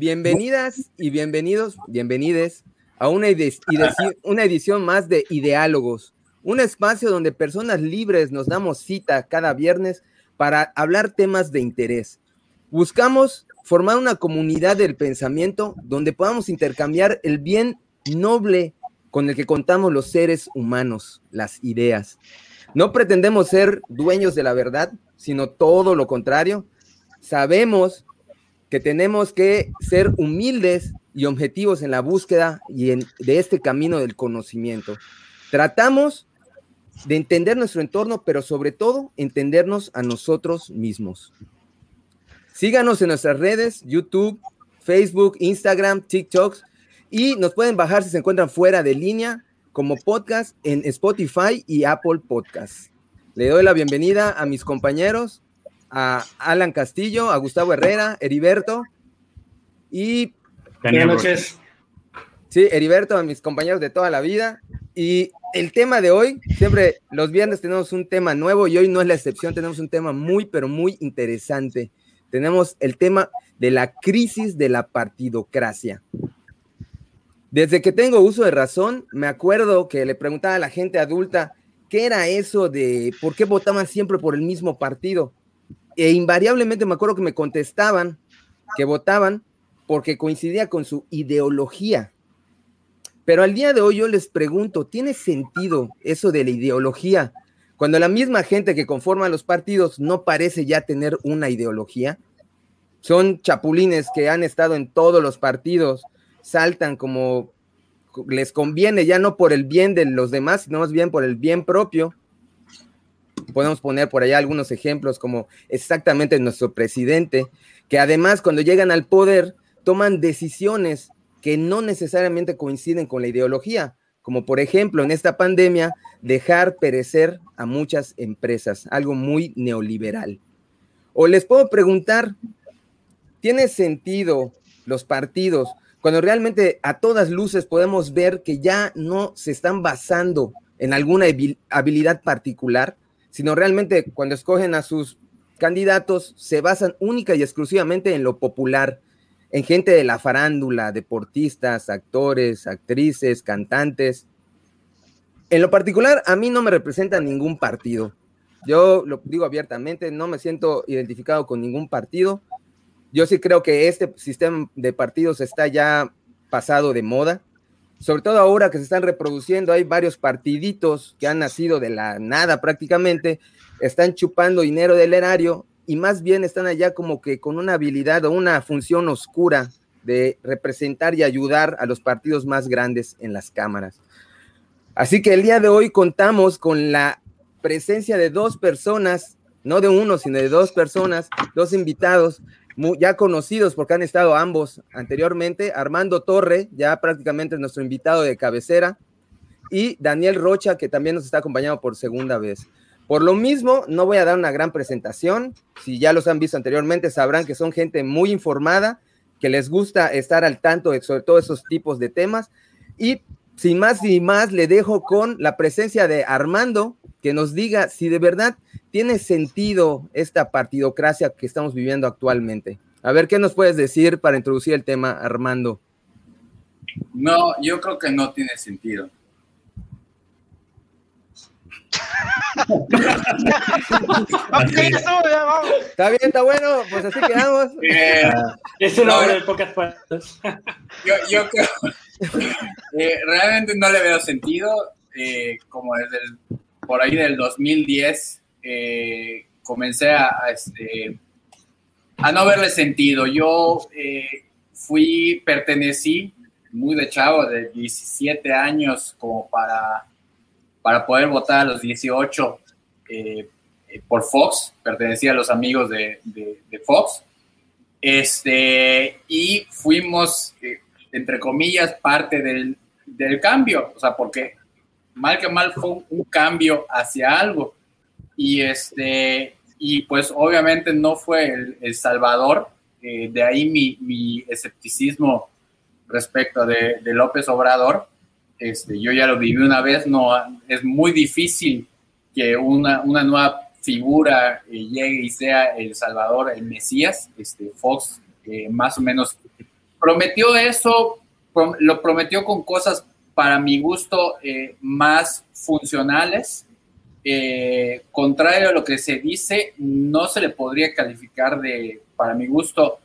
Bienvenidas y bienvenidos, bienvenides a una, una edición más de Ideálogos, un espacio donde personas libres nos damos cita cada viernes para hablar temas de interés. Buscamos formar una comunidad del pensamiento donde podamos intercambiar el bien noble con el que contamos los seres humanos, las ideas. No pretendemos ser dueños de la verdad, sino todo lo contrario. Sabemos que tenemos que ser humildes y objetivos en la búsqueda y en, de este camino del conocimiento. Tratamos de entender nuestro entorno, pero sobre todo entendernos a nosotros mismos. Síganos en nuestras redes, YouTube, Facebook, Instagram, TikToks, y nos pueden bajar si se encuentran fuera de línea como podcast en Spotify y Apple Podcasts. Le doy la bienvenida a mis compañeros, a Alan Castillo, a Gustavo Herrera, Heriberto y... Buenas noches. Sí, Heriberto, a mis compañeros de toda la vida. Y el tema de hoy, siempre los viernes tenemos un tema nuevo y hoy no es la excepción, tenemos un tema muy, pero muy interesante. Tenemos el tema de la crisis de la partidocracia. Desde que tengo uso de razón, me acuerdo que le preguntaba a la gente adulta qué era eso de por qué votaban siempre por el mismo partido. E invariablemente me acuerdo que me contestaban que votaban porque coincidía con su ideología. Pero al día de hoy yo les pregunto, ¿tiene sentido eso de la ideología cuando la misma gente que conforma los partidos no parece ya tener una ideología? Son chapulines que han estado en todos los partidos, saltan como les conviene, ya no por el bien de los demás, sino más bien por el bien propio. Podemos poner por allá algunos ejemplos como exactamente nuestro presidente, que además cuando llegan al poder toman decisiones que no necesariamente coinciden con la ideología, como por ejemplo en esta pandemia dejar perecer a muchas empresas, algo muy neoliberal. O les puedo preguntar, ¿tiene sentido los partidos cuando realmente a todas luces podemos ver que ya no se están basando en alguna habilidad particular, sino realmente cuando escogen a sus candidatos se basan única y exclusivamente en lo popular, en gente de la farándula, deportistas, actores, actrices, cantantes. En lo particular, a mí no me representa ningún partido. Yo lo digo abiertamente, no me siento identificado con ningún partido. Yo sí creo que este sistema de partidos está ya pasado de moda, sobre todo ahora que se están reproduciendo, hay varios partiditos que han nacido de la nada prácticamente, están chupando dinero del erario y más bien están allá como que con una habilidad o una función oscura de representar y ayudar a los partidos más grandes en las cámaras. Así que el día de hoy contamos con la presencia de dos personas, no de uno, sino de dos personas, dos invitados ya conocidos porque han estado ambos anteriormente, Armando Torre, ya prácticamente nuestro invitado de cabecera, y Daniel Rocha, que también nos está acompañando por segunda vez. Por lo mismo, no voy a dar una gran presentación. Si ya los han visto anteriormente, sabrán que son gente muy informada, que les gusta estar al tanto sobre todo esos tipos de temas. Y sin más y más, le dejo con la presencia de Armando, que nos diga si de verdad tiene sentido esta partidocracia que estamos viviendo actualmente. A ver, ¿qué nos puedes decir para introducir el tema, Armando? No, yo creo que no tiene sentido. Está bien, está bueno, pues así quedamos. Eh, es una hora de pocas palabras. Yo, yo creo, eh, realmente no le veo sentido, eh, como desde el por ahí del 2010 eh, comencé a, este, a no verle sentido. Yo eh, fui, pertenecí muy de chavo, de 17 años, como para, para poder votar a los 18 eh, por Fox, pertenecía a los amigos de, Fox. Este, y fuimos, entre comillas, parte del, del cambio, o sea, porque mal que mal fue un, cambio hacia algo. Y, este, y pues obviamente no fue el, Salvador, eh, de ahí mi, escepticismo respecto de, López Obrador. Este, yo ya lo viví una vez, no, es muy difícil que una, una nueva figura eh, llegue y sea el Salvador, el Mesías. Este, Fox eh, más o menos prometió eso, lo prometió con cosas para mi gusto eh, más funcionales. Eh, contrario a lo que se dice, no se le podría calificar de, para mi gusto,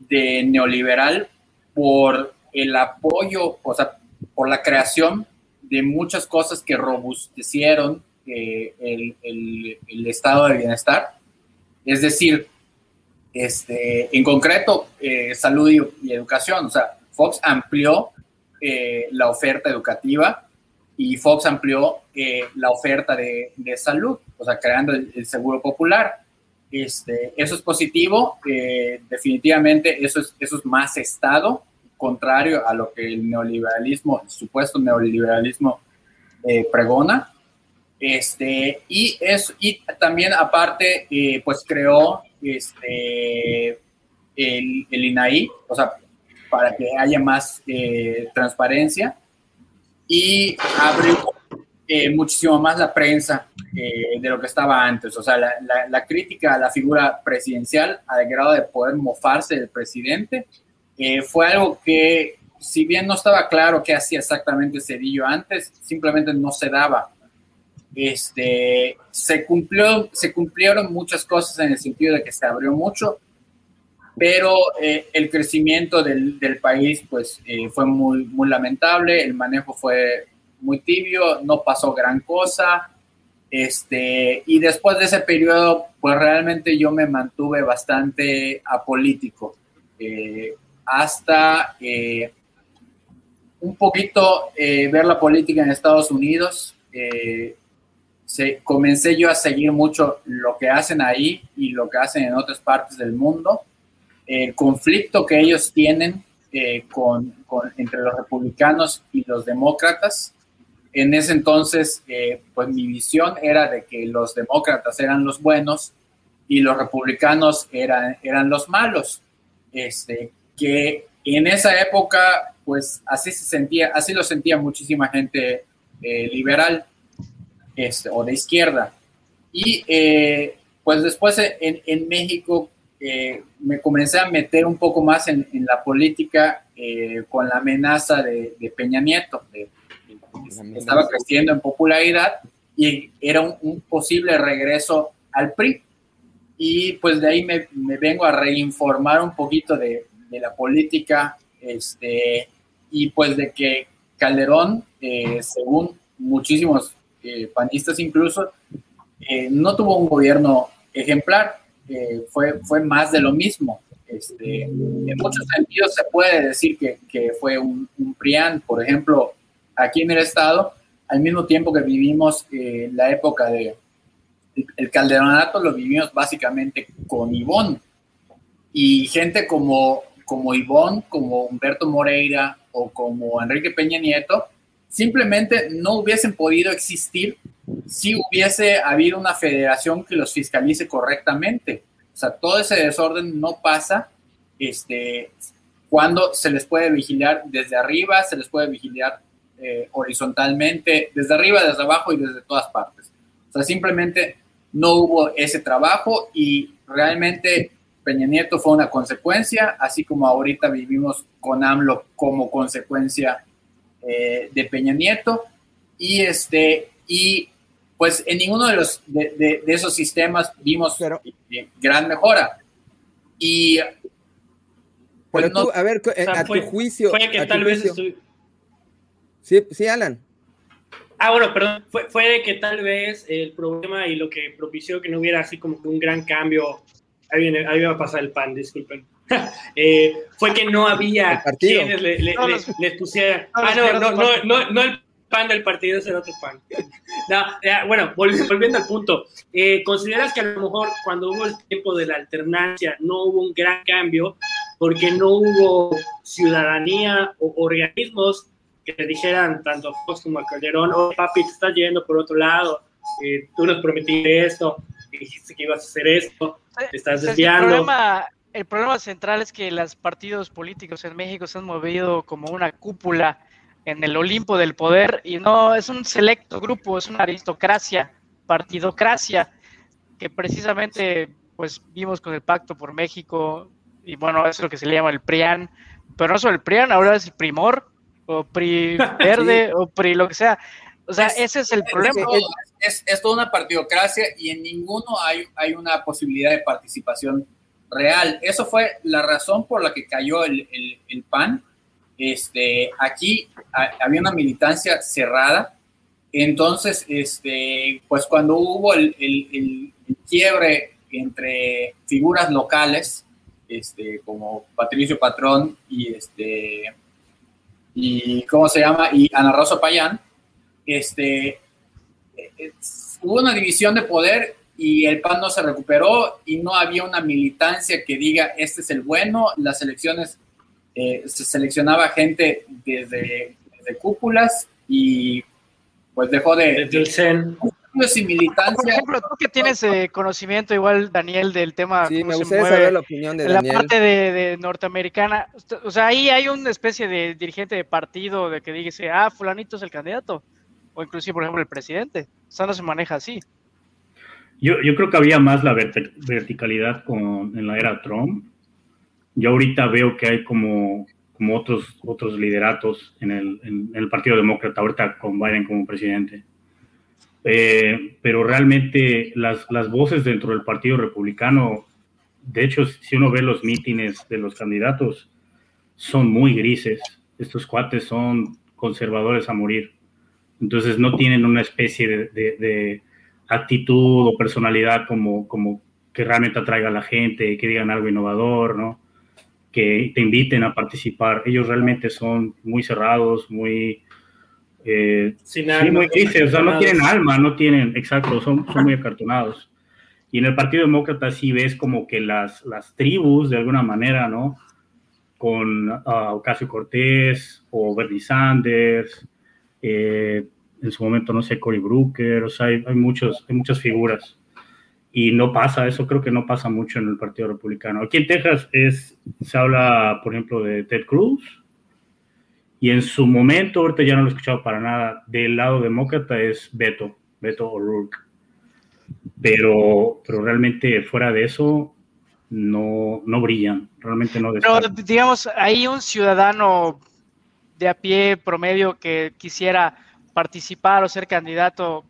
de neoliberal por el apoyo, o sea, por la creación de muchas cosas que robustecieron eh, el, estado de bienestar. Es decir, este, en concreto, salud y, educación. O sea, Fox amplió eh, la oferta educativa y Fox amplió la oferta de, salud, o sea, creando el, seguro popular. Este, eso es positivo, definitivamente eso es, eso es más Estado, contrario a lo que el neoliberalismo, el supuesto neoliberalismo pregona. Este, y, eso, y también aparte, eh, pues creó este, el, el, INAI, o sea, para que haya más eh, transparencia y abrió eh, muchísimo más la prensa de lo que estaba antes. O sea, la, la, crítica a la figura presidencial, al grado de poder mofarse del presidente, fue algo que, si bien no estaba claro qué hacía exactamente Cedillo antes, simplemente no se daba este, se, cumplió, se cumplieron muchas cosas en el sentido de que se abrió mucho, pero eh, el crecimiento del, del país pues, eh, fue muy, muy lamentable, el manejo fue muy tibio, no pasó gran cosa. Este, y después de ese periodo, pues realmente yo me mantuve bastante apolítico, eh, hasta un poquito ver la política en Estados Unidos se, comencé yo a seguir mucho lo que hacen ahí y lo que hacen en otras partes del mundo, el conflicto que ellos tienen eh, con, entre los republicanos y los demócratas. En ese entonces, eh, pues mi visión era de que los demócratas eran los buenos y los republicanos eran, eran los malos. Este, que en esa época, pues así se sentía, así lo sentía muchísima gente eh, liberal este, o de izquierda. Y eh, pues después en, en México eh, me comencé a meter un poco más en, en la política eh, con la amenaza de, de Peña Nieto. estaba creciendo en popularidad y era un, posible regreso al PRI. Y pues de ahí me, me vengo a reinformar un poquito de, de, la política este, y pues de que Calderón, según muchísimos eh, panistas incluso, eh, no tuvo un gobierno ejemplar, eh, fue, fue más de lo mismo. Este, en muchos sentidos se puede decir que, que fue un, un, PRIAN, por ejemplo, aquí en el estado, al mismo tiempo que vivimos la época de el calderonato, lo vivimos básicamente con Ivón. Y gente como, como Ivón, como Humberto Moreira o como Enrique Peña Nieto, simplemente no hubiesen podido existir si hubiese habido una federación que los fiscalice correctamente. O sea, todo ese desorden no pasa este, cuando se les puede vigilar desde arriba, se les puede vigilar eh, horizontalmente, desde arriba, desde abajo y desde todas partes. O sea, simplemente no hubo ese trabajo y realmente Peña Nieto fue una consecuencia, así como ahorita vivimos con AMLO como consecuencia eh, de Peña Nieto y este y pues en ninguno de los de, esos sistemas vimos eh, gran mejora. Y pues, tú, a ver a tu juicio fue que tal vez sí, sí Alan. Ah, bueno, perdón, fue, fue de que tal vez el problema y lo que propició que no hubiera así como un gran cambio, ahí, viene, ahí va a pasar el pan, disculpen, Eh, fue que no había quienes le, les pusieran. Ah, no, no, no, no, no el pan del partido, es el otro pan. bueno, volviendo, al punto, eh, ¿consideras que a lo mejor cuando hubo el tiempo de la alternancia no hubo un gran cambio porque no hubo ciudadanía o organismos que te dijeran tanto a Fox como a Calderón, oh papi, te estás yendo por otro lado, eh, tú nos prometiste esto, dijiste que ibas a hacer esto, te estás desviando el problema central es que los partidos políticos en México se han movido como una cúpula en el Olimpo del poder y no es un selecto grupo, es una aristocracia, partidocracia, que precisamente pues vimos con el Pacto por México y bueno, eso es lo que se le llama el PRIAN, pero no solo el PRIAN, ahora es el Primor, o PRI Verde, o PRI lo que sea. O sea, ese es el problema. Es, es, toda una partidocracia y en ninguno hay, hay una posibilidad de participación real. Eso fue la razón por la que cayó el, el, el PAN. Este, aquí había una militancia cerrada. Entonces, este, pues cuando hubo el, el quiebre entre figuras locales, este, como Patricio Patrón y este y cómo se llama y Ana Rosa Payán, este, hubo una división de poder y el PAN no se recuperó y no había una militancia que diga este es el bueno. Las elecciones eh, se seleccionaba gente desde, desde, cúpulas y pues dejó de, desde el CEN y militancia. Por ejemplo, tú que tienes eh, conocimiento igual, Daniel, del tema. Sí, me gustaría saber la opinión de Daniel. La parte de, norteamericana. O sea, ahí hay una especie de dirigente de partido de que dice, ah, fulanito es el candidato. O inclusive, por ejemplo, el presidente. O sea, no se maneja así. Yo, yo creo que había más la verticalidad con, en la era Trump. Yo ahorita veo que hay como, como otros, otros lideratos en el, en el Partido Demócrata, ahorita con Biden como presidente eh, pero realmente las, las voces dentro del Partido Republicano, de hecho, si uno ve los mítines de los candidatos, son muy grises. Estos cuates son conservadores a morir. Entonces no tienen una especie de, de, actitud o personalidad como, como que realmente atraiga a la gente, que digan algo innovador, ¿no? Que te inviten a participar. Ellos realmente son muy cerrados, muy, eh, sí, muy o sea, no tienen alma, no tienen, exacto, son, son muy acartonados. Y en el Partido Demócrata sí ves como que las, las tribus, de alguna manera, ¿no? Con uh, Ocasio Cortés o Bernie Sanders, eh, en su momento, no sé, Cory Brooker, o sea, hay, hay, muchos, hay muchas figuras. Y no pasa, eso creo que no pasa mucho en el Partido Republicano. Aquí en Texas es, se habla, por ejemplo, de Ted Cruz, y en su momento, ahorita ya no lo he escuchado para nada, del lado demócrata es Beto, Beto O'Rourke. Pero, pero realmente fuera de eso, no, no brillan, realmente no Pero digamos, hay un ciudadano de a pie promedio que quisiera participar o ser candidato,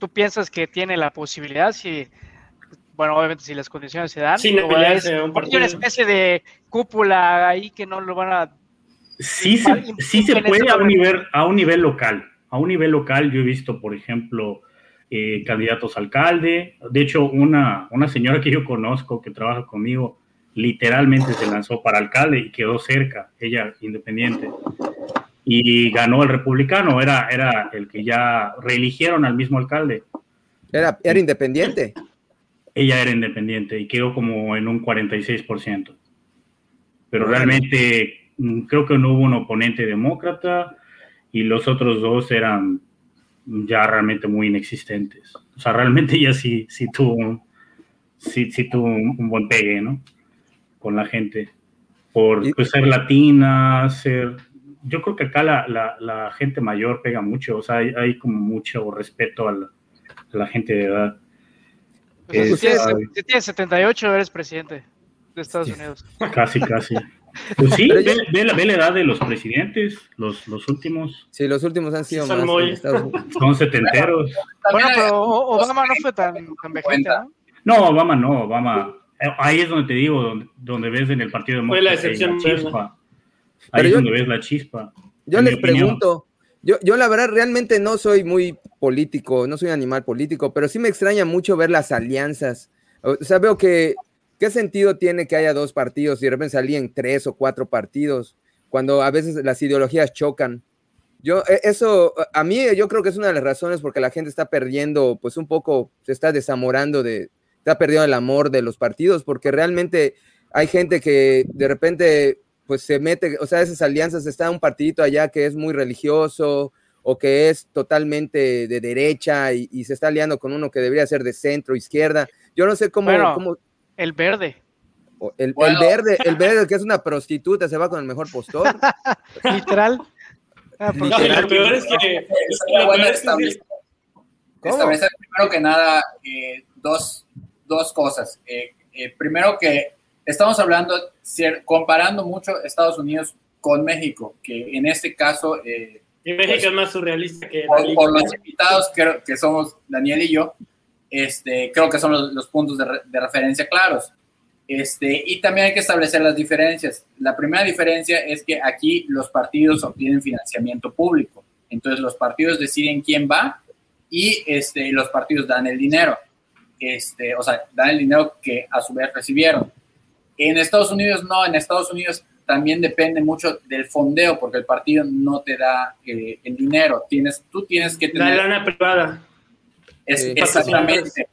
¿tú piensas que tiene la posibilidad? Si, bueno, obviamente si las condiciones se dan, sí, no, es una especie de cúpula ahí que no lo van a Sí se, sí se puede a un, nivel, a un nivel local. A un nivel local yo he visto, por ejemplo, eh, candidatos a alcalde. De hecho, una, una señora que yo conozco que trabaja conmigo literalmente se lanzó para alcalde y quedó cerca, ella independiente. Y ganó el republicano, era, era el que ya reeligieron al mismo alcalde. Era, era independiente. Ella era independiente y quedó como en un 46%. Pero realmente Mm, creo que no hubo un oponente demócrata y los otros dos eran ya realmente muy inexistentes. O sea, realmente ya sí, sí tuvo, sí, sí tuvo un, buen pegue, ¿no? Con la gente. Por pues, ser latina, ser... Yo creo que acá la, la, la gente mayor pega mucho, o sea, hay, hay como mucho respeto a la, a la gente de edad. si, tienes, 78, eres presidente de Estados Unidos. Casi, casi. Pues sí, ve, la, edad de los presidentes, los, los últimos. Sí, los últimos han sido son más. Muy... Son setenteros. Bueno, pero Obama no fue tan, tan ¿no? No, Obama no, Obama. Eh, ahí es donde te digo, donde, donde ves en el Partido Demócrata. Fue la excepción. La chispa. Ahí es donde ves la chispa. Yo les pregunto, yo, yo la verdad realmente no soy muy político, no soy un animal político, pero sí me extraña mucho ver las alianzas. O sea, veo que ¿Qué sentido tiene que haya dos partidos y de repente salían tres o cuatro partidos cuando a veces las ideologías chocan? Yo, e, eso, a mí yo creo que es una de las razones porque la gente está perdiendo, pues un poco, se está desamorando de, está perdiendo el amor de los partidos, porque realmente hay gente que de repente, pues se mete, o sea, esas alianzas, está un partidito allá que es muy religioso o que es totalmente de derecha y, se está aliando con uno que debería ser de centro, izquierda. Yo no sé cómo, cómo el verde. El, verde, el verde que es una prostituta, se va con el mejor postor. Literal. Ah, no, lo peor es que. primero que nada eh, dos, dos cosas. Eh, eh, primero que estamos hablando, comparando mucho Estados Unidos con México, que en este caso... Eh, y México pues, es más surrealista que... Por, por, los invitados, creo que somos Daniel y yo, este, creo que son los, puntos de, de, referencia claros. Este, y también hay que establecer las diferencias. La primera diferencia es que aquí los partidos obtienen financiamiento público. Entonces los partidos deciden quién va y este, los partidos dan el dinero. Este, o sea, dan el dinero que a su vez recibieron. En Estados Unidos no, en Estados Unidos también depende mucho del fondeo, porque el partido no te da eh, el dinero. Tienes, tú tienes que tener... La lana privada. Es, exactamente.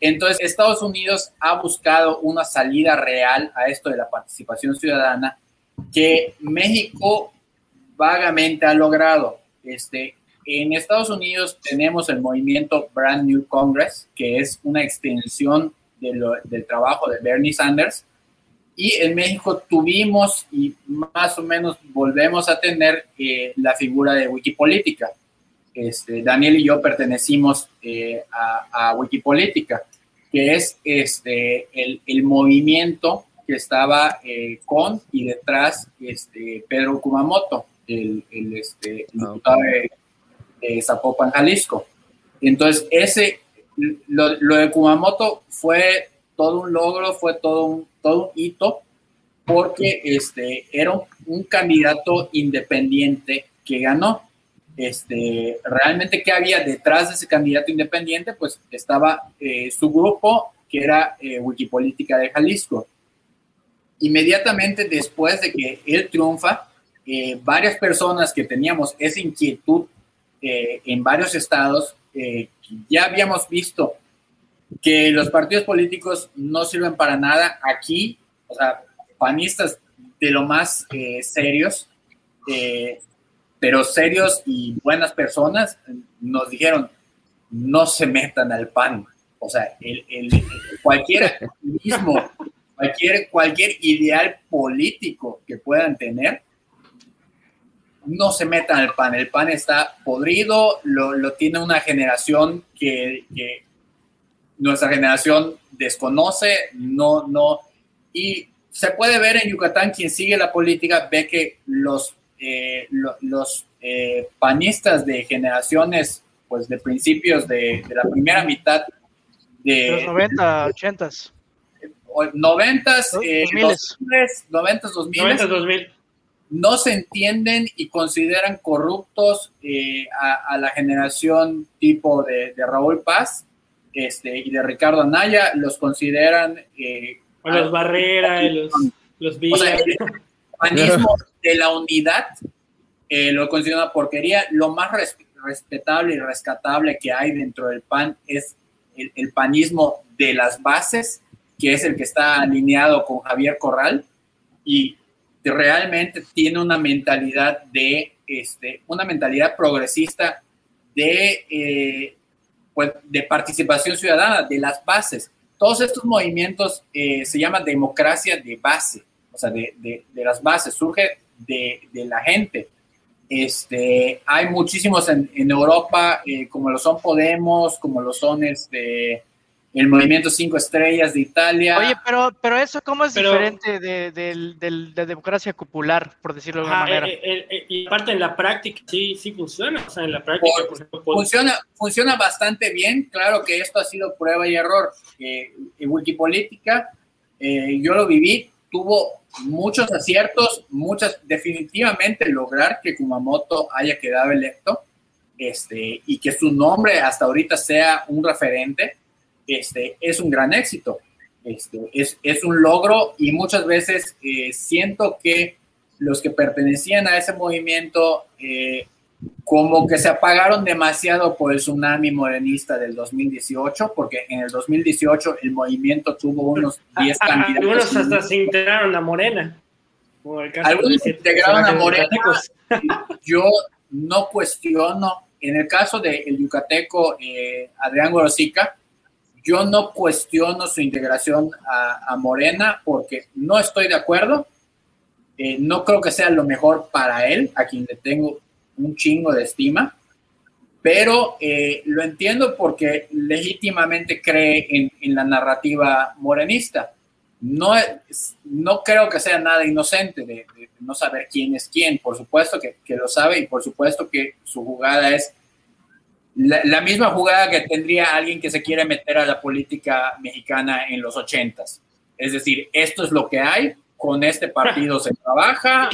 Entonces, Estados Unidos ha buscado una salida real a esto de la participación ciudadana que México vagamente ha logrado. Este, en Estados Unidos tenemos el movimiento Brand New Congress, que es una extensión del trabajo de Bernie Sanders. Y en México tuvimos y más o menos volvemos a tener eh, la figura de Wikipolítica. Este, Daniel y yo pertenecimos eh, a, Wikipolítica, que es este, el, movimiento que estaba eh, con y detrás este, Pedro Kumamoto, el, este, ah, diputado de eh, Zapopan, Jalisco. Entonces, ese, lo, de Kumamoto fue todo un logro, fue todo un, todo un hito, porque este, era un, candidato independiente que ganó. Este, realmente, ¿qué había detrás de ese candidato independiente? Pues estaba eh, su grupo, que era eh, Wikipolítica de Jalisco. Inmediatamente después de que él triunfa, varias personas que teníamos esa inquietud eh, en varios estados eh, ya habíamos visto que los partidos políticos no sirven para nada. Aquí, o sea, panistas de lo más eh, serios, pero serios y buenas personas, nos dijeron, no se metan al PAN. O sea, el, cualquier mismo, cualquier, cualquier ideal político que puedan tener, no se metan al pan. El pan está podrido, lo, tiene una generación que, nuestra generación desconoce, no, no. Y se puede ver en Yucatán, quien sigue la política ve que los, eh, los eh, panistas de generaciones, pues de principios de, la primera mitad de... Los 90, 80. 90, 90, 2000. 2000 no se entienden y consideran corruptos eh, a, la generación tipo de, Raúl Paz este, y de Ricardo Anaya, los consideran... Eh, los Barrera, los, los o sea, el panismo de la unidad eh, lo consideran una porquería. Lo más respetable y rescatable que hay dentro del PAN es el, el panismo de las bases, que es el que está alineado con Javier Corral. Y realmente tiene una mentalidad de, este, una mentalidad progresista de, eh, pues, de participación ciudadana, de las bases. Todos estos movimientos eh, se llaman democracia de base, o sea, de, de, las bases, surge de, la gente. Este, hay muchísimos en, Europa, eh, como lo son Podemos, como lo son este, el movimiento Cinco Estrellas de Italia. Oye, pero, pero eso, ¿cómo es diferente de, de, democracia popular, por decirlo de alguna manera? Eh, eh, eh, y aparte en la práctica, sí, sí funciona. O sea, en la práctica, funciona, funciona bastante bien. Claro que esto ha sido prueba y error. en Wikipolítica, yo lo viví, tuvo muchos aciertos, muchas, definitivamente lograr que Kumamoto haya quedado electo este, y que su nombre hasta ahorita sea un referente este, es un gran éxito. Este, es, es un logro y muchas veces eh, siento que los que pertenecían a ese movimiento eh, como que se apagaron demasiado por el tsunami morenista del 2018, porque en el 2018 el movimiento tuvo unos 10 candidatos. Algunos hasta se integraron a Morena. Algunos se integraron a Morena. Yo no cuestiono, en el caso del el yucateco eh, Adrián Gorosica, yo no cuestiono su integración a, Morena porque no estoy de acuerdo. Eh, no creo que sea lo mejor para él, a quien le tengo un chingo de estima, pero eh, lo entiendo porque legítimamente cree en, la narrativa morenista. no, no creo que sea nada inocente de, no saber quién es quién. Por supuesto que, lo sabe y por supuesto que su jugada es la, misma jugada que tendría alguien que se quiere meter a la política mexicana en los ochentas. Es decir, esto es lo que hay, con este partido se trabaja.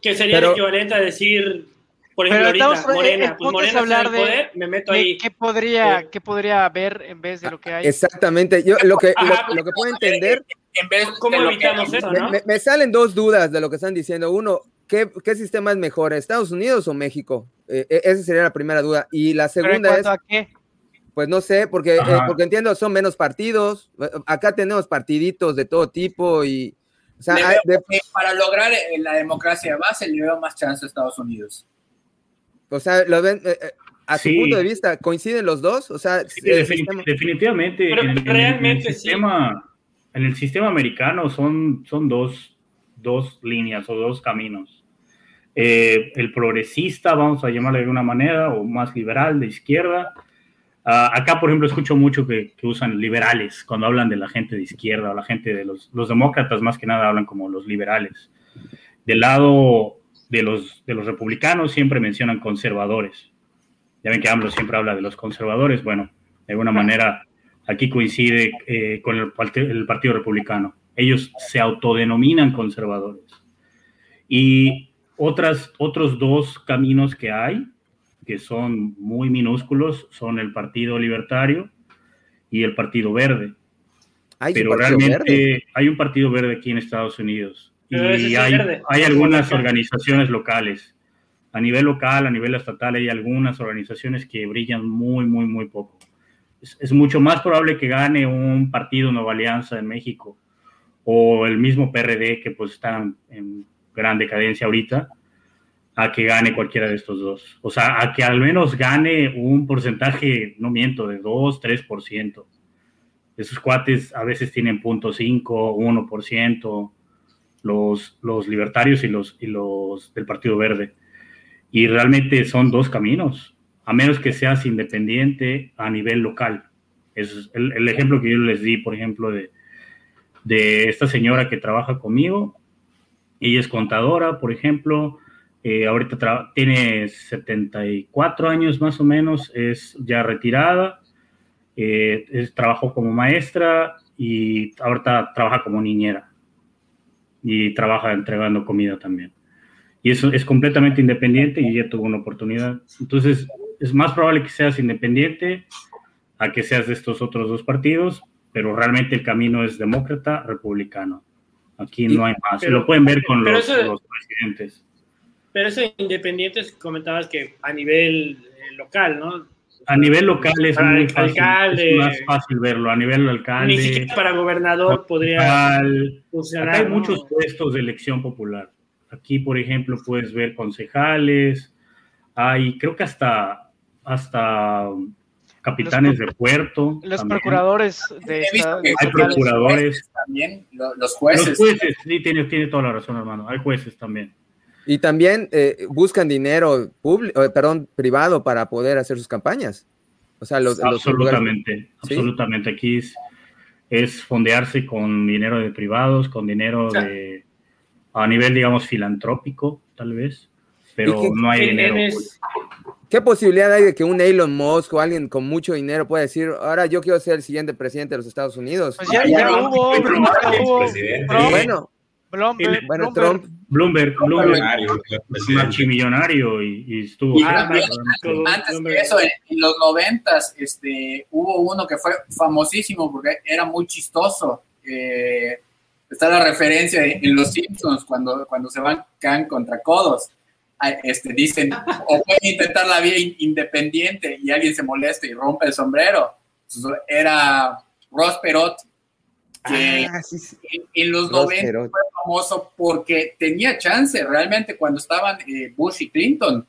Que, sería el equivalente a decir, por ejemplo, ahorita, Morena, pues Morena hablar de, poder, me meto ahí. ¿qué podría, ¿Qué podría haber en vez de lo que hay? Exactamente, yo lo que, lo, que puedo entender... En vez ¿Cómo evitamos eso, me, me, salen dos dudas de lo que están diciendo. Uno, ¿qué, qué sistema es mejor, Estados Unidos o México? Eh, e, esa sería la primera duda. Y la segunda es... A qué? Pues no sé, porque, eh, porque entiendo, son menos partidos. Acá tenemos partiditos de todo tipo y... O sea, para lograr eh, la democracia base le veo más chance a Estados Unidos. O sea, lo ven, a su punto de vista, ¿coinciden los dos? O sea, definitivamente. Pero en, realmente el sistema, en el sistema americano son, son dos, dos líneas o dos caminos. Eh, el progresista, vamos a llamarle de alguna manera, o más liberal, de izquierda. Uh, acá, por ejemplo, escucho mucho que, usan liberales cuando hablan de la gente de izquierda o la gente de los, demócratas, más que nada hablan como los liberales. Del lado de los, de los republicanos siempre mencionan conservadores. Ya ven que AMLO siempre habla de los conservadores. Bueno, de alguna manera aquí coincide eh, con el, el, Partido Republicano. Ellos se autodenominan conservadores. Y otras, otros dos caminos que hay, que son muy minúsculos, son el Partido Libertario y el Partido Verde. Pero realmente hay un Partido Verde aquí en Estados Unidos. y hay, hay algunas organizaciones locales. A nivel local, a nivel estatal, hay algunas organizaciones que brillan muy, muy, muy poco es, mucho más probable que gane un partido Nueva Alianza en México o el mismo PRD que pues está en gran decadencia ahorita, a que gane cualquiera de estos dos. O sea, a que al menos gane un porcentaje, no miento, de 2, 3%. Esos cuates a veces tienen 0.5, 1%, los, los libertarios y los, y los del Partido Verde. Y realmente son dos caminos a menos que seas independiente a nivel local. Es el, ejemplo que yo les di, por ejemplo, de, de esta señora que trabaja conmigo. Ella es contadora, por ejemplo. Eh, ahorita tiene 74 años más o menos, es ya retirada. Eh, es, trabajó como maestra y ahorita trabaja como niñera. Y trabaja entregando comida también. Y eso es completamente independiente y ella tuvo una oportunidad. Entonces, es más probable que seas independiente a que seas de estos otros dos partidos, pero realmente el camino es demócrata, republicano. Aquí no hay más. lo pueden ver con los, presidentes. Pero eso independientes comentabas que a nivel eh, local, ¿no? A nivel local es muy fácil, es más fácil verlo. A nivel alcalde. Ni siquiera para gobernador podría funcionar. hay muchos puestos de elección popular. Aquí, por ejemplo, puedes ver concejales. Hay, creo que hasta hasta capitanes de puerto. Los procuradores de Hay procuradores. También, los jueces. Los jueces, sí, tiene, tiene toda la razón, hermano. Hay jueces también. Y también eh, buscan dinero público, eh, perdón, privado para poder hacer sus campañas. O sea, los, absolutamente, absolutamente. Aquí es, fondearse con dinero de privados, con dinero de a nivel, digamos, filantrópico, tal vez, pero no hay dinero. ¿Qué posibilidad hay de que un Elon Musk o alguien con mucho dinero pueda decir, ahora yo quiero ser el siguiente presidente de los Estados Unidos? Pues ya, ya, hubo, bueno, Bloomberg, bueno, Trump. Bloomberg, Bloomberg, es un archimillonario y, y estuvo. Y antes, de eso, en, los noventas, este, hubo uno que fue famosísimo porque era muy chistoso. Eh, está la referencia en Los Simpsons cuando, cuando se van can contra codos este, dicen, o pueden intentar la vía independiente y alguien se molesta y rompe el sombrero. Era Ross Perot, que ah, En, los 90 fue famoso porque tenía chance realmente cuando estaban eh, Bush y Clinton.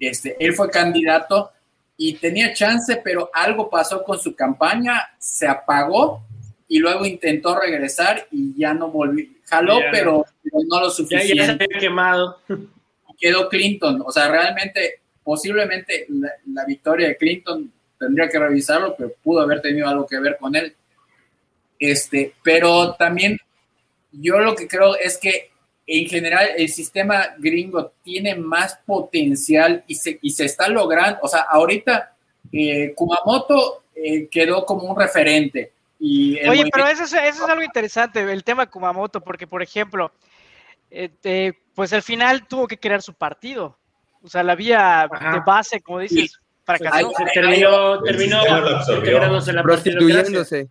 Este, él fue candidato y tenía chance, pero algo pasó con su campaña, se apagó y luego intentó regresar y ya no volvió. Jaló, pero, no lo suficiente. Ya, ya se había quemado quedó Clinton. O sea, realmente, posiblemente la, victoria de Clinton tendría que revisarlo, pero pudo haber tenido algo que ver con él. Este, pero también yo lo que creo es que en general el sistema gringo tiene más potencial y se, y se está logrando, o sea, ahorita eh, Kumamoto eh, quedó como un referente. Y Oye, pero eso es, eso es algo interesante, el tema Kumamoto, porque por ejemplo, este, pues al final tuvo que crear su partido. O sea, la vía de base, como dices, fracasó. Se terminó, terminó prostituyéndose.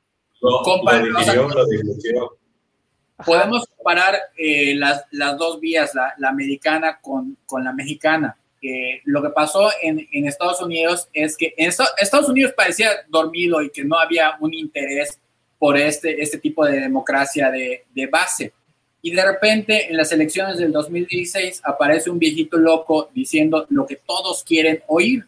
Podemos comparar eh, las, las, dos vías, la, la americana con, con, la mexicana. Eh, lo que pasó en, en, Estados Unidos es que en Estados Unidos parecía dormido y que no había un interés por este, este tipo de democracia de, de base. Y de repente en las elecciones del 2016 aparece un viejito loco diciendo lo que todos quieren oír,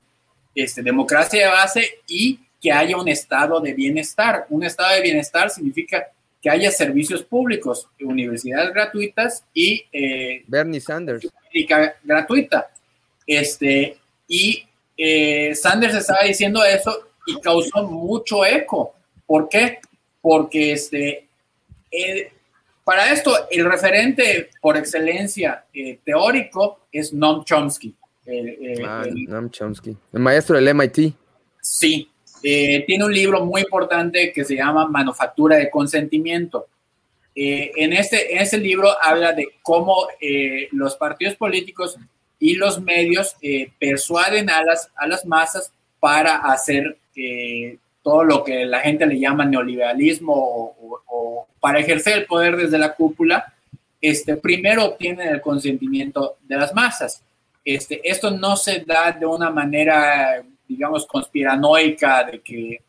este, democracia de base y que haya un estado de bienestar. Un estado de bienestar significa que haya servicios públicos, universidades gratuitas y eh, Bernie Sanders gratuita. Este, y eh, Sanders estaba diciendo eso y causó mucho eco. ¿Por qué? Porque este, eh, para esto el referente por excelencia eh, teórico es Noam Chomsky. ah, Noam Chomsky, el maestro del MIT. Sí, eh, tiene un libro muy importante que se llama Manufactura de Consentimiento. Eh, en, este, en este libro habla de cómo eh, los partidos políticos y los medios persuaden a las, a las masas para hacer todo lo que la gente le llama neoliberalismo o, para ejercer el poder desde la cúpula, este, primero obtienen el consentimiento de las masas. Este, esto no se da de una manera digamos, conspiranoica, de que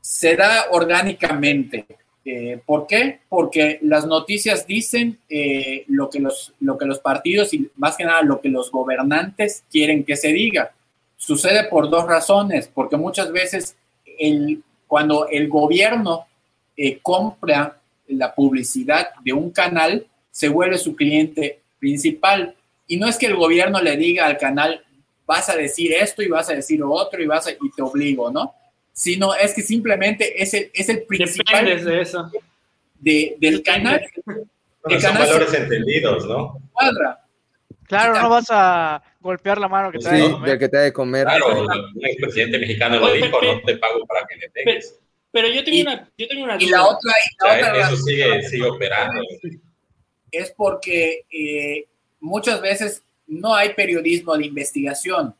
se da orgánicamente. Eh, ¿Por qué? Porque las noticias dicen eh, lo, que los, lo que los partidos y más que nada lo que los gobernantes quieren que se diga. Sucede por dos razones, porque muchas veces el, cuando el gobierno eh, compra la publicidad de un canal, se vuelve su cliente principal. Y no es que el gobierno le diga al canal, vas a decir esto y vas a decir otro y vas a, y te obligo, ¿no? Sino es que simplemente es el, es el principal de eso. De, del canal. Bueno, son valores entendidos, ¿no? Cuadra. Claro, no vas a golpear la mano que te sí, de comer. que te de comer. Claro, un expresidente mexicano lo dijo, no te pago para que le pegues. Pero, yo tengo una, yo tengo una y la otra, y la o sea, otra eso sigue, sigue operando. Es porque eh, muchas veces no hay periodismo de investigación.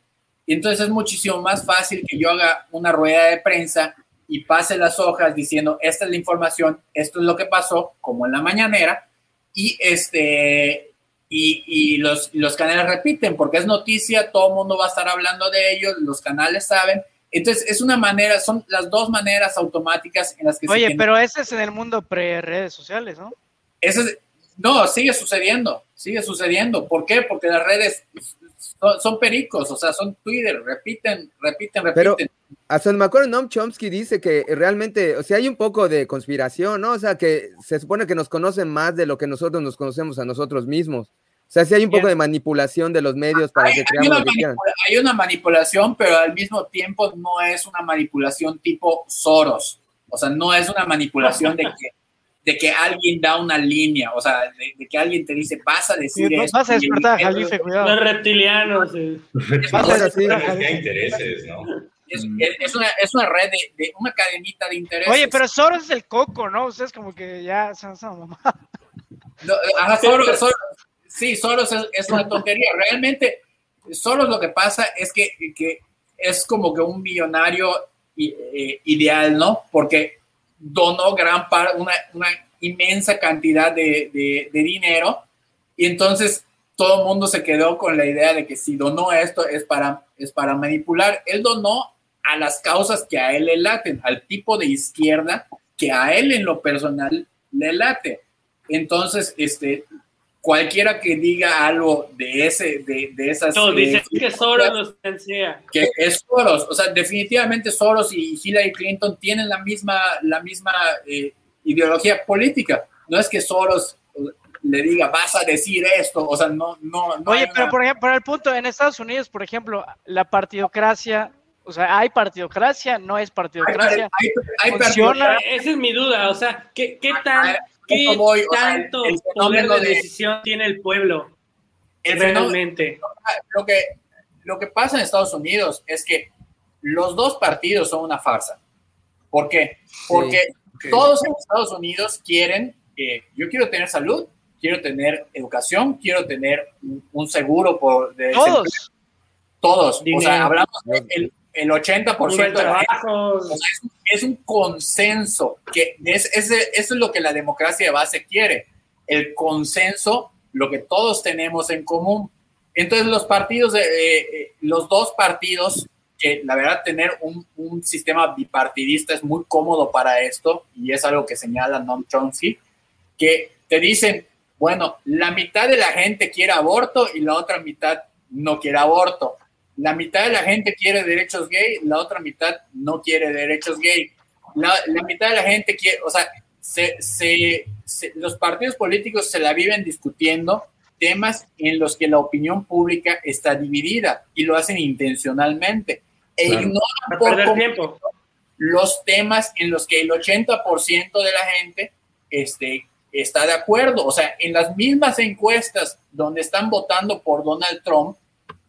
Y entonces es muchísimo más fácil que yo haga una rueda de prensa y pase las hojas diciendo, esta es la información, esto es lo que pasó, como en la mañanera, y, este, y, y los, los canales repiten, porque es noticia, todo el mundo va a estar hablando de ellos, los canales saben. Entonces, es una manera, son las dos maneras automáticas en las que Oye, pero ese es en el mundo pre-redes sociales, ¿no? Ese es, no, sigue sucediendo, sigue sucediendo. ¿Por qué? Porque las redes son, son pericos, o sea, son Twitter, repiten, repiten, repiten. Pero hasta me acuerdo, Noam Chomsky dice que realmente, o sea, hay un poco de conspiración, ¿no? O sea, que se supone que nos conocen más de lo que nosotros nos conocemos a nosotros mismos. O sea, sí hay un poco de manipulación de los medios para hay, que hay una, hay una manipulación, pero al mismo tiempo no es una manipulación tipo Soros. O sea, no es una manipulación de que de que alguien da una línea, o sea, de, de que alguien te dice, vas a decir sí, esto. Vas a despertar Jalife, cuidado. Los reptilianos. Sí. Vas a decir, intereses, ¿no? Es, es, una, es una red de, de, una cadenita de intereses. Oye, pero Soros es el coco, ¿no? Ustedes como que ya son, son mamá. No, ajá, Soros, Soros, sí, Soros es, una tontería. Realmente, Soros lo que pasa es que, que es como que un millonario eh, ideal, ¿no? Porque donó gran parte, una, inmensa cantidad de, dinero y entonces todo el mundo se quedó con la idea de que si donó esto es para, es para manipular. Él donó a las causas que a él le laten, al tipo de izquierda que a él en lo personal le late. Entonces, este, cualquiera que diga algo de ese, de, de esas. No, dice eh, que Soros los financia. Que es Soros, o sea, definitivamente Soros y Hillary Clinton tienen la misma, la misma eh, ideología política. No es que Soros le diga, vas a decir esto, o sea, no, no. no Oye, pero una... por ejemplo, por el punto, en Estados Unidos, por ejemplo, la partidocracia. O sea, ¿hay partidocracia? ¿No es partidocracia? Hay, hay, hay funciona. Esa es mi duda. O sea, ¿qué, qué tan ¿Qué voy, o sea, tanto el poder de de- decisión tiene el pueblo el realmente? lo que, lo que pasa en Estados Unidos es que los dos partidos son una farsa. ¿Por qué? Porque todos en Estados Unidos quieren, eh, yo quiero tener salud, quiero tener educación, quiero tener un, seguro por de. Todos. Todos. O Dinero. sea, hablamos del el 80% Puro de trabajo. O sea, es, un- es un consenso, que es, es- eso es lo que la democracia de base quiere, el consenso, lo que todos tenemos en común. Entonces los partidos, de- eh, eh, los dos partidos, que la verdad tener un, un sistema bipartidista es muy cómodo para esto, y es algo que señala Noam Chomsky, que te dicen, bueno, la mitad de la gente quiere aborto y la otra mitad no quiere aborto. La mitad de la gente quiere derechos gay, la otra mitad no quiere derechos gay. La, la mitad de la gente quiere, o sea, se, se- se- los partidos políticos se la viven discutiendo temas en los que la opinión pública está dividida y lo hacen intencionalmente. E Claro. ignoran por completo tiempo. los temas en los que el 80% de la gente este, está de acuerdo. O sea, en las mismas encuestas donde están votando por Donald Trump,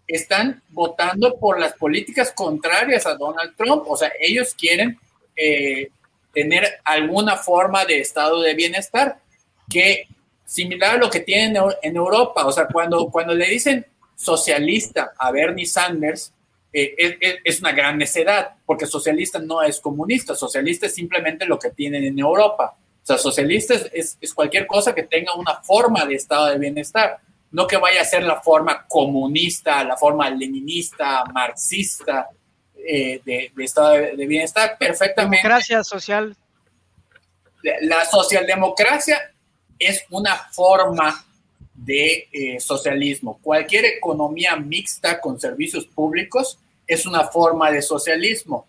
están votando por las políticas contrarias a Donald Trump. O sea, ellos quieren eh, tener alguna forma de estado de bienestar que similar a lo que tienen en Eu- en Europa. O sea, cuando, cuando le dicen socialista a Bernie Sanders, eh, es- es una gran necedad, porque socialista no es comunista, socialista es simplemente lo que tienen en Europa. O sea, socialista es, es- es cualquier cosa que tenga una forma de estado de bienestar, no que vaya a ser la forma comunista, la forma leninista, marxista eh, de, de estado de, de bienestar, perfectamente Democracia social. la socialdemocracia es una forma de eh, socialismo. Cualquier economía mixta con servicios públicos es una forma de socialismo.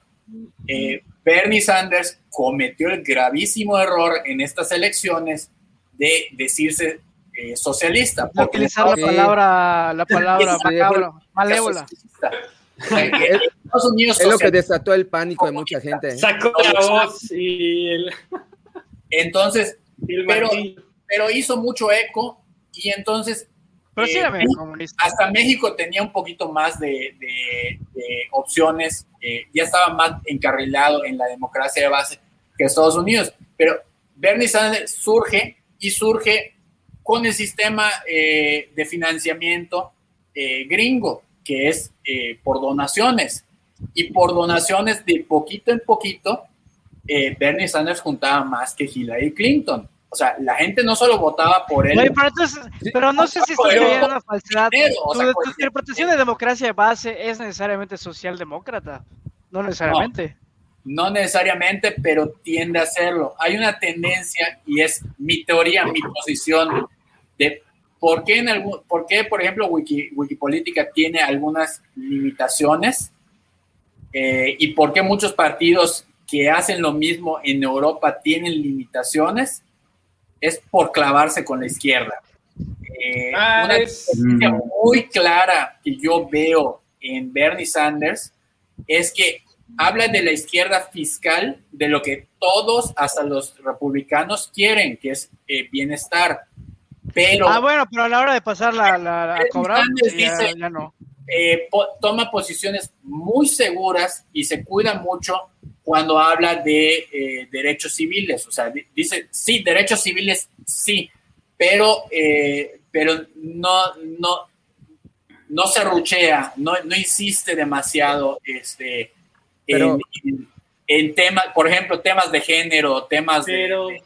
Eh, Bernie Sanders cometió el gravísimo error en estas elecciones de decirse eh, socialista. Porque utilizar la palabra, la palabra macabra, malévola. Eh, en Estados Unidos Es lo que desató el pánico de mucha gente. ¿eh? Sacó la voz y el, Entonces, el Pero- pero hizo mucho eco y entonces Pero sí eh, hasta México tenía un poquito más de, de- de opciones, eh, ya estaba más encarrilado en la democracia de base que Estados Unidos, pero Bernie Sanders surge y surge con el sistema eh, de financiamiento eh, gringo, que es eh, por donaciones, y por donaciones de poquito en poquito, eh, Bernie Sanders juntaba más que Hillary Clinton. O sea, la gente no solo votaba por él, Oye, pero, entonces, pero no sé si estás cayendo una falsedad. dinero, o Tu, sea, tu cualquier- interpretación de democracia de base es necesariamente socialdemócrata. No necesariamente. No necesariamente, pero tiende a hacerlo. Hay una tendencia y es mi teoría, mi posición de por qué, en algún, por, qué, por ejemplo, Wiki, Wikipolítica tiene algunas limitaciones eh, y por qué muchos partidos que hacen lo mismo en Europa tienen limitaciones, es por clavarse con la izquierda. Eh, Ah, una es- tendencia muy clara que yo veo en Bernie Sanders es que habla de la izquierda fiscal, de lo que todos, hasta los republicanos, quieren, que es eh, bienestar. Pero Ah, bueno, pero a la hora de pasar la, la- la- a cobrar, Sanders ya, dice- ya no. eh, po- toma posiciones muy seguras y se cuida mucho cuando habla de eh, derechos civiles. O sea, di- dice, sí, derechos civiles, sí, pero, eh, pero no, no, no se ruchea, no, no insiste demasiado este, Pero- en, en- en temas, por ejemplo, temas de género, temas Pero de,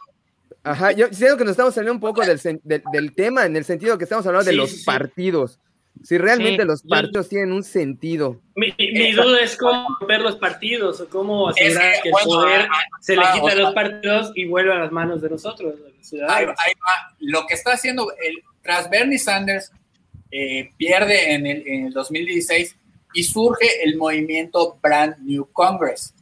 Ajá, yo siento que nos estamos saliendo un poco del, del, del tema, en el sentido que estamos hablando de Sí, los sí, partidos. Si realmente Sí, los yo- partidos tienen un sentido. mi, mi duda es cómo romper los partidos o cómo asegurar que, que el poder ah, se le ah, quita a los partidos y vuelve a las manos de nosotros, de los Ahí, ciudadanos. ahí va. Lo que está haciendo, el, tras Bernie Sanders eh, pierde en el, en el 2016 y surge el movimiento Brand New Congress.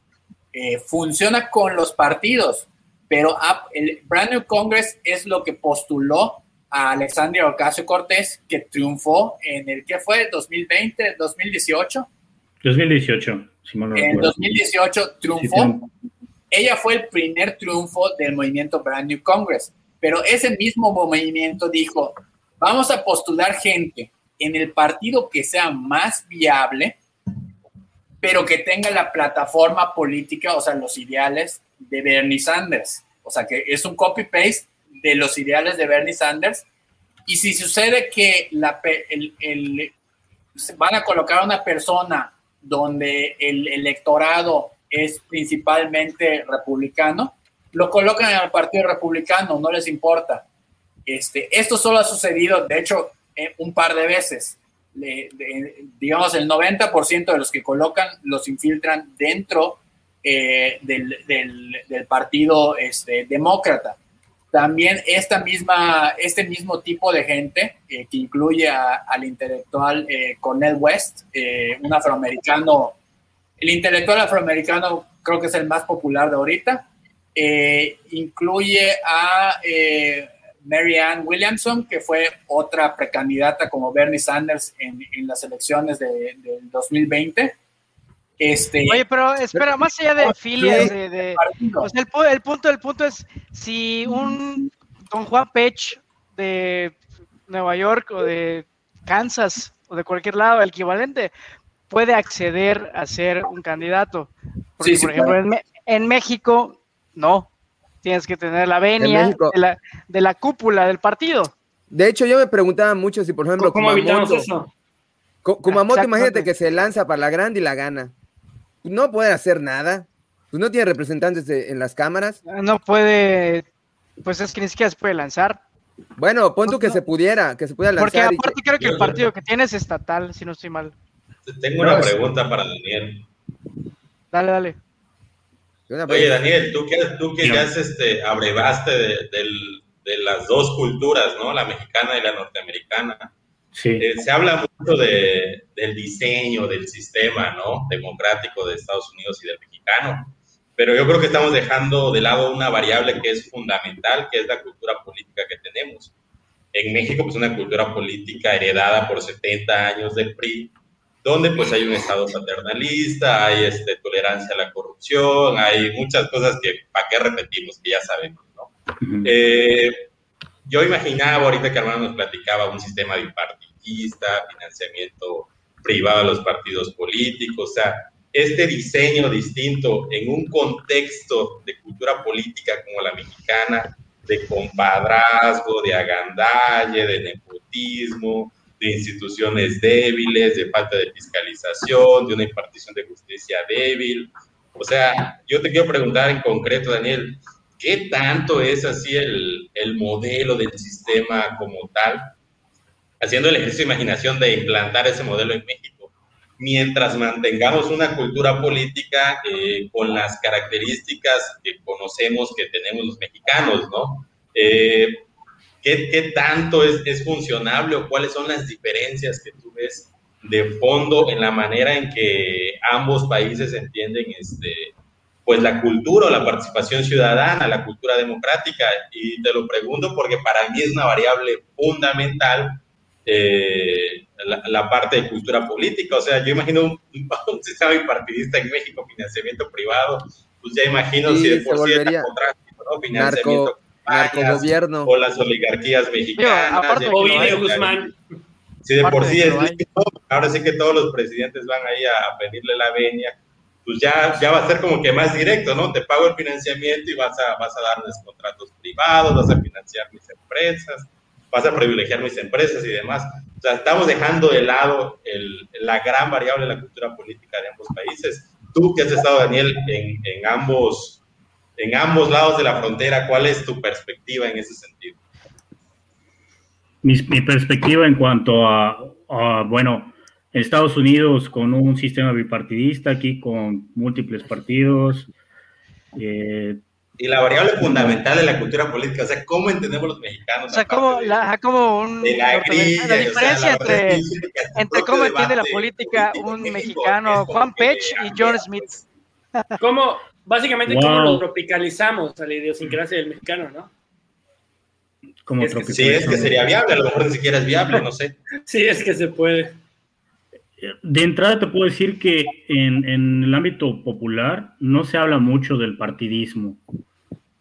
Eh, funciona con los partidos, pero a- el Brand New Congress es lo que postuló a Alexandria Ocasio Cortés, que triunfó en el que fue 2020, 2018. 2018, si mal no En recuerdo. 2018 Sí, triunfó triunfó. ella fue el primer triunfo del movimiento Brand New Congress. Pero ese mismo movimiento dijo, vamos a postular gente en el partido que sea más viable, pero que tenga la plataforma política, o sea, los ideales de Bernie Sanders. O sea, que es un copy-paste de los ideales de Bernie Sanders. Y si sucede que la, el, van a colocar a una persona donde el electorado es principalmente republicano, lo colocan el Partido Republicano, no les importa. Este, esto solo ha sucedido, de hecho, eh, un par de veces. digamos, el 90% de los que colocan los infiltran dentro eh, del, del, partido este, demócrata. También esta misma, este mismo tipo de gente, eh, que incluye al intelectual Cornel West, un afroamericano, el intelectual afroamericano creo que es el más popular de ahorita, incluye a Mary Ann Williamson, que fue otra precandidata como Bernie Sanders en, las elecciones de, del 2020. Este, Oye, pero espera, más allá de filias, de, el, punto del punto es si un don Juan Pech de Nueva York o de Kansas o de cualquier lado, el equivalente, puede acceder a ser un candidato. Porque, por ejemplo, en México, no. Tienes que tener la venia de la, cúpula del partido. De hecho, yo me preguntaba mucho si, por ejemplo, ¿cómo evitamos eso? Kumamoto, imagínate que se lanza para la grande y la gana. No puede hacer nada. Pues no tiene representantes en las cámaras. No puede, pues es que ni siquiera se puede lanzar. Bueno, pon tú que se pudiera, que se pudiera lanzar. Porque aparte creo que el partido que tiene es estatal, si no estoy mal. Tengo una pregunta para Daniel. Dale, dale. Oye, Daniel, tú que, tú que ya este, abrevaste de, las dos culturas, ¿no? La mexicana y la norteamericana. Sí. Eh, se habla mucho de, del diseño del sistema, ¿no? Democrático de Estados Unidos y del mexicano. Pero yo creo que estamos dejando de lado una variable que es fundamental, que es la cultura política que tenemos. En México, pues una cultura política heredada por 70 años del PRI, donde pues hay un Estado paternalista, hay este, tolerancia a la corrupción, hay muchas cosas que, ¿para qué repetimos? Que ya sabemos, ¿no? Eh, yo imaginaba ahorita que Armando nos platicaba un sistema bipartidista, financiamiento privado a los partidos políticos, o sea, este diseño distinto en un contexto de cultura política como la mexicana, de compadrazgo, de agandalle, de nepotismo, de instituciones débiles, de falta de fiscalización, de una impartición de justicia débil. O sea, yo te quiero preguntar en concreto, Daniel, ¿qué tanto es así el, el modelo del sistema como tal? Haciendo el ejercicio de imaginación de implantar ese modelo en México, mientras mantengamos una cultura política eh, con las características que conocemos que tenemos los mexicanos, ¿no? Eh, ¿Qué, tanto es, es, funcionable o cuáles son las diferencias que tú ves de fondo en la manera en que ambos países entienden este, pues la cultura o la participación ciudadana, la cultura democrática? Y te lo pregunto porque para mí es una variable fundamental eh, la, parte de cultura política. O sea, yo imagino un, un sistema bipartidista en México, financiamiento privado, pues ya imagino si de por sí está ¿no? Financiamiento gobierno o las oligarquías mexicanas. Guzmán. Si de por sí es ahora sí que todos los presidentes van ahí a, pedirle la venia, pues ya, ya va a ser como que más directo, ¿no? Te pago el financiamiento y vas a, vas a darles contratos privados, vas a financiar mis empresas, vas a privilegiar mis empresas y demás. O sea, estamos dejando de lado la gran variable de la cultura política de ambos países. Tú que has estado, Daniel, en ambos en ambos lados de la frontera. ¿Cuál es tu perspectiva en ese sentido? Mi, perspectiva en cuanto a, bueno, Estados Unidos con un sistema bipartidista, aquí con múltiples partidos. Eh, y la variable fundamental de la cultura política, o sea, ¿cómo entendemos los mexicanos? O sea, como, la, como un, la, diferencia entre, entre cómo entiende la política un mexicano, Juan Pech y John Smith. ¿Cómo, Básicamente, ¿cómo lo tropicalizamos a la idiosincrasia del mexicano, no? Como es sí, es que sería viable, a lo mejor ni siquiera es viable, no sé. sí, es que se puede. De entrada te puedo decir que en, en, el ámbito popular no se habla mucho del partidismo,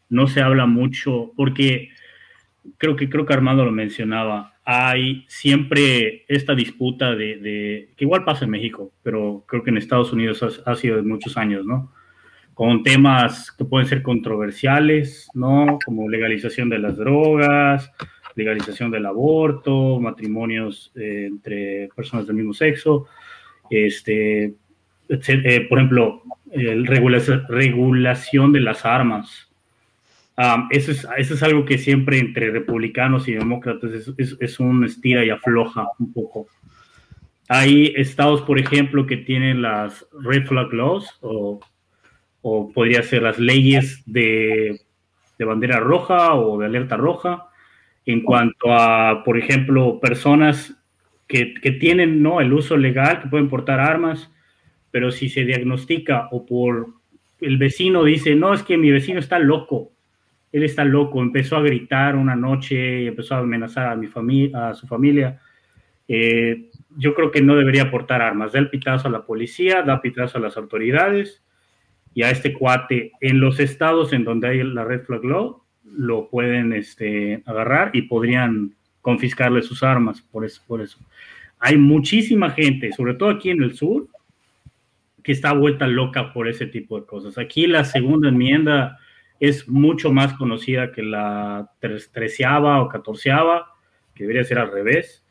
no se habla mucho, porque creo que creo que Armando lo mencionaba, hay siempre esta disputa de, que igual pasa en México, pero creo que en Estados Unidos ha, sido de muchos años, ¿no? Con temas que pueden ser controversiales, ¿no? Como legalización de las drogas, legalización del aborto, matrimonios eh, entre personas del mismo sexo, este, eh, por ejemplo, el regulación de las armas, eso, es, algo que siempre entre republicanos y demócratas es, un estira y afloja un poco. Hay estados, por ejemplo, que tienen las red flag laws o, podría ser las leyes de, bandera roja o de alerta roja en cuanto a, por ejemplo, personas que, que tienen ¿no? el uso legal, que pueden portar armas, pero si se diagnostica o por el vecino dice, no, es que mi vecino está loco, él está loco, empezó a gritar una noche empezó a amenazar a, mi familia, a su familia. Eh, yo creo que no debería portar armas. Da el pitazo a la policía, da pitazo a las autoridades y a este cuate en los estados en donde hay la red flag law lo pueden este, agarrar y podrían confiscarle sus armas por eso, por eso. Hay muchísima gente, sobre todo aquí en el sur, que está vuelta loca por ese tipo de cosas. Aquí la segunda enmienda es mucho más conocida que la treceava o catorceava, que debería ser al revés,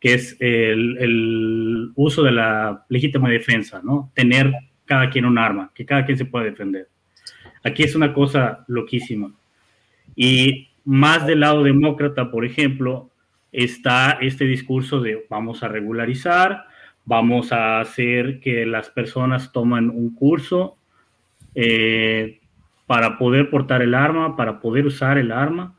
que es el, uso de la legítima defensa, ¿no? Tener cada quien un arma, que cada quien se pueda defender. Aquí es una cosa loquísima. Y más del lado demócrata, por ejemplo, está este discurso de vamos a regularizar, vamos a hacer que las personas tomen un curso, eh, para poder portar el arma, para poder usar el arma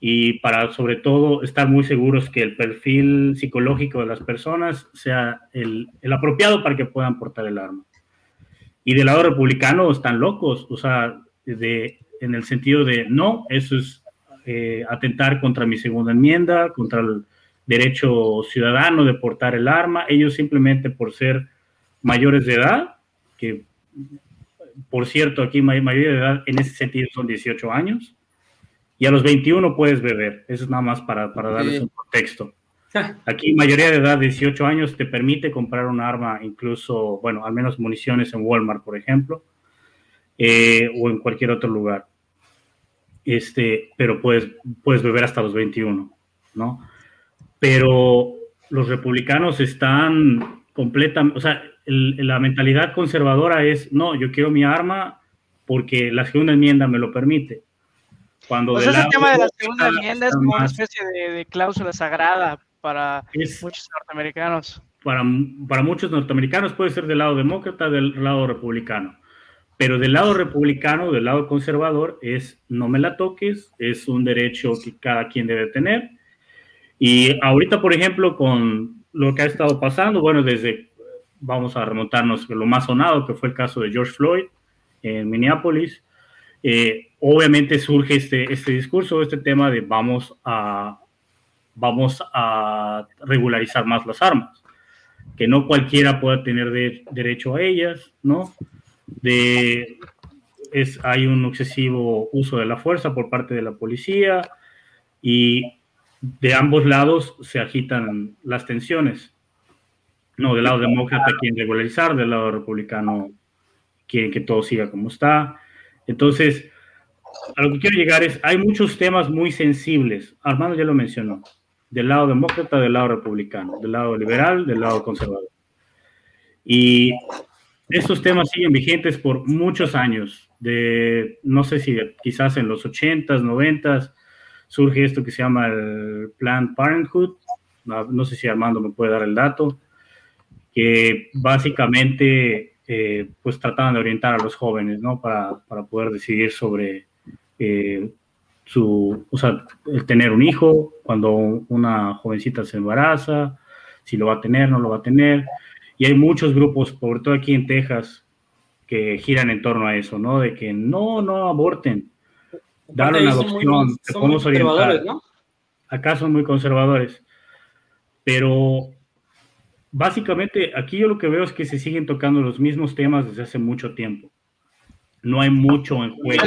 y para sobre todo estar muy seguros que el perfil psicológico de las personas sea el, apropiado para que puedan portar el arma. Y del lado republicano están locos, o sea, de, en el sentido de no, eso es eh, atentar contra mi segunda enmienda, contra el derecho ciudadano de portar el arma. Ellos simplemente por ser mayores de edad, que por cierto, aquí mayoría de edad en ese sentido son 18 años. Y a los 21 puedes beber. Eso es nada más para, para darles un contexto. Aquí mayoría de edad, 18 años, te permite comprar un arma, incluso, bueno, al menos municiones en Walmart, por ejemplo, eh, o en cualquier otro lugar. Este, pero puedes, puedes beber hasta los 21, ¿no? Pero los republicanos están completamente, o sea, la mentalidad conservadora es, no, yo quiero mi arma porque la segunda enmienda me lo permite. Cuando pues ese tema de la segunda enmienda es como una especie de, cláusula sagrada para muchos norteamericanos. Para, para muchos norteamericanos puede ser del lado demócrata, del lado republicano. Pero del lado republicano, del lado conservador, es no me la toques, es un derecho que cada quien debe tener. Y ahorita, por ejemplo, con lo que ha estado pasando, bueno, desde vamos a remontarnos lo más sonado, que fue el caso de George Floyd en Minneapolis. Eh, obviamente surge este, este discurso, este tema de vamos a, vamos a regularizar más las armas, que no cualquiera pueda tener derecho a ellas, ¿no? De, es, hay un excesivo uso de la fuerza por parte de la policía y de ambos lados se agitan las tensiones. No, del lado demócrata quieren regularizar, del lado republicano quieren que todo siga como está. Entonces, a lo que quiero llegar es, hay muchos temas muy sensibles, Armando ya lo mencionó, del lado demócrata, del lado republicano, del lado liberal, del lado conservador. Y estos temas siguen vigentes por muchos años, de, no sé si quizás en los 80s, 90s, surge esto que se llama el Planned Parenthood, no sé si Armando me puede dar el dato, que básicamente eh, pues trataban de orientar a los jóvenes, ¿no? Para, para poder decidir sobre eh, su, o sea, el tener un hijo, cuando una jovencita se embaraza, si lo va a tener, no lo va a tener. Y hay muchos grupos, sobre todo aquí en Texas, que giran en torno a eso, ¿no? De que no, no aborten, dar una adopción, te podemos orientar. ¿no? Acá son muy conservadores, pero básicamente aquí yo lo que veo es que se siguen tocando los mismos temas desde hace mucho tiempo. No hay mucho en juego.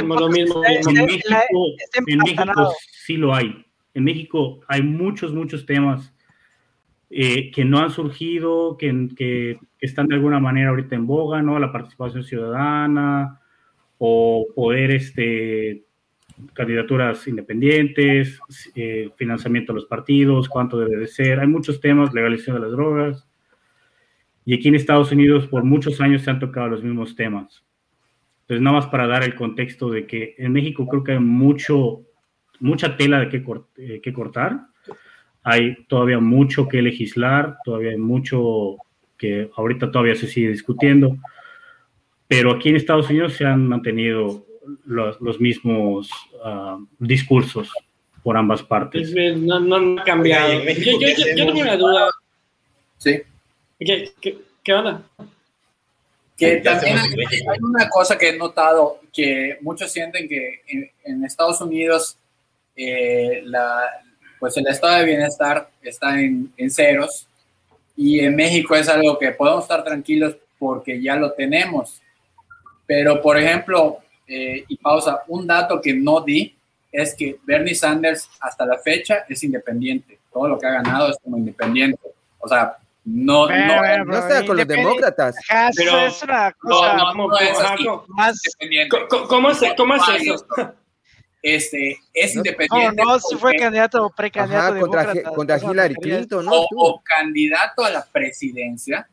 en México, sí lo hay. En México hay muchos, muchos temas eh, que no han surgido, que, que, están de alguna manera ahorita en boga, ¿no? La participación ciudadana o poder, este, candidaturas independientes, eh, financiamiento de los partidos, cuánto debe de ser. Hay muchos temas, legalización de las drogas. Y aquí en Estados Unidos por muchos años se han tocado los mismos temas. Entonces, nada más para dar el contexto de que en México creo que hay mucho, mucha tela de que, eh, que cortar hay todavía mucho que legislar, todavía hay mucho que ahorita todavía se sigue discutiendo, pero aquí en Estados Unidos se han mantenido los, los mismos uh, discursos por ambas partes. No, no, no ha cambiado. Yo, yo, yo, yo, tengo una duda. Sí. ¿Qué, qué, qué onda? Que también hay, hay, una cosa que he notado, que muchos sienten que en, en Estados Unidos eh, la, pues el estado de bienestar está en, en, ceros y en México es algo que podemos estar tranquilos porque ya lo tenemos. Pero, por ejemplo, eh, y pausa, un dato que no di es que Bernie Sanders hasta la fecha es independiente. Todo lo que ha ganado es como independiente. O sea, no, no, no está con los demócratas. Pero es una cosa no, no, no es así, más independiente. ¿Cómo, es, cómo es eso? Este, es independiente. No, no, si fue candidato o precandidato. Ajá, contra, contra Hillary Clinton, ¿no? O, o, candidato a la presidencia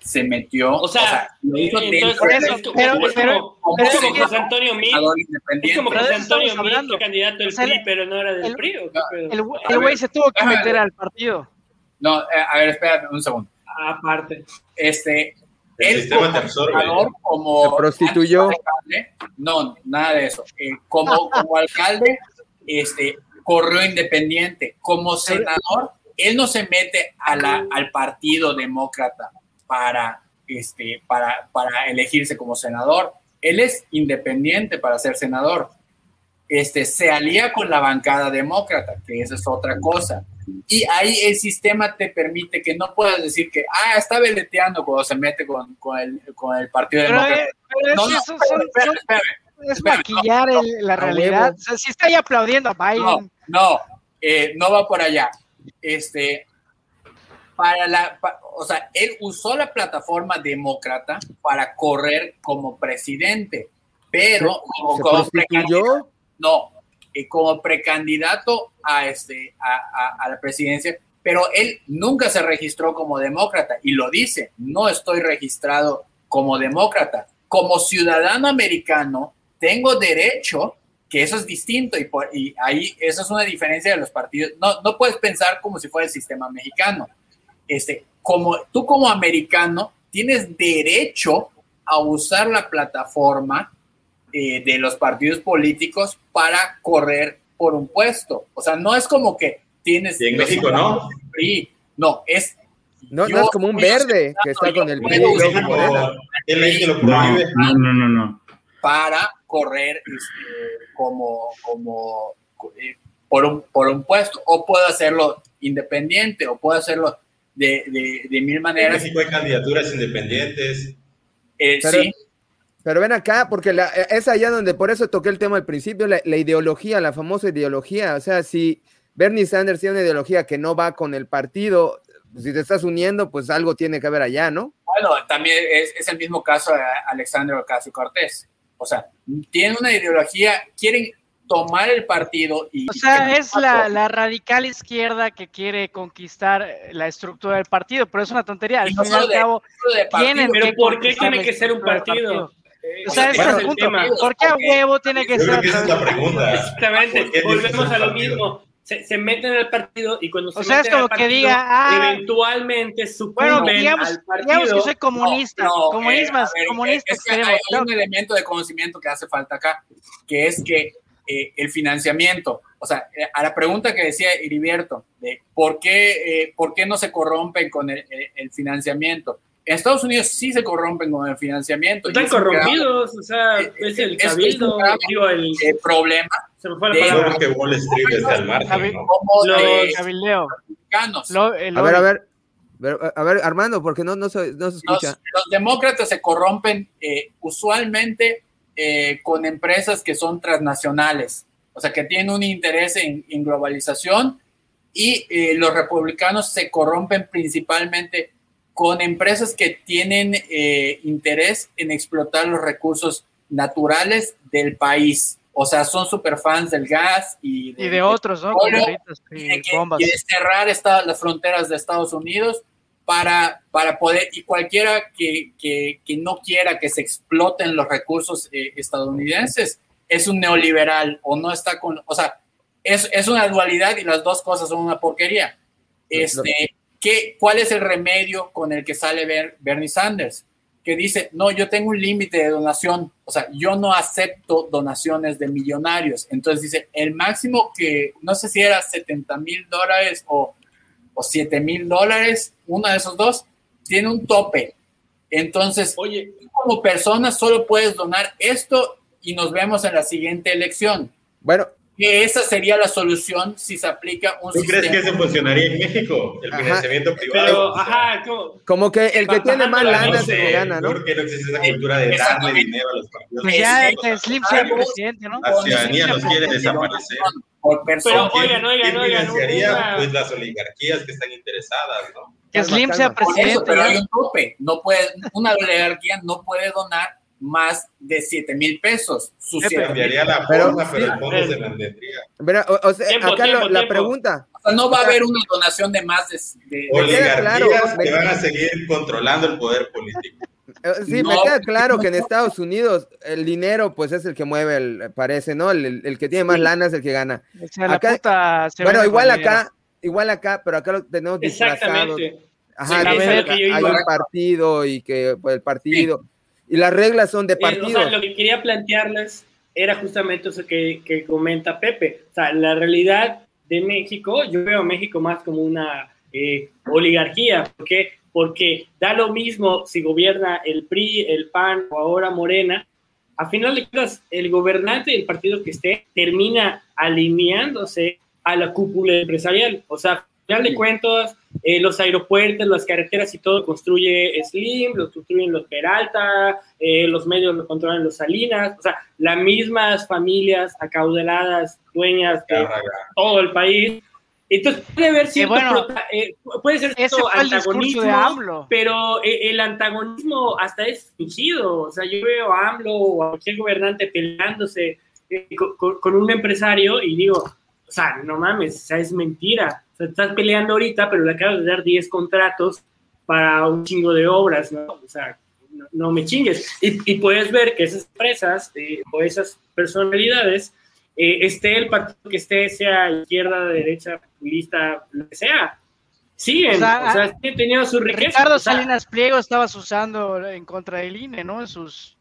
se metió. O sea, o sea lo hizo entonces, por eso, pero, pero, pero, como, pero, como José Antonio Mil. Es como José Antonio Mil, candidato del PRI, pero no era del PRI. El güey se tuvo que meter al partido. No, eh, a ver, espérate un segundo. Aparte. Este, el él sistema te absorbe. Como se prostituyó. Alcalde, no, nada de eso. Eh, como, como alcalde, este, corrió independiente. Como senador, él no se mete a la, al partido demócrata para, este, para, para elegirse como senador. Él es independiente para ser senador. Este, se alía con la bancada demócrata, que esa es otra cosa. Y ahí el sistema te permite que no puedas decir que, ah, está veleteando cuando se mete con, con, el, con el Partido pero, Demócrata. Eh, pero no, no, eso son, espérame, espérame, es maquillar el, la realidad. O sea, si está ahí aplaudiendo a Biden. No, no, eh, no va por allá. Este, para la, pa, o sea, él usó la plataforma demócrata para correr como presidente, pero como, ¿Se como no, eh, como precandidato a, este, a, a, a, la presidencia, pero él nunca se registró como demócrata y lo dice, no estoy registrado como demócrata. Como ciudadano americano, tengo derecho, que eso es distinto y, por, y ahí eso es una diferencia de los partidos. No, no puedes pensar como si fuera el sistema mexicano. Este, como tú como americano tienes derecho a usar la plataforma eh, de los partidos políticos para correr por un puesto. O sea, no es como que tienes... Y en México no. No, es... No, yo, no es como un verde que está con el PRI. En México lo prohíbe. No, no, no, no. Para correr este, como, como eh, por, un, por un puesto. O puedo hacerlo independiente, o puedo hacerlo de, de, de mil maneras. En México hay candidaturas independientes. Eh, Pero, sí, pero ven acá, porque la, es allá donde por eso toqué el tema al principio, la, la, ideología, la famosa ideología. O sea, si Bernie Sanders tiene una ideología que no va con el partido, si te estás uniendo, pues algo tiene que haber allá, ¿no? Bueno, también es, es el mismo caso de Alexandre Ocasio Cortés. O sea, tienen una ideología, quieren tomar el partido y... O sea, es la, la, radical izquierda que quiere conquistar la estructura del partido, pero es una tontería. Al fin y al cabo, tienen Pero ¿por qué tiene que ser un partido? O sea, ese es el punto. ¿Por qué a huevo tiene que ser? Esa es la pregunta. Exactamente, volvemos a lo mismo. Se, se, meten al partido y cuando se o sea, meten es como al partido, que diga, ah, eventualmente sucumben bueno, digamos, al partido. digamos que soy comunista, no, no, comunismo, eh, ver, es que hay, un elemento de conocimiento que hace falta acá, que es que eh, el financiamiento, o sea, eh, a la pregunta que decía Heriberto, de por qué, eh, por qué no se corrompen con el, el, financiamiento. En Estados Unidos sí se corrompen con el financiamiento. Están corrompidos, grave, o sea, es el cabildo, es, digo, el, el, problema. Se me fue la palabra. que Wall Street está al margen, ¿no? Los cabildeo. Lo, a ver, a ver. A ver, Armando, porque no, no, se, no se escucha. Los, los demócratas se corrompen eh, usualmente eh, con empresas que son transnacionales. O o sea, que tienen un interés en, en globalización y eh, los republicanos se corrompen principalmente con empresas que tienen eh, interés en explotar los recursos naturales del país. O sea, son super fans del gas y de, y de otros, ¿no? Y, de bombas. y de cerrar esta, las fronteras de Estados Unidos para, para poder, y cualquiera que, que, que no quiera que se exploten los recursos eh, estadounidenses es un neoliberal o no está con, o sea, es, es, una dualidad y las dos cosas son una porquería. Este, ¿qué, ¿Cuál es el remedio con el que sale Bernie Sanders? Que dice, no, yo tengo un límite de donación, o sea, yo no acepto donaciones de millonarios. Entonces dice, el máximo que, no sé si era 70 mil dólares o, o 7 mil dólares, uno de esos dos, tiene un tope. Entonces, oye, como persona solo puedes donar esto y nos vemos en la siguiente elección. Bueno, que esa sería la solución si se aplica un ¿Tú crees que eso funcionaría en México? El financiamiento privado. ajá, como que el que tiene más lana se que gana, ¿no? Porque no existe esa cultura de darle dinero a los partidos. Pues ya es Slim sea presidente, ¿no? La ciudadanía nos quiere desaparecer. Pero oigan, oigan, ¿Quién financiaría? Pues las oligarquías que están interesadas, ¿no? Que Slim sea presidente. pero hay un tope. No puede, una oligarquía no puede donar más de 7 mil pesos. Su cambiaría la forma, pero, el fondo se mantendría. Pero, o, sea, tiempo, acá tiempo, la tiempo. pregunta. O sea, no va a haber una donación de más de. de Oligarquías claro, que van a seguir controlando el poder político. Eh, Sí, No, me queda claro que en Estados Unidos el dinero, pues es el que mueve, el, parece, ¿no? El, el- que tiene más Sí. lana es el que gana. O sea, la Acá- puta se Bueno, igual dinero. acá, igual acá, pero acá lo tenemos disfrazado. Exactamente. Ajá, Sí, que hay un partido y que pues, el partido. Y las reglas son de Eh, o sea, lo que quería plantearles era justamente eso que, que comenta Pepe. O sea, la realidad de México, yo veo a México más como una eh, oligarquía. ¿Por qué? Porque da lo mismo si gobierna el PRI, el PAN o ahora Morena. A final de cuentas, el gobernante del partido que esté termina alineándose a la cúpula empresarial. O sea, a final de cuentas, eh, los aeropuertos, las carreteras y todo construye Slim, lo construyen los Peralta, eh, los medios lo controlan los Salinas, o sea, las mismas familias acaudaladas, dueñas de todo el país. Entonces puede haber cierto, bueno, prota- eh, puede ser cierto antagonismo, de AMLO. pero eh, el antagonismo hasta es fingido. O sea, yo veo a AMLO o a cualquier gobernante peleándose eh, con, con- con un empresario y digo, o sea, no mames, o sea, es mentira. Sea, estás peleando ahorita, pero le acabas de dar 10 contratos para un chingo de obras, ¿no? O sea, no, no me chingues. Y, y puedes ver que esas empresas eh, o esas personalidades, eh, esté el partido que esté, sea izquierda, derecha, populista, lo que sea, siguen, O sea, o sea, siguen teniendo su riqueza. Ricardo Salinas Pliego estabas usando en contra del INE, ¿no? En sus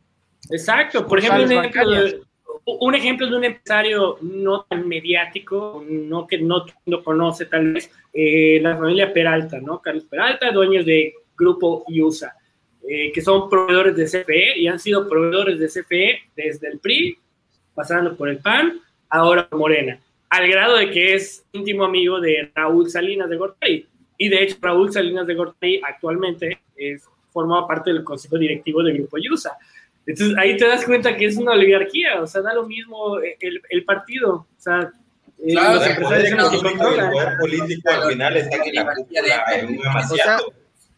Exacto, por ejemplo, un ejemplo, de. Un ejemplo de un empresario no tan mediático, no que no lo conoce tal vez, eh, la familia Peralta, ¿no? Carlos Peralta, dueños de Grupo IUSA, eh, que son proveedores de CFE y han sido proveedores de CFE desde el PRI, pasando por el PAN, ahora Morena, al grado de que es íntimo amigo de Raúl Salinas de Gortari. Y de hecho, Raúl Salinas de Gortari actualmente es, parte del consejo directivo del Grupo IUSA. Entonces ahí te das cuenta que es una oligarquía, o sea, da lo mismo el, el partido, o sea, eh, Claro, los el empresarios poder son los que y el controlan. poder político al final está en la cúpula, en un sea,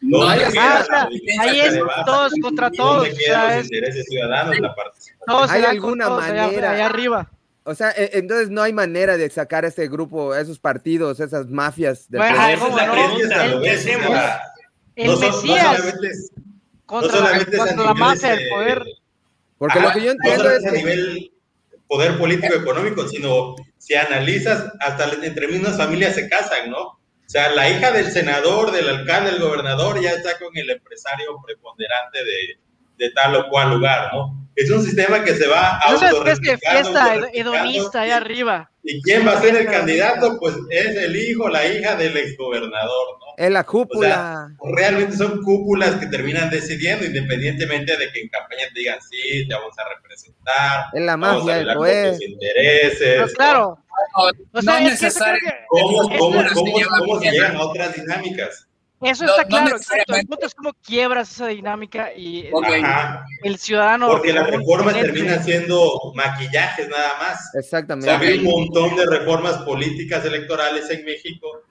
no ¿Dónde hay- Ah, ahí que es todos contra ¿Y todos. ¿Dónde o quedan sea, los es- intereses ciudadanos, la participación? ¿Hay alguna manera? allá arriba. O sea, e- entonces no hay manera de sacar a ese grupo, a esos partidos, esas mafias del Bueno, poder. esa es la ¿cómo no? Es que es. El no Mesías solamente es- contra, no solamente es contra la mafia del este, poder. Porque Ajá, lo que yo no entiendo solamente es a que nivel poder político económico, sino si analizas, hasta entre mismas familias se casan, ¿no? O sea, la hija del senador, del alcalde, del gobernador, ya está con el empresario preponderante de, de tal o cual lugar, ¿no? Es un sistema que se va Es una especie de fiesta hedonista allá arriba. ¿Y quién va a ser el candidato? Pues es el hijo, la hija del exgobernador, ¿no? es la cúpula. realmente son cúpulas que terminan decidiendo, independientemente de que en campaña te digan, sí, te vamos a representar, es la vamos a mafia del velar por poder. tus intereses. Pero claro, o no sea, es necesario. que- ¿Cómo, Eso cómo, cómo, cómo se llegan a otras dinámicas? Eso está claro, exacto. El punto es cómo quiebras esa dinámica y el ciudadano. Porque las reformas terminan siendo maquillajes nada más. Exactamente. hay un montón de reformas políticas electorales en México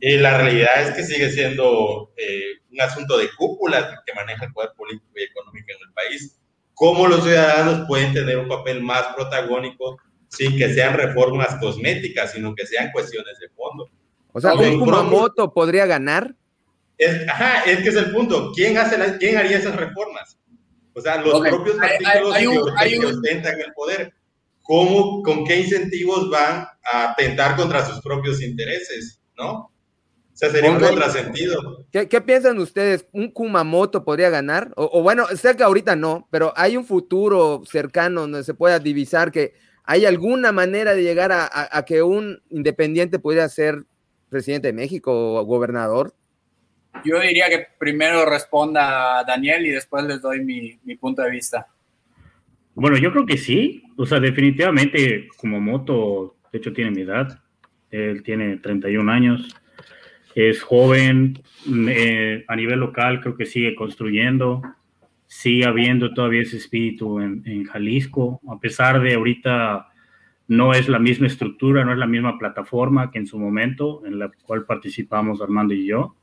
y la realidad es que sigue siendo eh, un asunto de cúpula que maneja el poder político y económico en el país. ¿Cómo los ciudadanos pueden tener un papel más protagónico sin que sean reformas cosméticas, sino que sean cuestiones de fondo? O sea, ¿un Kumamoto podría ganar? Es, ajá, es que es el punto. ¿Quién, hace ¿Quién haría esas reformas? O sea, los propios partidos que, ostentan el poder. ¿Cómo, ¿Con qué incentivos van a atentar contra sus propios intereses? ¿No? O sea, sería un contrasentido. ¿Qué, ¿Qué, piensan ustedes? ¿Un Kumamoto podría ganar? O, o, bueno, sé que ahorita no, pero hay un futuro cercano donde se pueda divisar que hay alguna manera de llegar a, a, a que un independiente pudiera ser presidente de México o gobernador. Yo diría que primero responda Daniel y después les doy mi, mi, punto de vista. Bueno, yo creo que sí. O sea, definitivamente como moto, de hecho tiene mi edad. Él tiene 31 años. Es joven. Eh, a nivel local creo que sigue construyendo. Sigue habiendo todavía ese espíritu en, en Jalisco. A pesar de ahorita no es la misma estructura, no es la misma plataforma que en su momento en la cual participamos Armando y yo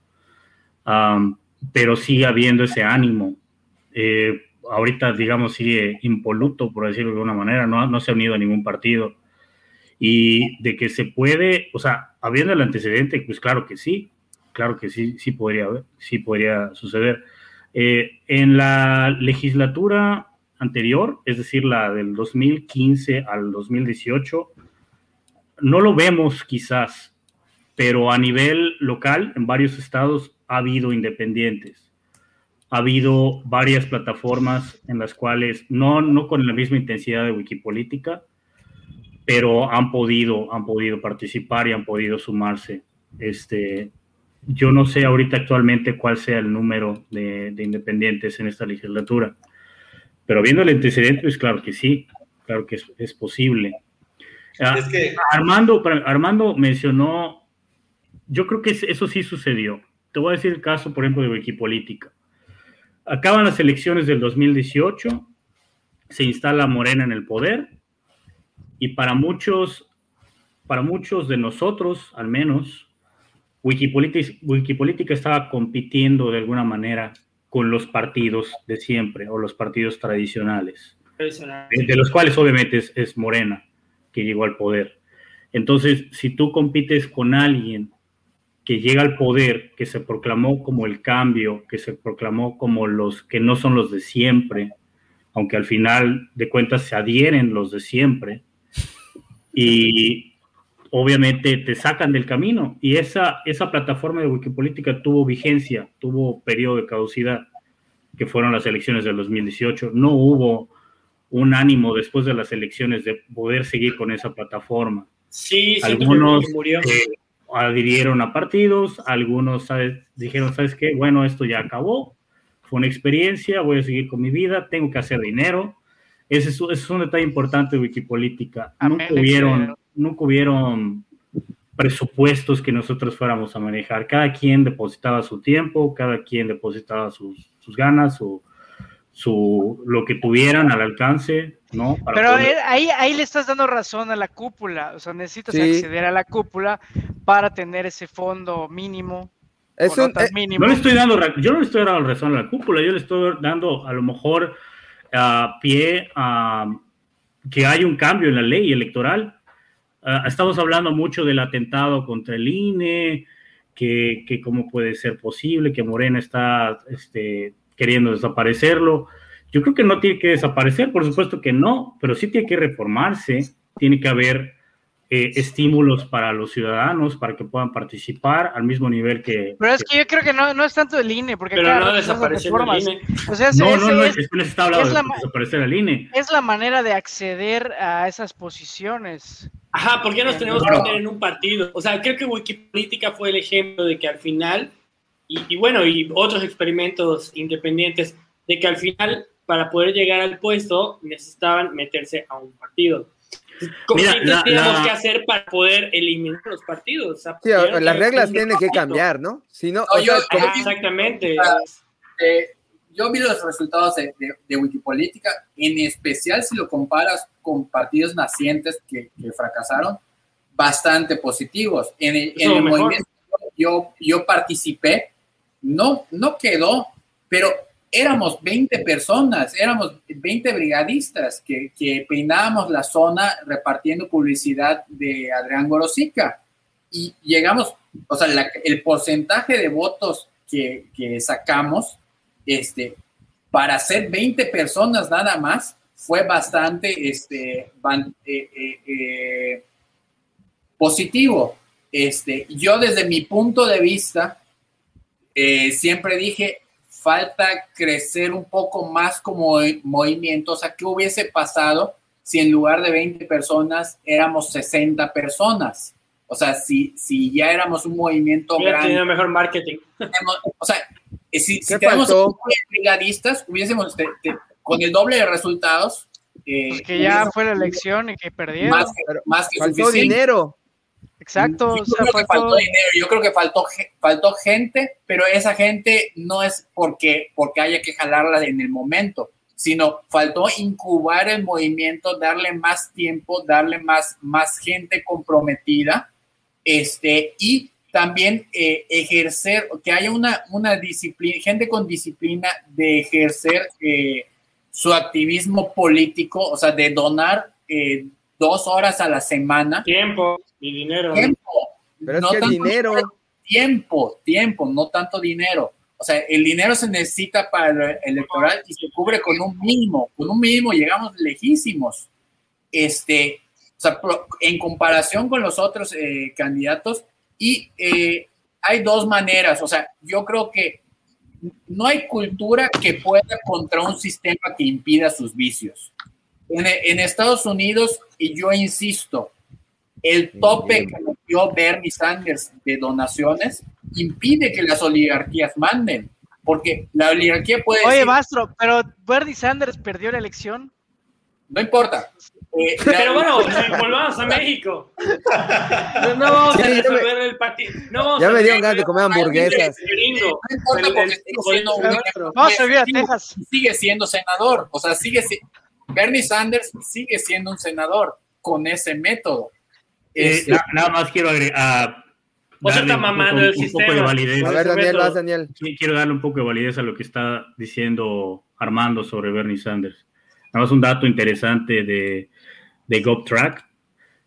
um, pero sigue habiendo ese ánimo. Eh, ahorita, digamos, sigue impoluto, por decirlo de alguna manera, no, no se ha unido a ningún partido. Y de que se puede, o sea, habiendo el antecedente, pues claro que sí, claro que sí, sí podría, sí podría suceder. Eh, en la legislatura anterior, es decir, la del 2015 al 2018, no lo vemos quizás, pero a nivel local, en varios estados, ha habido independientes. Ha habido varias plataformas en las cuales, no, no con la misma intensidad de Wikipolítica, pero han podido, han podido participar y han podido sumarse. Este, yo no sé ahorita actualmente cuál sea el número de, de independientes en esta legislatura, pero viendo el antecedente, pues claro que sí, claro que es, es posible. Es que... Armando, Armando mencionó, yo creo que eso sí sucedió. Te voy a decir el caso, por ejemplo, de Wikipolítica. Acaban las elecciones del 2018, se instala Morena en el poder y para muchos, para muchos de nosotros, al menos, Wikipolítica, Wikipolítica estaba compitiendo de alguna manera con los partidos de siempre o los partidos tradicionales, de los cuales obviamente es, es Morena, que llegó al poder. Entonces, si tú compites con alguien que llega al poder, que se proclamó como el cambio, que se proclamó como los que no son los de siempre, aunque al final de cuentas se adhieren los de siempre, y obviamente te sacan del camino. Y esa, esa plataforma de Wikipolítica tuvo vigencia, tuvo periodo de caducidad, que fueron las elecciones del 2018. No hubo un ánimo después de las elecciones de poder seguir con esa plataforma. Sí, algunos murió adhirieron a partidos, algunos ¿sabes? dijeron, ¿sabes qué? Bueno, esto ya acabó, fue una experiencia, voy a seguir con mi vida, tengo que hacer dinero. Ese es, ese es un detalle importante de Wikipolítica. Nunca hubieron, nunca hubieron presupuestos que nosotros fuéramos a manejar. Cada quien depositaba su tiempo, cada quien depositaba sus, sus ganas, su, su, lo que tuvieron al alcance, ¿no? Pero ahí, ahí le estás dando razón a la cúpula, o sea, necesitas sí. acceder a la cúpula para tener ese fondo mínimo. Es un, eh, mínimo. No le estoy dando, yo no le estoy dando razón a la cúpula, yo le estoy dando a lo mejor uh, pie a que hay un cambio en la ley electoral. Uh, estamos hablando mucho del atentado contra el INE, que, que cómo puede ser posible, que Morena está este, queriendo desaparecerlo. Yo creo que no tiene que desaparecer, por supuesto que no, pero sí tiene que reformarse, tiene que haber eh, estímulos para los ciudadanos para que puedan participar al mismo nivel que... Pero es que yo creo que no, no es tanto el INE, porque pero claro, no desaparecer el INE. O sea, no, es, no, no, es, es que está hablando de desaparecer el INE. Es la manera de acceder a esas posiciones. Ajá, ¿por qué nos tenemos que meter en un partido? O sea, creo que Wikipolítica fue el ejemplo de que al final y, y, bueno, y otros experimentos independientes de que al final, para poder llegar al puesto, necesitaban meterse a un partido. ¿Cómo Mira, qué la- tendríamos la- que hacer para poder eliminar los partidos? O sea, Sí, las reglas tienen que cambiar, ¿no? Si no, No, sea, yo- como- Ah, exactamente. Eh, yo vi los resultados de, de- de Wikipolítica, en especial si lo comparas con partidos nacientes que, que fracasaron, bastante positivos. En el, en el movimiento yo, yo participé, no, no quedó, pero éramos 20 personas, éramos 20 brigadistas que, que peinábamos la zona repartiendo publicidad de Adrián Gorosica. Y llegamos, o sea, el porcentaje de votos que, que sacamos, este, para ser 20 personas nada más, fue bastante este, eh, eh, eh, positivo. Este, yo desde mi punto de vista, siempre dije, falta crecer un poco más como movimiento, o sea, ¿qué hubiese pasado si en lugar de 20 personas éramos 60 personas? O sea, si, si ya éramos un movimiento Hubiera grande, tenido mejor marketing. tenemos- o sea, eh, si, si ¿Qué tenemos brigadistas, hubiésemos, te- te- con el doble de resultados, eh, Pues que ya fue la elección y que perdieron. más, que- más que faltó suficiente. dinero. Exacto, Yo o sea, creo que faltó- faltó dinero, yo creo que faltó gente, pero esa gente no es porque, porque haya que jalarla en el momento, sino faltó incubar el movimiento, darle más tiempo, darle más, más gente comprometida, este, y también eh, ejercer, que haya una, una disciplina, gente con disciplina de ejercer eh, su activismo político, o sea, de donar eh, dos horas a la semana. Tiempo y dinero. tiempo. Pero es no que tanto dinero. Tiempo, tiempo, no tanto dinero. O sea, el dinero se necesita para el electoral y se cubre con un mínimo. Con un mínimo llegamos lejísimos. Este, o sea, en comparación con los otros eh, candidatos, y eh, hay dos maneras. O sea, yo creo que no hay cultura que pueda contra un sistema que impida sus vicios. En, en Estados Unidos, y yo insisto, el tope que dio Bernie Sanders de donaciones impide que las oligarquías manden, porque la oligarquía puede Oye, decir, Mastro, pero Bernie Sanders perdió la elección. no importa. Eh, Pero bueno, eh, volvamos a México. No, no vamos a resolver el partido. No Ya me dieron ganas de comer hamburguesas. no importa porque sigue siendo un a sigue- Texas. sigue siendo senador, o sea, sigue si- Bernie Sanders sigue siendo un senador con ese método. Eh, Este, na- nada más quiero agregar. Sea, darle está un mamando poco- el un poco de sistema. validez. A ver, ese Daniel, método. vas, Daniel. Sí, quiero darle un poco de validez a lo que está diciendo Armando sobre Bernie Sanders. Nada más un dato interesante de, de GovTrack.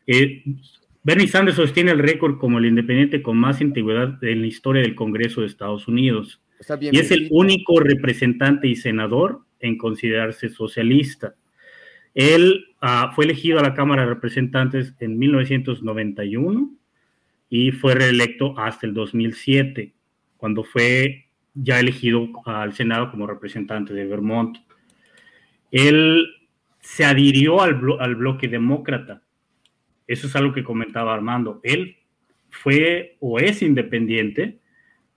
Eh, Bernie Sanders sostiene el récord como el independiente con más antigüedad en la historia del Congreso de Estados Unidos Está bien. y es el único representante y senador en considerarse socialista. Él ah, fue elegido a la Cámara de Representantes en 1991 y fue reelecto hasta el 2007, cuando fue ya elegido al Senado como representante de Vermont. Él se adhirió al, al bloque demócrata. Eso es algo que comentaba Armando. Él fue o es independiente,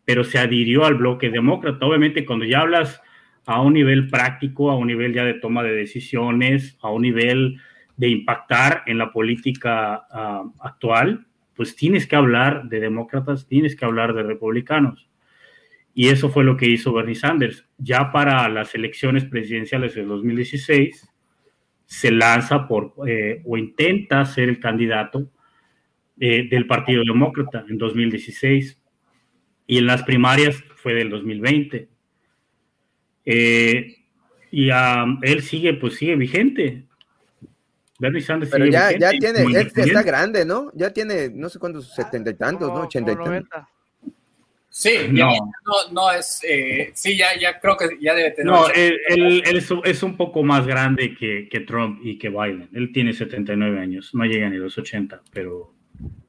pero se adhirió al bloque demócrata. Obviamente, cuando ya hablas a un nivel práctico, a un nivel ya de toma de decisiones, a un nivel de impactar en la política ah, actual, pues tienes que hablar de demócratas, tienes que hablar de republicanos. Y eso fue lo que hizo Bernie Sanders. Ya para las elecciones presidenciales del 2016, se lanza por, eh, o intenta ser el candidato eh, del Partido Demócrata en 2016 y en las primarias fue del 2020. Eh, y um, él sigue, pues sigue vigente. Bernie Sanders Pero sigue ya, ya vigente tiene, como es que está grande, ¿no? Ya tiene, no sé cuántos, setenta y tantos, ¿no? Ochenta y tantos. 90. sí, No. ya- no, no es, eh, sí, ya, ya creo que ya debe tener. No, él, él- él es, un- es un poco más grande que, que Trump y que Biden. Él tiene 79 años, no llega ni a los 80, pero,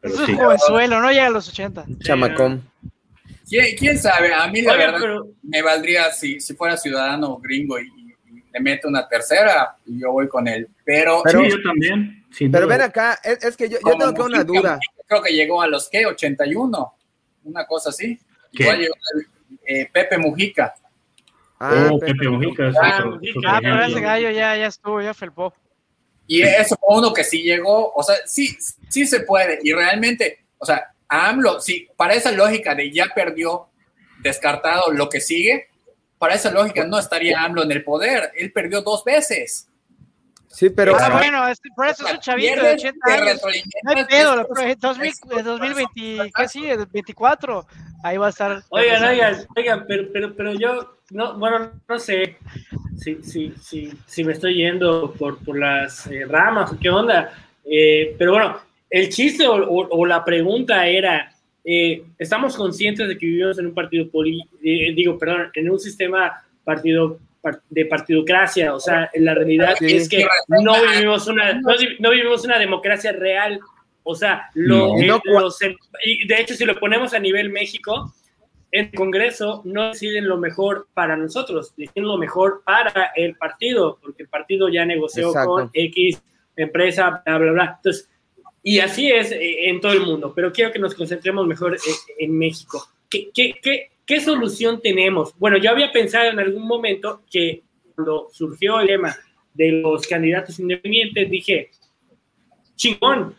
pero Es sí. un jovenzuelo, no llega a los 80. Chamacón. ¿Quién, quién sabe? A mí la Oiga, verdad pero me valdría si, si fuera ciudadano gringo y, y le mete una tercera, y yo voy con él. Pero, Pero- sí, yo también. sin Pero duda. ven acá, es, es que yo, yo tengo acá una duda. Creo que llegó a los ¿qué? 81, una cosa así. ¿Qué? Igual llegó eh, Pepe Mujica. Ah, oh, Pepe. Pepe Mujica. es Ah, otro- Ah, pero ese gallo ya, ya estuvo, ya felpó. Y eso fue uno que sí llegó, o sea, sí, sí se puede. Y realmente, o sea, AMLO, sí, para esa lógica de ya perdió, descartado lo que sigue, para esa lógica no estaría AMLO en el poder. Él perdió dos veces. Sí, pero. Ah, bueno, es, por eso es un chavito de 80 años. No hay pedo, 2020, casi, 24, ahí va a estar. Oigan, oigan, oigan, pero, pero, pero yo, no, bueno, no sé si, si, si, si me estoy yendo por, por las eh, ramas, qué onda. Eh, pero bueno, el chiste o, o, la pregunta era, eh, ¿estamos conscientes de que vivimos en un partido político, digo, perdón, en un sistema partido de partidocracia, o sea, la realidad es que no vivimos una, no, vivimos una democracia real, o sea, lo, y de hecho si lo ponemos a nivel México, el Congreso no deciden lo mejor para nosotros, deciden lo mejor para el partido, porque el partido ya negoció con X empresa, bla, bla, bla. Entonces, y así es eh, en todo el mundo, pero quiero que nos concentremos mejor en, México. ¿Qué, qué, qué, ¿Qué solución tenemos? Bueno, yo había pensado en algún momento que cuando surgió el tema de los candidatos independientes, dije, chingón,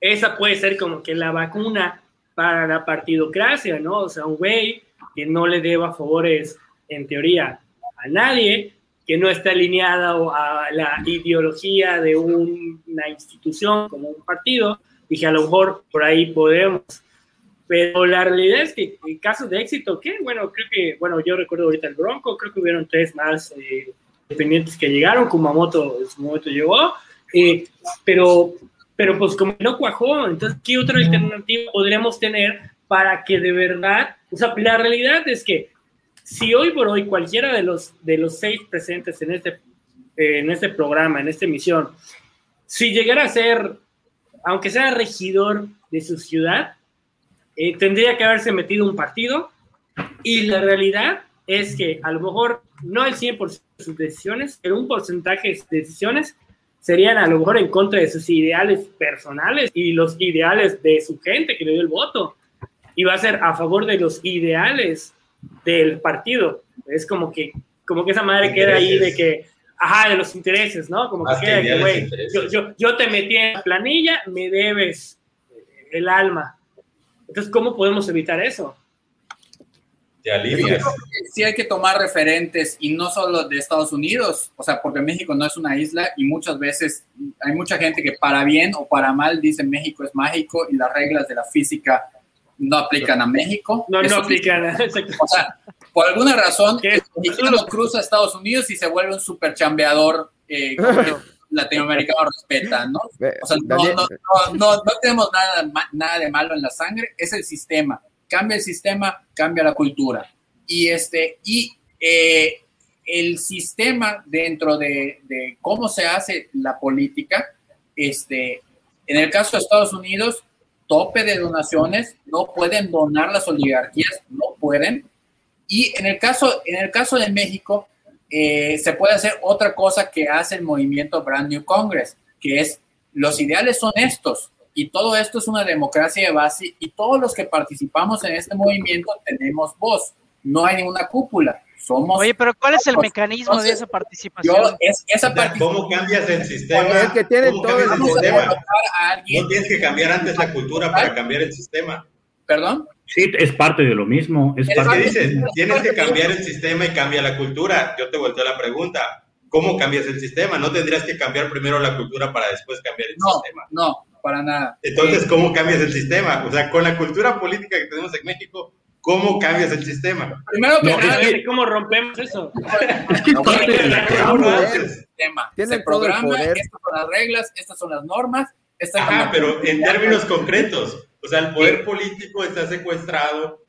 esa puede ser como que la vacuna para la partidocracia, ¿no? O sea, un güey que no le deba favores, en teoría, a nadie, que no está alineada a la ideología de una institución como un partido, dije, a lo mejor por ahí podemos pero la realidad es que en casos de éxito, ¿qué? Bueno, creo que, bueno, yo recuerdo ahorita el Bronco, creo que hubieron tres más eh, dependientes que llegaron, Kumamoto en su momento llegó, eh, pero, pero pues como no cuajó, entonces, ¿qué otra alternativa podríamos tener para que de verdad, o sea, la realidad es que si hoy por hoy cualquiera de los, de los seis presentes en este, eh, en este programa, en esta emisión, si llegara a ser, aunque sea regidor de su ciudad, eh, tendría que haberse metido un partido y la realidad es que a lo mejor no el 100% de sus decisiones, pero un porcentaje de decisiones serían a lo mejor en contra de sus ideales personales y los ideales de su gente que le dio el voto. Y va a ser a favor de los ideales del partido. Es como que, como que esa madre queda ahí de que, ajá, de los intereses, ¿no? Como que queda que, güey, yo, yo, yo te metí en la planilla, me debes el alma. Entonces, ¿cómo podemos evitar eso? Te alivias. Sí hay que tomar referentes y no solo de Estados Unidos, o sea, porque México no es una isla y muchas veces hay mucha gente que para bien o para mal dice México es mágico y las reglas de la física no aplican a México. No, no aplican. O sea, por alguna razón, el mexicano cruza a Estados Unidos y se vuelve un super chambeador eh, latinoamericano respeta, ¿no? O sea, no, no, no, no, tenemos nada, nada de malo en la sangre, es el sistema. Cambia el sistema, cambia la cultura. Y, este, y eh, el sistema dentro de, de, cómo se hace la política, este, en el caso de Estados Unidos, tope de donaciones, no pueden donar las oligarquías, no pueden. Y en el caso, en el caso de México, eh, se puede hacer otra cosa que hace el movimiento Brand New Congress, que es los ideales son estos y todo esto es una democracia de base y todos los que participamos en este movimiento tenemos voz, no hay ninguna cúpula. Somos Oye, pero ¿cuál es el mecanismo de esa participación? esa ¿Cómo cambias el sistema? Es que tiene todo el sistema. No tienes que cambiar antes la cultura para cambiar el sistema. ¿Perdón? Sí, es parte de lo mismo. Es parte ¿Qué dices? Tienes que cambiar el sistema y cambia la cultura. Yo te volteo la pregunta. ¿Cómo cambias el sistema? ¿No tendrías que cambiar primero la cultura para después cambiar el sistema? No, para nada. Entonces, ¿cómo cambias el sistema? O sea, con la cultura política que tenemos en México, ¿cómo cambias el sistema? Primero que nada, ¿cómo rompemos eso? Es que de sistema. Tiene el programa, estas son las reglas, estas son las normas. Ajá, pero en términos concretos, o sea, el poder político está secuestrado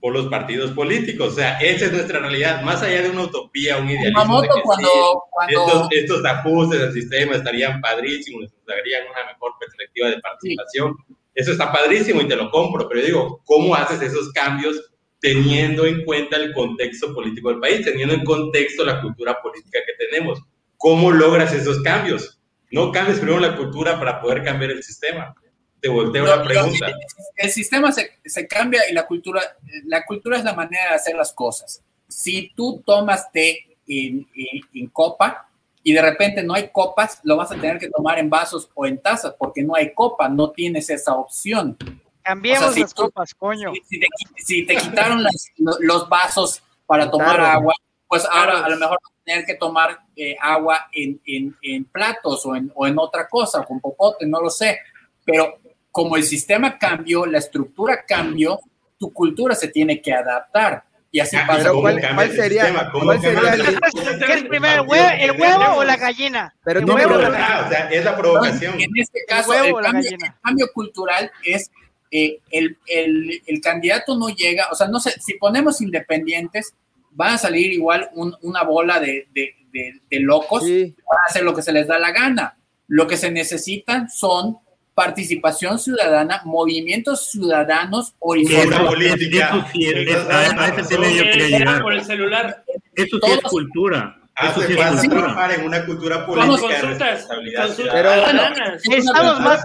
por los partidos políticos. O sea, esa es nuestra realidad. Más allá de una utopía, un idealismo. cuando, cuando... Estos, ajustes al sistema estarían padrísimos, nos darían una mejor perspectiva de participación. Eso está padrísimo y te lo compro, pero digo, ¿cómo haces esos cambios teniendo en cuenta el contexto político del país, teniendo en contexto la cultura política que tenemos? ¿Cómo logras esos cambios? No cambies primero la cultura para poder cambiar el sistema te volteo la pregunta. El, sistema se, se, cambia y la cultura, la cultura es la manera de hacer las cosas. Si tú tomas té en, en, copa, y de repente no hay copas, lo vas a tener que tomar en vasos o en tazas porque no hay copa, no tienes esa opción. Cambiemos O sea, si las tú- copas, coño. Si, si te, si te quitaron las- los vasos para tomar Claro. agua, pues ahora a lo mejor vas a tener que tomar eh, agua en, en- en platos o en, o en otra cosa, con popote, no lo sé. Pero como el sistema cambió, la estructura cambió, tu cultura se tiene que adaptar. Y así Ah, pasa. Pero ¿cómo ¿cuál, cuál el sería, cuál sería el el- sistema? ¿Qué es primero, el huevo, el huevo o la gallina? Pero me huevo o la preguntas- gallina. O sea, es la provocación. En este caso, huevo el, cambio, gallina? el cambio cultural es eh, el, el- el candidato no llega, o sea, no sé, si ponemos independientes, van a salir igual un- una bola de, de- de- de locos, Sí, van a hacer lo que se les da la gana. Lo que se necesitan son participación ciudadana, movimientos ciudadanos horizontales. política. Eso sí, Eh, llegar. por el celular. Eso sí es cultura. Eso Hace sí es falta cultura. trabajar en una cultura política de consultas, consultas ciudadanas. Necesitamos más,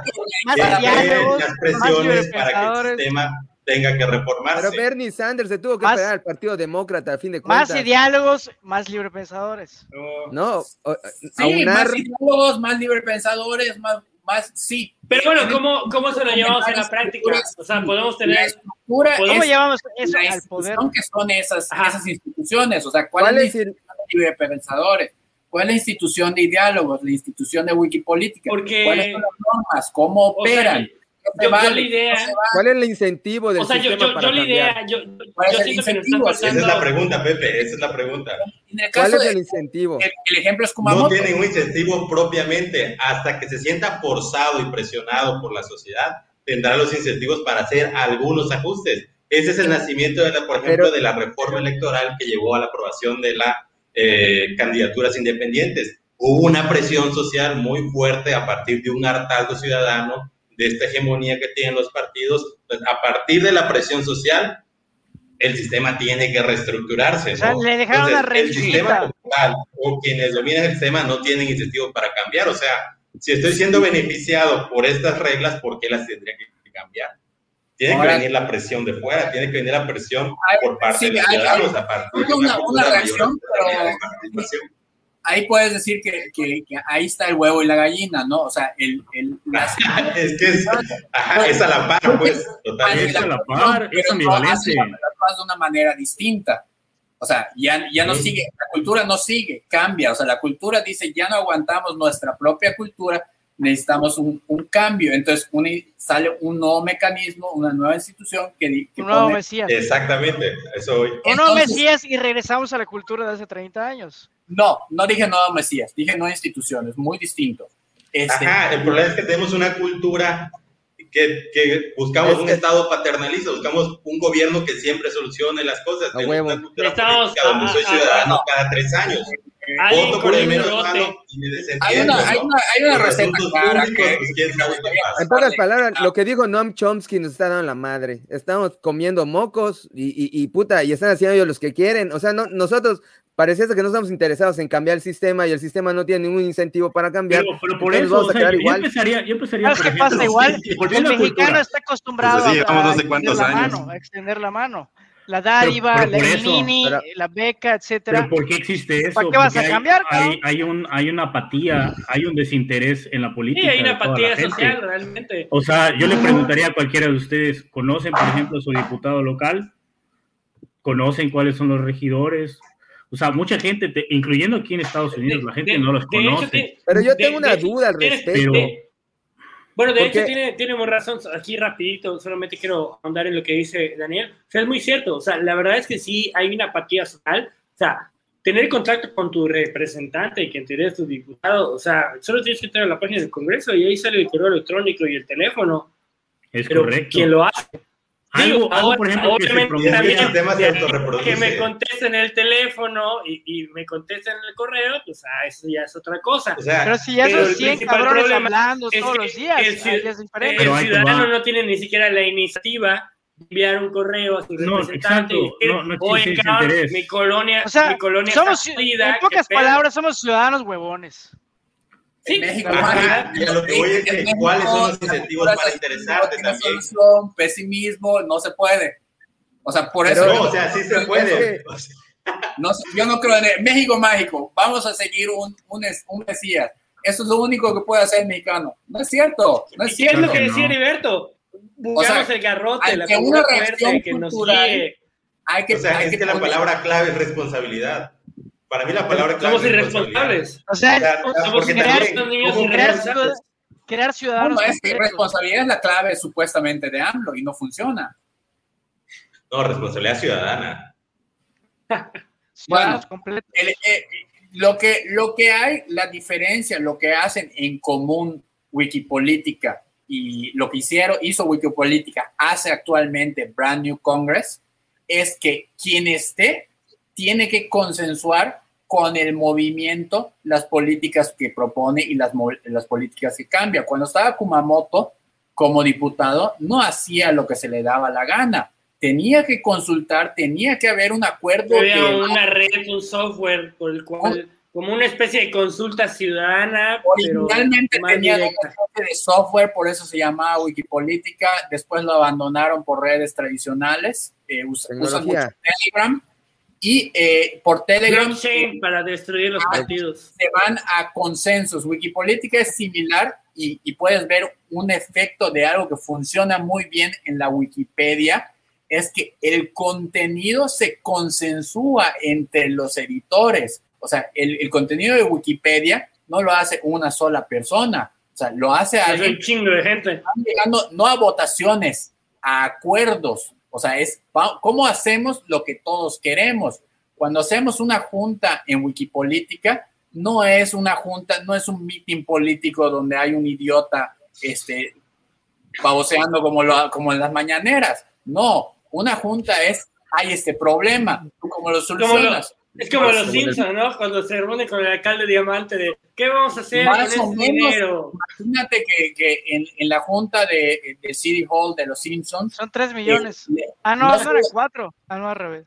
más más presiones para que el sistema tenga que reformarse. pero Bernie Sanders se tuvo que Más- pegar al Partido Demócrata a fin de más cuentas. diálogos, más librepensadores. No. No, o- o- Sí, aunar, más ideólogos, más librepensadores, más, más, sí. Pero bueno, En- ¿cómo, ¿cómo se lo llevamos a la práctica? O sea, podemos La tener... estructura ¿Cómo ¿Cómo es llevamos eso al poder? institución que son esas, esas instituciones. O sea, ¿cuál, ¿cuál es la es el- de librepensadores? ¿Cuál es la institución de diálogos? ¿La institución de Wikipolítica? Porque- ¿Cuáles son las normas? ¿Cómo O sea, yo- yo vale? la idea- ¿Qué no vale? cuál es el incentivo del O sea, yo, sistema yo, para yo la cambiar? idea, yo, ¿Cuál es yo el incentivo? Esa es la pregunta, Pepe, esa es la pregunta. En el ¿Cuál es el incentivo? el, el ejemplo es No Kumamoto. tienen un incentivo propiamente. Hasta que se sienta forzado y presionado por la sociedad, tendrá los incentivos para hacer algunos ajustes. Ese es el nacimiento, de la, por ejemplo, Pero- de la reforma electoral que llevó a la aprobación de las candidaturas independientes. Hubo una presión social muy fuerte a partir de un hartazgo ciudadano de esta hegemonía que tienen los partidos. Pues, a partir de la presión social, el sistema tiene que reestructurarse. O sea, ¿no? le dejaron una el sistema rentita. como tal, o quienes dominan el sistema no tienen incentivos para cambiar. O sea, si estoy siendo beneficiado por estas reglas, ¿por qué las tendría que cambiar? Tiene Ahora- que venir la presión de fuera, tiene que venir la presión Hay- por parte sí, de los ciudadanos hay- a partir de una- una mayor reacción, pero-. Ahí puedes decir que, que- que ahí está el huevo y la gallina, ¿no? O sea, el, el, las- es que es, ajá, es a la par, pues, totalmente. Es a la par, es ambivalente. de una manera distinta. O sea, ya, ya no Sí. sigue, la cultura no sigue, cambia. O sea, la cultura dice, ya no aguantamos nuestra propia cultura, necesitamos un, un cambio. Entonces un- sale un nuevo mecanismo, una nueva institución que, di- que Un nuevo pone- Mesías. Exactamente, eso hoy. Un nuevo Mesías y regresamos a la cultura de hace 30 años. No, no dije nuevo Mesías, dije nueva institución, es muy distinto. Este, Ajá, el problema es que tenemos una cultura que, que buscamos Es un que- estado paternalista, buscamos un gobierno que siempre solucione las cosas. A Tenemos huevo. una cultura Estamos- política donde ah, soy ah, ciudadano cada tres años. Alguien Voto con por el un menos brote. malo y me hay una, hay ¿no? una, hay una receta clara que, pues. En pocas palabras, lo que dijo Noam Chomsky nos está dando la madre. Estamos comiendo mocos y, y- y puta, y están haciendo ellos los que quieren. O sea, no, nosotros pareciese que no estamos interesados en cambiar el sistema y el sistema no tiene ningún incentivo para cambiar. Pero, pero por eso, vamos a o sea, quedar yo, igual. empezaría, yo empezaría ¿Sabes por qué ejemplo, pasa? Igual, el mexicano cultura. está acostumbrado Pues así a- extender cuántos la años. mano, a extender la mano. La dádiva, pero la- eso, mini, pero- la beca, etcétera. Pero ¿por qué existe eso? ¿Para qué vas Porque a cambiar, Hay, hay, un, hay una apatía, hay un desinterés en la política. Sí, hay una apatía gente. social realmente. O sea, yo le preguntaría a cualquiera de ustedes, ¿conocen, por ejemplo, a su diputado local? ¿Conocen cuáles son los regidores? O sea, mucha gente, te- incluyendo aquí en Estados Unidos, la gente De- no los hecho, conoce. tiene- Pero yo de- tengo una de- duda al tienes- respecto. bueno, de Porque- hecho, tiene, tiene muy razón. Aquí rapidito, solamente quiero ahondar en lo que dice Daniel. O sea, es muy cierto. O sea, la verdad es que sí hay una apatía social. O sea, tener contacto con tu representante y que en teoría es tu diputado. O sea, solo tienes que entrar a la página del Congreso y ahí sale el correo electrónico y el teléfono. Es Pero correcto. ¿quién lo hace? Algo, Digo, algo, por ejemplo, que se se me contesten el teléfono y, y me contesten el correo, pues ah, eso ya es otra cosa. O sea, Pero si ya pero son el 100 principal cabrones hablando es todos que los días, el es diferente. Ciudadano no tiene ni siquiera la iniciativa de enviar un correo a su No, representante y decir, no- no oye, cabrón, interés". mi colonia, O sea, mi colonia somos, está jodida, en ¿qué pocas pedo?". palabras, somos ciudadanos huevones. Sí, en México, ajá. y a lo que voy es que, ¿cuáles son los incentivos para interesarte también? solución, pesimismo, no se puede. O sea, por Pero- eso. No, o sea, sí se puede. Es que- O sea, No, yo no creo en México mágico. Vamos a seguir un, un, un Mesías. Eso es lo único que puede hacer el mexicano. No es cierto. No es cierto. lo que decía Heriberto. Buscamos el garrote, la una fuerte que nos guíe. Hay que, o sea, es que, la palabra clave es responsabilidad. Para mí la palabra clave somos irresponsables. O sea, somos niños irresponsables. Crear ciudadanos. No, es que responsabilidad es la clave supuestamente de AMLO y no funciona. No, responsabilidad ciudadana. bueno, eh, lo, que, lo que hay, la diferencia, lo que hacen en común Wikipolítica y lo que hicieron, hizo Wikipolítica, hace actualmente Brand New Congress, es que quien esté tiene que consensuar con el movimiento las políticas que propone y las, las políticas que cambia. Cuando estaba Kumamoto como diputado, no hacía lo que se le daba la gana. Tenía que consultar, tenía que haber un acuerdo. Había una red, un software por el cual, como una especie de consulta ciudadana. Originalmente tenía una especie de software, por eso se llamaba Wikipolítica. Después lo abandonaron por redes tradicionales. Eh, usan mucho Telegram y eh, por Telegram para destruir los partidos. Se van a consensos. Wikipolítica es similar y, y, puedes ver un efecto de algo que funciona muy bien en la Wikipedia, es que el contenido se consensúa entre los editores. O sea, el, el contenido de Wikipedia no lo hace una sola persona, o sea, lo hace alguien. un chingo de gente. Están llegando no a votaciones, a acuerdos o sea, es cómo hacemos lo que todos queremos. Cuando hacemos una junta en Wikipolítica, no es una junta, no es un meeting político donde hay un idiota este, baboseando como, lo, como en las mañaneras. No, una junta es, hay este problema, ¿tú cómo lo solucionas? Es como los Simpsons, ¿no? Cuando se reúne con el alcalde Diamante de ¿qué vamos a hacer Más o este menos, Imagínate que, que en, en, la junta de, de, City Hall de los Simpsons. Son tres millones. Eh, ah, no, no, eran cuatro. Ah, no, al revés.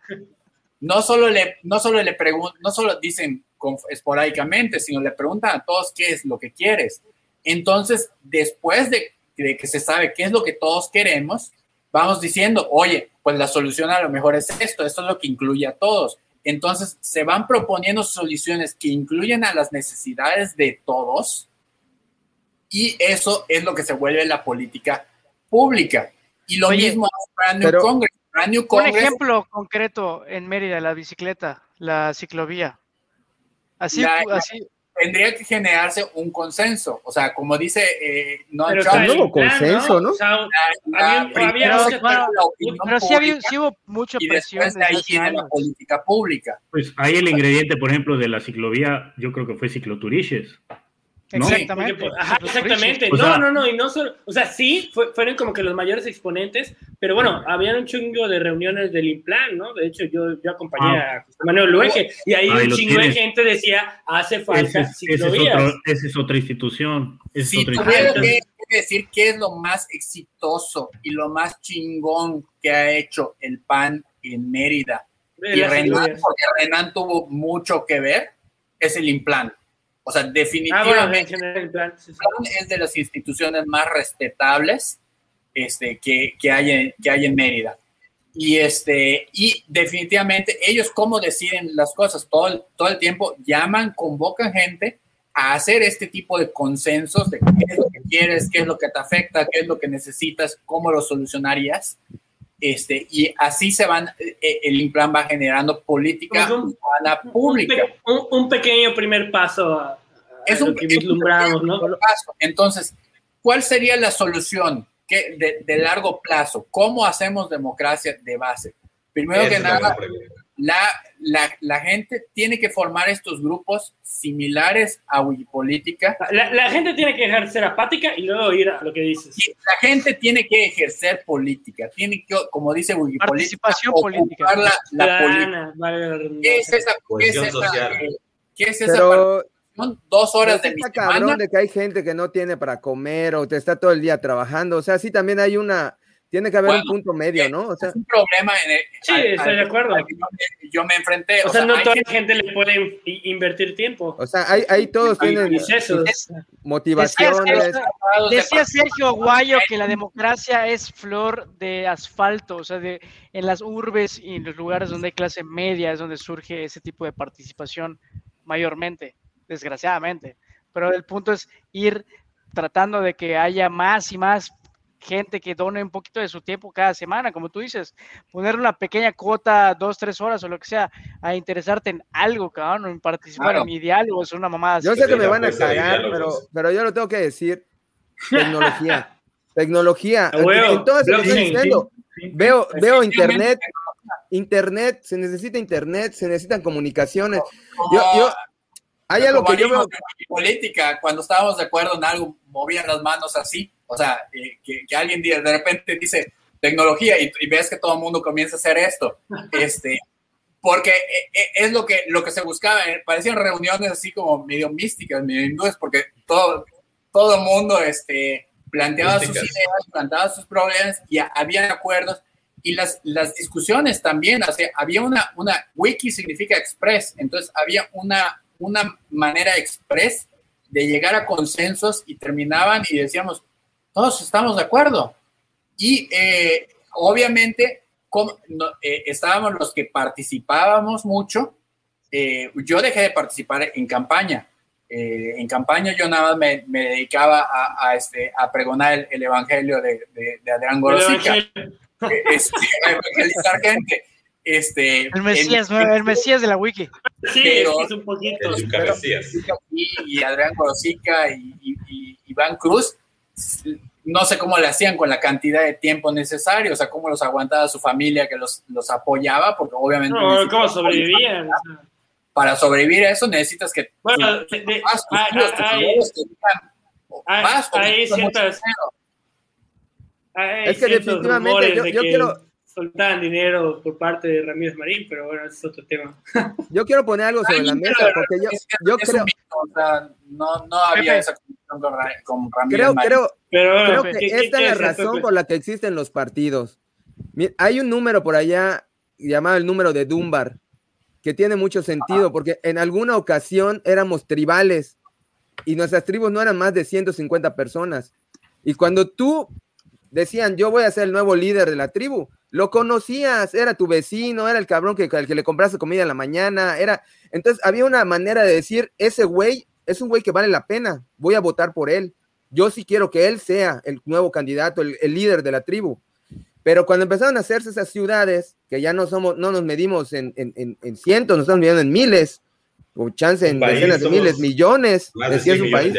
No solo le, no solo le preguntan, no solo dicen esporádicamente, sino le preguntan a todos qué es lo que quieres. Entonces, después de, de que se sabe qué es lo que todos queremos, vamos diciendo, oye, pues la solución a lo mejor es esto, esto es lo que incluye a todos entonces, se van proponiendo soluciones que incluyen a las necesidades de todos y eso es lo que se vuelve la política pública. Y lo mismo es Brand New Congress. Un ejemplo concreto en Mérida, la bicicleta, la ciclovía. Así, así, tendría que generarse un consenso. O sea, como dice eh, no pero un nuevo consenso, ¿no? Había, pero, sí, hubo mucha presión. Y ahí tiene la política pública. Pues ahí el ingrediente, por ejemplo, de la ciclovía, yo creo que fue cicloturiches. Exactamente. exactamente. no, no, no, y no solo, o sea, sí, fueron como que los mayores exponentes, pero bueno, había un chingo de reuniones del Implan, ¿no? De hecho, yo, yo acompañé ah. a José Manuel Luege y ahí un chingo de gente decía, hace falta esa es, es, otra institución. Es si tuviera que decir qué es lo más exitoso y lo más chingón que ha hecho el PAN en Mérida, y Renan, porque Renan tuvo mucho que ver, es el Implan. O sea, definitivamente ah, es de las instituciones más respetables este, que, que, hay en, que hay en Mérida. Y, este, y definitivamente ellos cómo deciden las cosas todo el, todo el tiempo, llaman, convocan gente a hacer este tipo de consensos de qué es lo que quieres, qué es lo que te afecta, qué es lo que necesitas, cómo lo solucionarías. Este, y así se van, eh, el Implan va generando política un, pública. Un, pequeño primer paso a, es un, que vislumbramos, ¿no? Paso. Entonces, ¿cuál sería la solución que de, largo plazo? ¿Cómo hacemos democracia de base? Primero que nada, la, la, la, gente tiene que formar estos grupos similares a Wikipolítica. La, la gente tiene que ejercer apática y luego ir a lo que dices. La gente tiene que ejercer política, tiene que, como dice Wikipolítica, participación política. La, la política. Vale, ¿Qué es esa, ¿qué es esa, ¿qué es esa Pero, dos horas de mi cabrón de que hay gente que no tiene para comer o te está todo el día trabajando. O sea, sí también hay una Tiene que haber un punto medio, ¿no? O sea, es un problema en el, Sí, estoy de acuerdo. Yo me, enfrenté. O, sea, no toda la gente le puede invertir tiempo. O sea, ahí, todos tienen motivaciones. Decía, Sergio Aguayo que la democracia es flor de asfalto, o sea, de, en las urbes y en los lugares donde hay clase media es donde surge ese tipo de participación mayormente, desgraciadamente. Pero el punto es ir tratando de que haya más y más gente que done un poquito de su tiempo cada semana, como tú dices, poner una pequeña cuota, dos, tres horas o lo que sea, a interesarte en algo, cabrón, en participar en mi diálogo, es una mamada. Yo sé que me van a cagar, pero, pero yo lo tengo que decir, tecnología, tecnología, en, todas veo, veo internet, internet, se necesita internet, se necesitan comunicaciones. Yo, yo, hay algo que yo veo. Política, cuando estábamos de acuerdo en algo, movían las manos así o sea, eh, que, alguien de repente dice tecnología y, ves que todo el mundo comienza a hacer esto. Este, porque eh, eh, es lo que, lo que se buscaba. Parecían reuniones así como medio místicas, medio hindúes, porque todo, todo el mundo este, planteaba sus ideas, planteaba sus problemas y había acuerdos. Y las, las discusiones también, o sea, había una, una, wiki significa express, entonces había una, una manera express de llegar a consensos y terminaban y decíamos, todos estamos de acuerdo. Y eh, obviamente eh, estábamos los que participábamos mucho. Eh, yo dejé de participar en campaña. en campaña yo nada más me, dedicaba a, este, a pregonar el, evangelio de, de, Adrián Gorosica. Este, gente. Este, el Mesías, el Mesías de la wiki. Sí, es un poquito. y, Adrián Gorosica y, y Iván Cruz no sé cómo le hacían con la cantidad de tiempo necesario, o sea, cómo los aguantaba su familia que los, los apoyaba, porque obviamente... No, ¿Cómo sobrevivían? Para sobrevivir a eso necesitas que... Bueno, hay ciertas... es que definitivamente yo, yo quiero soltaban dinero por parte de Ramírez Marín, pero bueno, ese es otro tema. Yo quiero poner algo sobre la mesa, porque yo, yo creo... o sea, no, no había esa comunicación con, Ramírez creo, Marín. Creo, pero, creo que esta es la razón por la que existen los partidos. Hay un número por allá llamado el número de Dunbar, que tiene mucho sentido, porque en alguna ocasión éramos tribales y nuestras tribus no eran más de 150 personas. Y cuando tú decían, yo voy a ser el nuevo líder de la tribu, lo conocías, era tu vecino, era el cabrón que, que le compraste comida en la mañana, era... Entonces había una manera de decir, ese güey es un güey que vale la pena, voy a votar por él. Yo sí quiero que él sea el nuevo candidato, el, líder de la tribu. Pero cuando empezaron a hacerse esas ciudades, que ya no somos, no nos medimos en, cientos, nos estamos midiendo en miles, o chance en decenas de miles, millones, decía un país.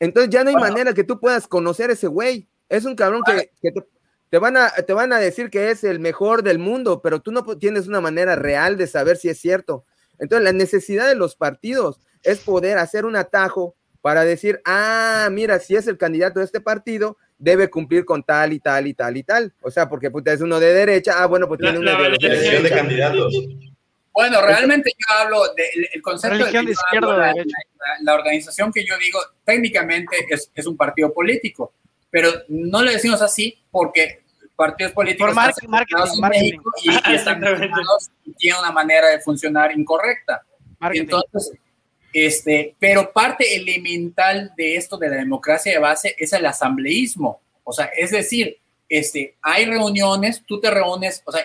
Entonces ya no hay manera que tú puedas conocer ese güey. Es un cabrón que, que te, te van, a, te van a decir que es el mejor del mundo, pero tú no tienes una manera real de saber si es cierto. Entonces, la necesidad de los partidos es poder hacer un atajo para decir, ah, mira, si es el candidato de este partido, debe cumplir con tal y tal y tal y tal. O sea, porque pues, es uno de derecha, ah, bueno, pues tiene una de, de, candidatos. Bueno, realmente yo hablo del concepto de, izquierda, la, organización que yo digo técnicamente es, es, un partido político, pero no le decimos así porque partidos políticos Por marketing, marketing, y, y, están y tienen una manera de funcionar incorrecta. Entonces, este, pero parte elemental de esto de la democracia de base es el asambleísmo. O sea, es decir, este, hay reuniones, tú te reúnes, o sea,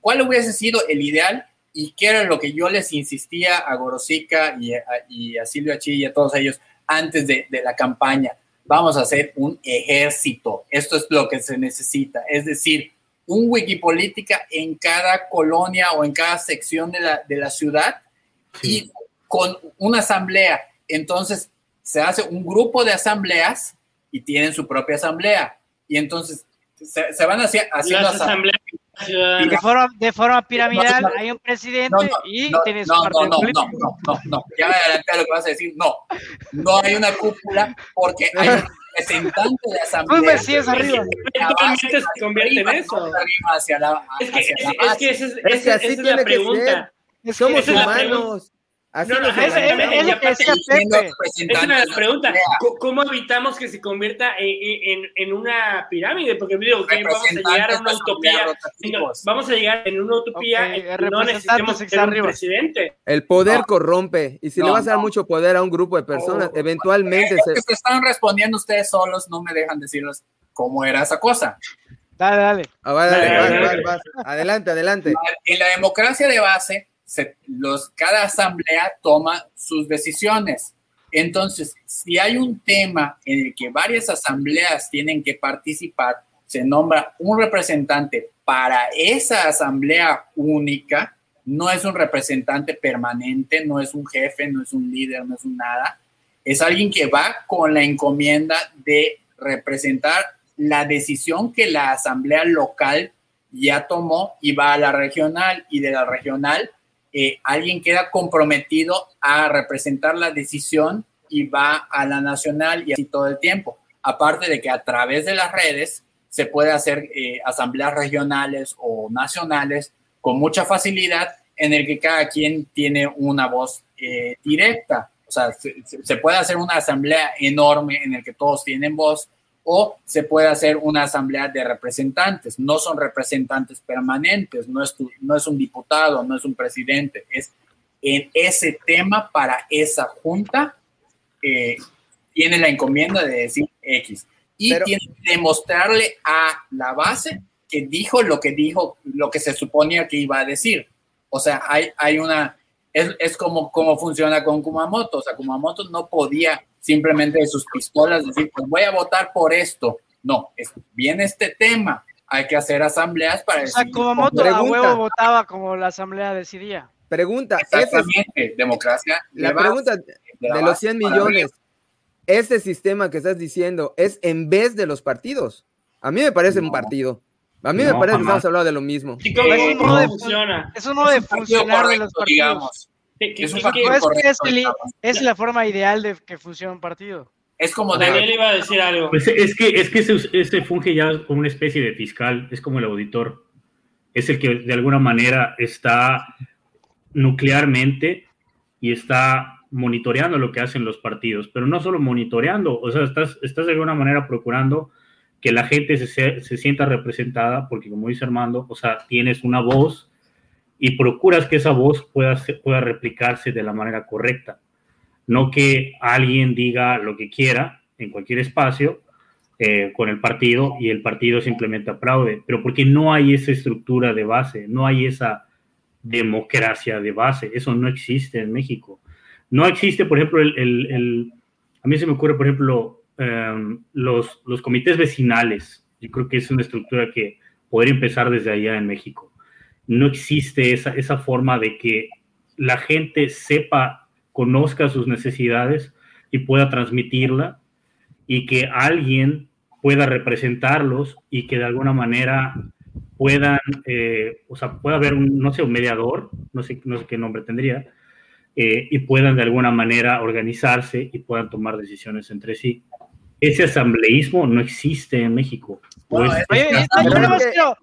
¿cuál hubiese sido el ideal? Y qué era lo que yo les insistía a Gorosica y a, y a Silvia Chi y a todos ellos antes de, de la campaña vamos a hacer un ejército. Esto es lo que se necesita. Es decir, un Wikipolítica en cada colonia o en cada sección de la, de la ciudad y con una asamblea. Entonces, se hace un grupo de asambleas y tienen su propia asamblea. Y entonces se, van haciendo asambleas. De forma, de forma piramidal hay un presidente y tiene su no, no, no, no, no, no, ya me adelanté a lo que vas a decir. No, no hay una cúpula porque hay un representante de asamblea. Un Mesías arriba. Eventualmente se convierte en eso. Hacia la, es que, es, que esa es, esa, es la pregunta. Somos humanos. Así no, no, es, es, una pregunta. ¿Cómo evitamos que se convierta en, en, una pirámide? Porque digo, que vamos a llegar a una utopía. vamos a llegar en una utopía okay, no necesitemos ser un presidente. El poder corrompe. Y si le vas a dar mucho poder a un grupo de personas, oh. eventualmente se... que están respondiendo ustedes solos, no me dejan decirles cómo era esa cosa. Dale, dale. Ah, dale, dale, dale adelante, adelante. En la democracia de base, los, cada asamblea toma sus decisiones. Entonces, si hay un tema en el que varias asambleas tienen que participar, se nombra un representante para esa asamblea única, no es un representante permanente, no es un jefe, no es un líder, no es un nada, es alguien que va con la encomienda de representar la decisión que la asamblea local ya tomó y va a la regional y de la regional eh, alguien queda comprometido a representar la decisión y va a la nacional y así todo el tiempo. Aparte de que a través de las redes se puede hacer eh, asambleas regionales o nacionales con mucha facilidad en el que cada quien tiene una voz eh, directa. O sea, se, se, puede hacer una asamblea enorme en el que todos tienen voz o se puede hacer una asamblea de representantes. No son representantes permanentes, no es, no es un diputado, no es un presidente, es en ese tema para esa junta eh, tiene la encomienda de decir X y tiene que demostrarle a la base que dijo lo que dijo, lo que se suponía que iba a decir. O sea, hay, hay una, es, es como, como funciona con Kumamoto. O sea, Kumamoto no podía simplemente de sus pistolas decir, pues voy a votar por esto. No, es, viene este tema, hay que hacer asambleas para decir. O sea, como Moto a huevo votaba como la asamblea decidía. Pregunta, Exactamente, democracia. La pregunta de, los 100 millones, ¿este sistema que estás diciendo es en vez de los partidos? A mí me parece un partido. A mí me parece que estamos hablando de lo mismo. ¿Y cómo, no funciona? Eso no de funcionar de los partidos. Digamos es, la forma ideal de que funcione un partido. Es como Daniel iba a decir algo. Pues es que, es que ese, funge ya como una especie de fiscal, es como el auditor. Es el que de alguna manera está nuclearmente y está monitoreando lo que hacen los partidos, pero no solo monitoreando, o sea, estás, estás de alguna manera procurando que la gente se, se sienta representada, porque como dice Armando, o sea, tienes una voz y procuras que esa voz pueda, pueda replicarse de la manera correcta. No que alguien diga lo que quiera en cualquier espacio eh, con el partido y el partido simplemente aplaude, pero porque no hay esa estructura de base, no hay esa democracia de base, eso no existe en México. No existe, por ejemplo, el, el, a mí se me ocurre, por ejemplo, em, los, los comités vecinales. Yo creo que es una estructura que podría empezar desde allá en México no existe esa, esa forma de que la gente sepa, conozca sus necesidades y pueda transmitirla y que alguien pueda representarlos y que de alguna manera puedan, eh, o sea, pueda haber un, no sé, un mediador, no sé, no sé qué nombre tendría, eh, y puedan de alguna manera organizarse y puedan tomar decisiones entre sí ese asambleísmo no existe en México. Bueno, oye, yo quiero,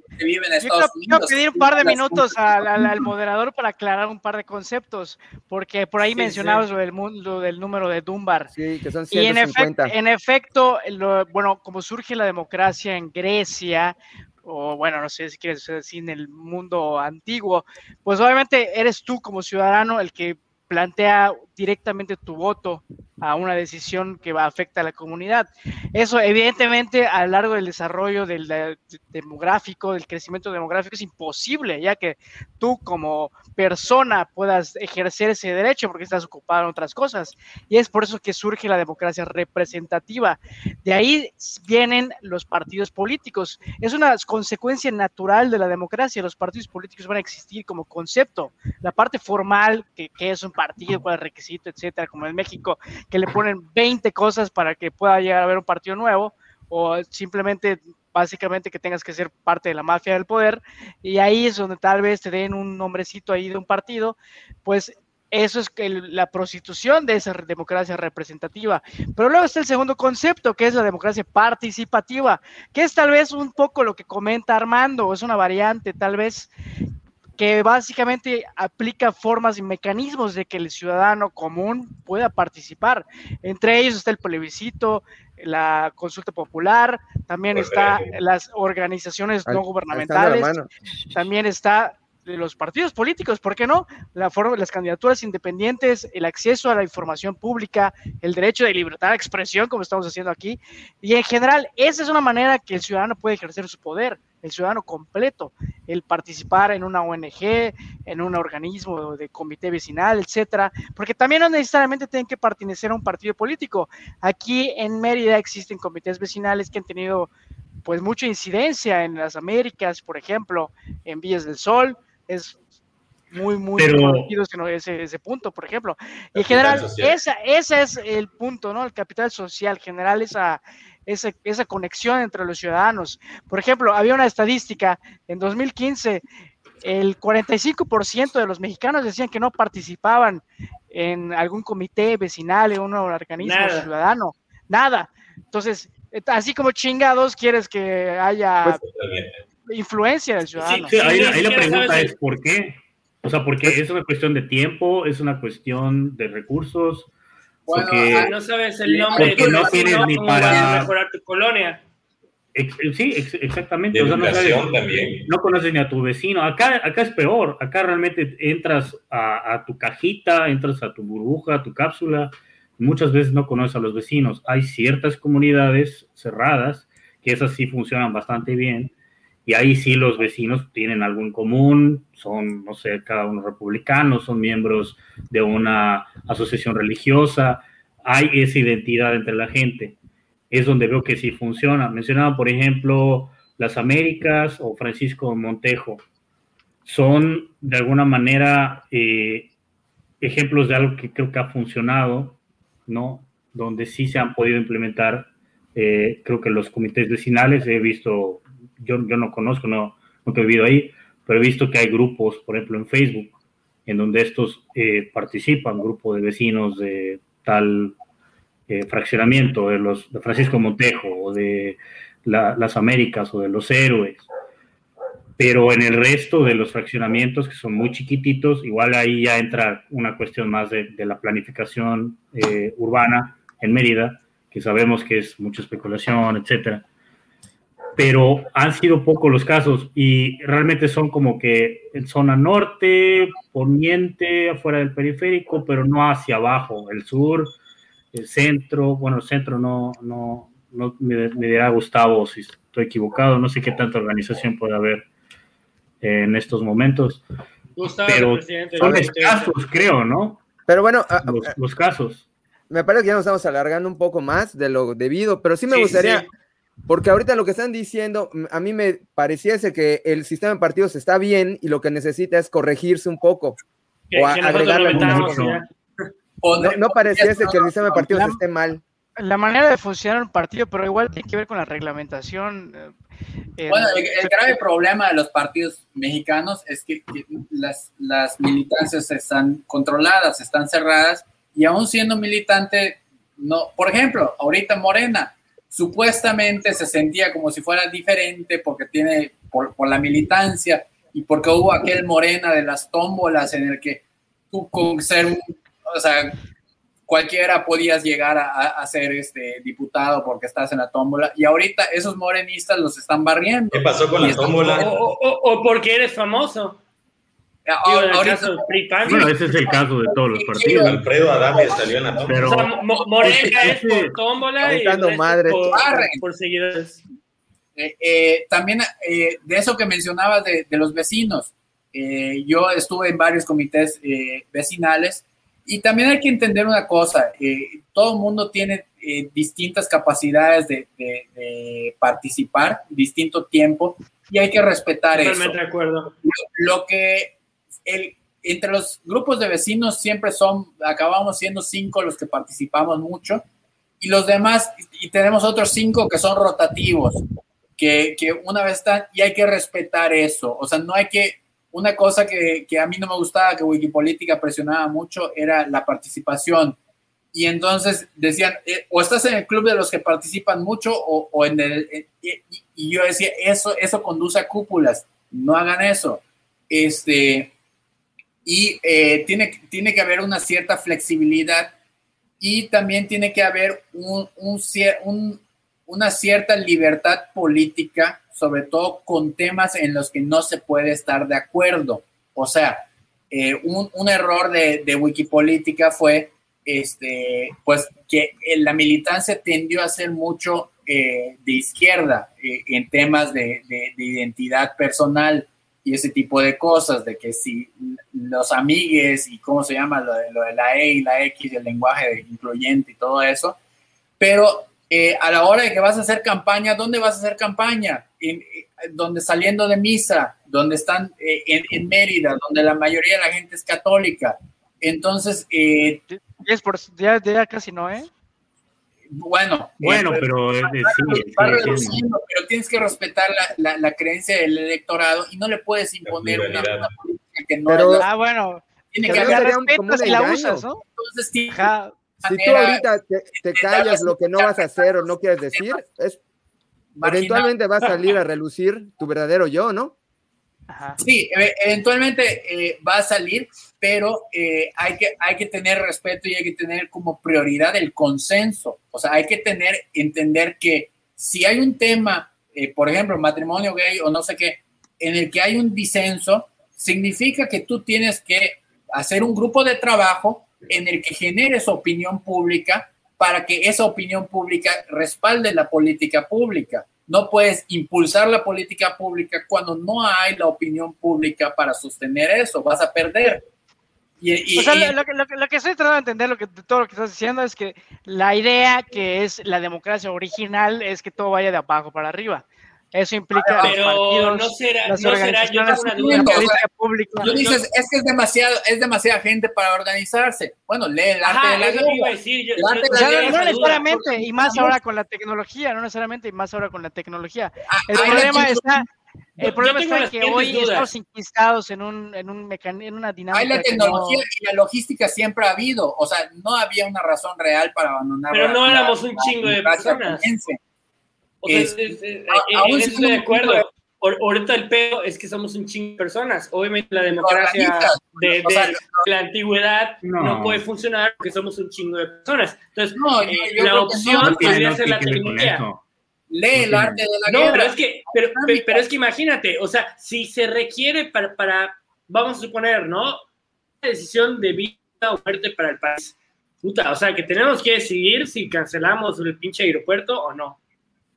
pedir un par de minutos al, moderador para aclarar un par de conceptos, porque por ahí mencionabas Lo, del mundo, del número de Dunbar. Sí, que son 150. Y en, efecto, bueno, como surge la democracia en Grecia, o bueno, no sé si quieres decir en el mundo antiguo, pues obviamente eres tú como ciudadano el que plantea directamente tu voto a una decisión que va a afectar a la comunidad. Eso, evidentemente, a lo largo del desarrollo demográfico, del crecimiento demográfico, es imposible, ya que tú como persona puedas ejercer ese derecho porque estás ocupado en otras cosas. Y es por eso que surge la democracia representativa. De ahí vienen los partidos políticos. Es una consecuencia natural de la democracia. Los partidos políticos van a existir como concepto. La parte formal, que, es un partido, cuál es requisito, etcétera, como en México, que le ponen 20 cosas para que pueda llegar a haber un partido nuevo, o simplemente básicamente que tengas que ser parte de la mafia del poder, y ahí es donde tal vez te den un nombrecito ahí de un partido, pues eso es la prostitución de esa democracia representativa. Pero luego está el segundo concepto, que es la democracia participativa, que es tal vez un poco lo que comenta Armando, es una variante tal vez que básicamente aplica formas y mecanismos de que el ciudadano común pueda participar. Entre ellos está el plebiscito, la consulta popular, también está las organizaciones no gubernamentales, también está los partidos políticos, ¿por qué no? La forma, las candidaturas independientes, el acceso a la información pública, el derecho de libertad de expresión, como estamos haciendo aquí, y en general, esa es una manera que el ciudadano puede ejercer su poder, el ciudadano completo, el participar en una ONG, en un organismo de comité vecinal, etcétera, porque también no necesariamente tienen que pertenecer a un partido político. Aquí en Mérida existen comités vecinales que han tenido pues mucha incidencia en las Américas, por ejemplo, en Villas del Sol, es muy, muy conocido ese, ese, punto, por ejemplo. Y en general, esa, ese es el punto, ¿no? El capital social, general, esa, esa, esa conexión entre los ciudadanos. Por ejemplo, había una estadística en 2015, el 45% de los mexicanos decían que no participaban en algún comité vecinal, en un organismo ciudadano, nada. Entonces, así como chingados quieres que haya pues, influencia del ciudadano. Sí, ahí, la pregunta es ¿por qué? O sea, porque es una cuestión de tiempo, es una cuestión de recursos. Bueno, porque, no sabes el nombre porque no tienes ni para mejorar tu colonia. sí, exactamente. o sea, no, conoces ni a tu vecino. Acá, acá es peor. Acá realmente entras a, a, tu cajita, entras a tu burbuja, a tu cápsula. Muchas veces no conoces a los vecinos. Hay ciertas comunidades cerradas que esas sí funcionan bastante bien y ahí sí los vecinos tienen algo en común, son, no sé, cada uno republicanos, son miembros de una asociación religiosa, hay esa identidad entre la gente. Es donde veo que sí funciona. Mencionaba, por ejemplo, las Américas o Francisco Montejo. Son, de alguna manera, eh, ejemplos de algo que creo que ha funcionado, ¿no? Donde sí se han podido implementar, eh, creo que los comités vecinales, he visto yo, yo no conozco, no, nunca he vivido ahí, pero he visto que hay grupos, por ejemplo, en Facebook, en donde estos eh, participan, grupo de vecinos de tal eh, fraccionamiento, de los de Francisco Montejo, o de las Américas, o de los héroes. Pero en el resto de los fraccionamientos, que son muy chiquititos, igual ahí ya entra una cuestión más de, la planificación eh, urbana en Mérida, que sabemos que es mucha especulación, etcétera pero han sido pocos los casos y realmente son como que en zona norte, poniente, afuera del periférico, pero no hacia abajo, el sur, el centro, bueno, el centro no, no, no me, dirá Gustavo si estoy equivocado, no sé qué tanta organización puede haber en estos momentos. Gustavo, pero son escasos, creo, ¿no? Pero bueno, ah, los, ah, casos. Me parece que ya nos estamos alargando un poco más de lo debido, pero sí me gustaría... Porque ahorita lo que están diciendo, a mí me pareciese que el sistema de partidos está bien y lo que necesita es corregirse un poco. o agregarle No, no pareciese que el sistema de partidos esté mal. La manera de funcionar un partido, pero igual tiene que ver con la reglamentación. Eh, bueno, el, grave problema de los partidos mexicanos es que, las, las militancias están controladas, están cerradas, y aún siendo militante, no, por ejemplo, ahorita Morena, supuestamente se sentía como si fuera diferente porque tiene, por, la militancia y porque hubo aquel morena de las tómbolas en el que tú con ser un, o sea, cualquiera podías llegar a, ser este diputado porque estás en la tómbola y ahorita esos morenistas los están barriendo. ¿Qué pasó con la tómbola? o, porque eres famoso. Bueno, ese es el caso de todos los partidos. Alfredo Adame salió en la tómbola. o sea, Morena es por tómbola y madre. por, seguidores. Eh, eh, también eh, de eso que mencionabas de, de los vecinos, yo estuve en varios comités vecinales y también hay que entender una cosa, todo el mundo tiene distintas capacidades de, de, participar, distinto tiempo y hay que respetar eso. Totalmente de acuerdo. lo que el, entre los grupos de vecinos siempre son, acabamos siendo cinco los que participamos mucho y los demás, y tenemos otros cinco que son rotativos, que, que una vez están, y hay que respetar eso, o sea, no hay que, una cosa que, que a mí no me gustaba, que Wikipolítica presionaba mucho, era la participación. Y entonces decían, eh, o estás en el club de los que participan mucho, o, o en el... y, y yo decía, eso, eso conduce a cúpulas, no hagan eso. Este, y eh, tiene, tiene que haber una cierta flexibilidad y también tiene que haber un, un, una cierta libertad política, sobre todo con temas en los que no se puede estar de acuerdo. O sea, eh, un, un, error de, de, Wikipolítica fue este, pues, que la militancia tendió a ser mucho eh, de izquierda eh, en temas de, de, identidad personal y ese tipo de cosas, de que si los amigues y cómo se llama lo de, lo de la E y la X, el lenguaje incluyente y todo eso, pero eh, a la hora de que vas a hacer campaña, ¿dónde vas a hacer campaña? En, donde saliendo de misa, donde están eh, en, Mérida, donde la mayoría de la gente es católica. Entonces, eh, por, ya, ya casi no, ¿eh? Bueno, bueno, eh, pero, va, sí, va reduciendo, pero tienes que respetar la, la, la, creencia del electorado y no le puedes imponer una, una, política que no pero, es la, Ah, bueno. Tiene que haber respeto si la usas, ¿no? Entonces, sí, si tú ahorita te, te callas lo que no vas a hacer o no quieres decir, es, eventualmente va a salir a relucir tu verdadero yo, ¿no? Ajá. Sí, eventualmente eh, va a salir, pero eh, hay, que, hay que tener respeto y hay que tener como prioridad el consenso. O sea, hay que tener, entender que si hay un tema, eh, por ejemplo, matrimonio gay o no sé qué, en el que hay un disenso, significa que tú tienes que hacer un grupo de trabajo en el que generes opinión pública para que esa opinión pública respalde la política pública. No puedes impulsar la política pública cuando no hay la opinión pública para sostener eso, vas a perder. Y, y, o sea, y, lo, lo, lo, que estoy tratando de entender, lo que, todo lo que estás diciendo es que la idea que es la democracia original es que todo vaya de abajo para arriba. Eso implica pero partidos, no será, las no será yo tengo una duda. O sea, pública. Tú dices, es que es demasiado, es demasiada gente para organizarse. Bueno, lee el arte Ajá, de la eso iba a decir. Yo, o sea, no, necesariamente, y más ahora con la tecnología, no necesariamente, y más ahora con la tecnología. El Ah, problema la- está, el yo problema tengo está en que hoy dudas. estamos inquistados en un, en un mecan en una dinámica. Hay la tecnología no- y la logística siempre ha habido. O sea, no había una razón real para abandonar. Pero la- no la- éramos un la chingo de democracia personas. O sea, Es- es- es- a- en aún eso siendo estoy de un acuerdo. Ahor- Ahorita el pedo es que somos un chingo de personas. Obviamente la democracia de, sea, de la antigüedad no. No. puede funcionar porque somos un chingo de personas. Entonces, No, yo- eh, yo la opción podría no ser la tecnología. Lee el arte de la No, guerra. pero es que, pero, pero es que imagínate, o sea, si se requiere para, para, vamos a suponer, ¿no? Una decisión de vida o muerte para el país. Puta, o sea, que tenemos que decidir si cancelamos el pinche aeropuerto o no.